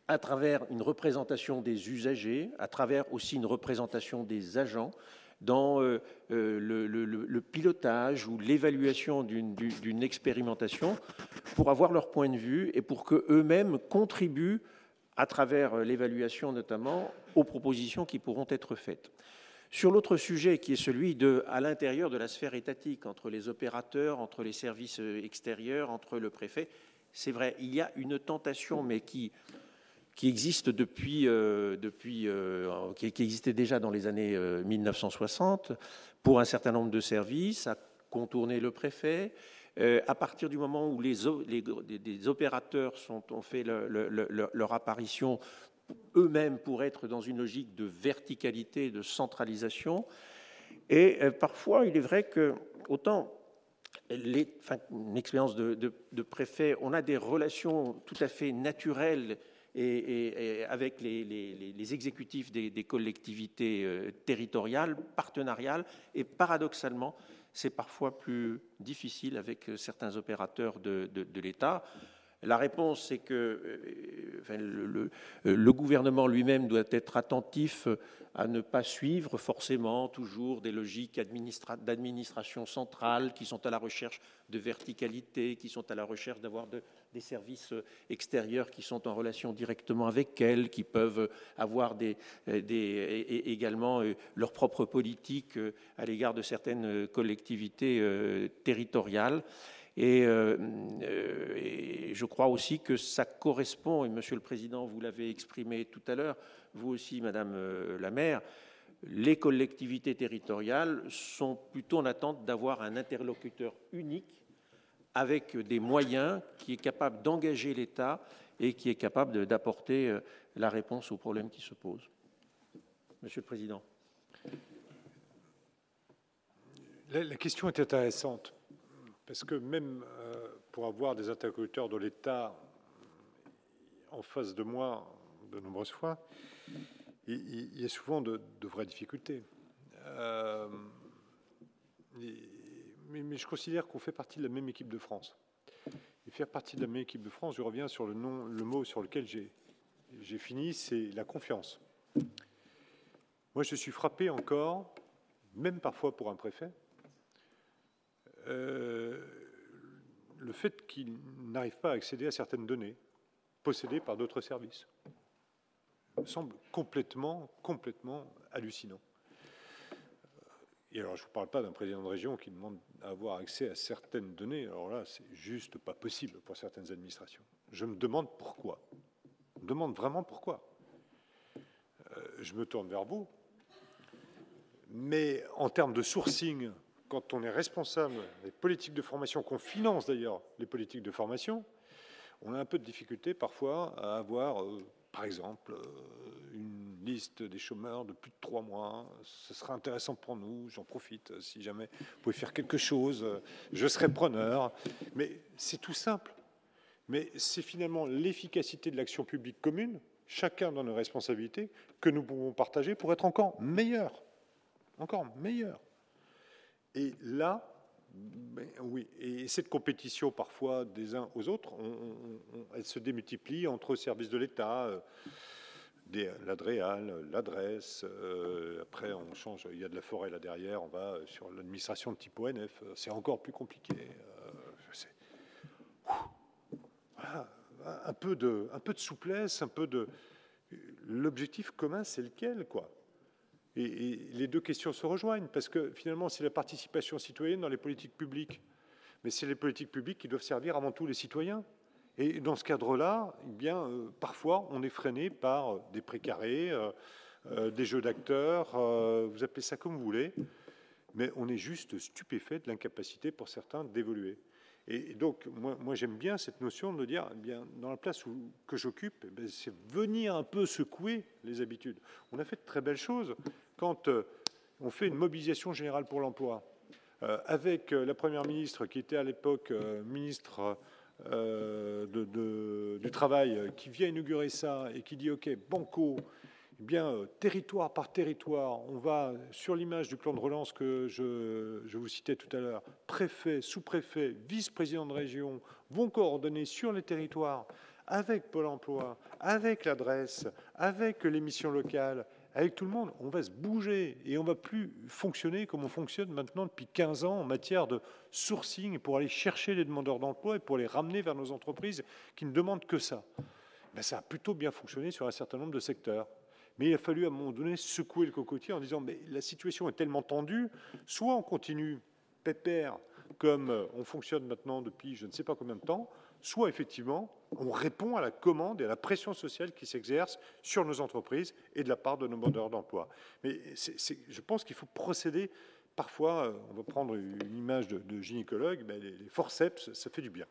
à travers une représentation des usagers, à travers aussi une représentation des agents, dans euh, euh, le, pilotage ou l'évaluation d'une expérimentation, pour avoir leur point de vue et pour qu'eux-mêmes contribuent, à travers euh, l'évaluation notamment, aux propositions qui pourront être faites. Sur l'autre sujet, qui est celui de, à l'intérieur de la sphère étatique, entre les opérateurs, entre les services extérieurs, entre le préfet, c'est vrai, il y a une tentation, mais qui, existe depuis, euh, euh, qui, existait déjà dans les années 1960 euh, pour un certain nombre de services, à contourner le préfet. À partir du moment où les, opérateurs ont fait leur apparition eux-mêmes pour être dans une logique de verticalité, de centralisation, et parfois il est vrai que autant une expérience de, préfet, on a des relations tout à fait naturelles et, avec les, exécutifs des, collectivités euh, territoriales, partenariales, et paradoxalement, c'est parfois plus difficile avec euh, certains opérateurs de, l'État. La réponse, c'est que euh, le, gouvernement lui-même doit être attentif à ne pas suivre forcément toujours des logiques d'administration centrale qui sont à la recherche de verticalité, qui sont à la recherche d'avoir des services extérieurs qui sont en relation directement avec elles, qui peuvent avoir des, également euh, leur propre politique euh, à l'égard de certaines collectivités euh, territoriales. Et, je crois aussi que ça correspond, et Monsieur le Président, vous l'avez exprimé tout à l'heure, vous aussi, Madame euh, la maire, les collectivités territoriales sont plutôt en attente d'avoir un interlocuteur unique avec des moyens qui est capable d'engager l'État et qui est capable d'apporter euh, la réponse aux problèmes qui se posent. Monsieur le Président. La, question est intéressante parce que même euh, pour avoir des interlocuteurs de l'État en face de moi de nombreuses fois, il, y a souvent de, vraies difficultés. Euh, mais, je considère qu'on fait partie de la même équipe de France. Et faire partie de la même équipe de France, je reviens sur le, nom, le mot sur lequel j'ai fini, c'est la confiance. Moi, je suis frappé encore, même parfois pour un préfet, euh, le fait qu'il n'arrive pas à accéder à certaines données possédées par d'autres services me semble complètement, complètement hallucinant. Et alors, je ne vous parle pas d'un président de région qui demande à avoir accès à certaines données. Alors là, c'est juste pas possible pour certaines administrations. Je me demande pourquoi. Je me demande vraiment pourquoi. Euh, je me tourne vers vous. Mais en termes de sourcing, quand on est responsable des politiques de formation, qu'on finance d'ailleurs les politiques de formation, on a un peu de difficulté parfois à avoir euh, par exemple, euh, liste des chômeurs de plus de trois mois. Ce serait intéressant pour nous, j'en profite, si jamais vous pouvez faire quelque chose, je serai preneur. Mais c'est tout simple. Mais c'est finalement l'efficacité de l'action publique commune, chacun dans nos responsabilités, que nous pouvons partager pour être encore meilleurs. Encore meilleurs. Et là, ben oui, et cette compétition parfois des uns aux autres, elle se démultiplie entre services de l'État, euh, l'ADREAL, l'adresse, euh, après on change, il y a de la forêt là derrière, on va sur l'administration de type ONF, c'est encore plus compliqué. Euh, un, peu de, un peu de souplesse, un peu de... L'objectif commun, c'est lequel, quoi? Et, les deux questions se rejoignent, parce que finalement, c'est la participation citoyenne dans les politiques publiques. Mais c'est les politiques publiques qui doivent servir avant tout les citoyens. Et dans ce cadre-là, eh bien, euh, parfois, on est freiné par euh, des précarés, euh, des jeux d'acteurs, vous appelez ça comme vous voulez, mais on est juste stupéfait de l'incapacité pour certains d'évoluer. Et donc, moi, j'aime bien cette notion de dire, eh bien, dans la place que j'occupe, eh c'est venir un peu secouer les habitudes. On a fait de très belles choses quand on fait une mobilisation générale pour l'emploi. avec la Première ministre, qui était à l'époque ministre de, du Travail, qui vient inaugurer ça et qui dit OK, banco, eh bien, territoire par territoire, on va, sur l'image du plan de relance que je, je vous citais tout à l'heure, préfet, sous-préfet, vice-président de région vont coordonner sur les territoires avec Pôle emploi, avec l'adresse, avec les missions locales, avec tout le monde, on va se bouger et on va plus fonctionner comme on fonctionne maintenant depuis 15 ans en matière de sourcing pour aller chercher les demandeurs d'emploi et pour les ramener vers nos entreprises qui ne demandent que ça. Ben, ça a plutôt bien fonctionné sur un certain nombre de secteurs. Mais il a fallu à un moment donné secouer le cocotier en disant mais la situation est tellement tendue, soit on continue pépère comme on fonctionne maintenant depuis je ne sais pas combien de temps, soit effectivement on répond à la commande et à la pression sociale qui s'exerce sur nos entreprises et de la part de nos demandeurs d'emploi. Mais je pense qu'il faut procéder. Parfois, euh, on va prendre une image de, gynécologue, mais les, forceps, ça fait du bien.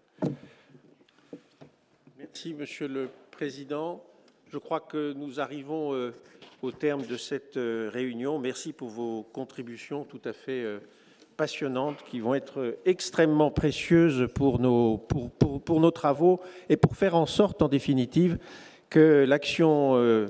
Merci, Monsieur le Président. Je crois que nous arrivons euh, au terme de cette euh, réunion. Merci pour vos contributions tout à fait passionnantes qui vont être extrêmement précieuses pour nos, travaux et pour faire en sorte, en définitive, que l'action euh,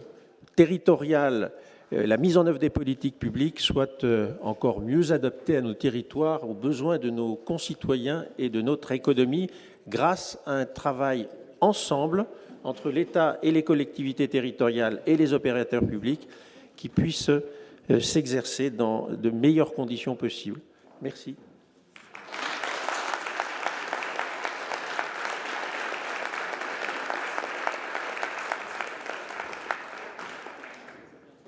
territoriale, euh, la mise en œuvre des politiques publiques soit euh, encore mieux adaptée à nos territoires, aux besoins de nos concitoyens et de notre économie, grâce à un travail ensemble entre l'État et les collectivités territoriales et les opérateurs publics qui puissent s'exercer dans de meilleures conditions possibles. Merci.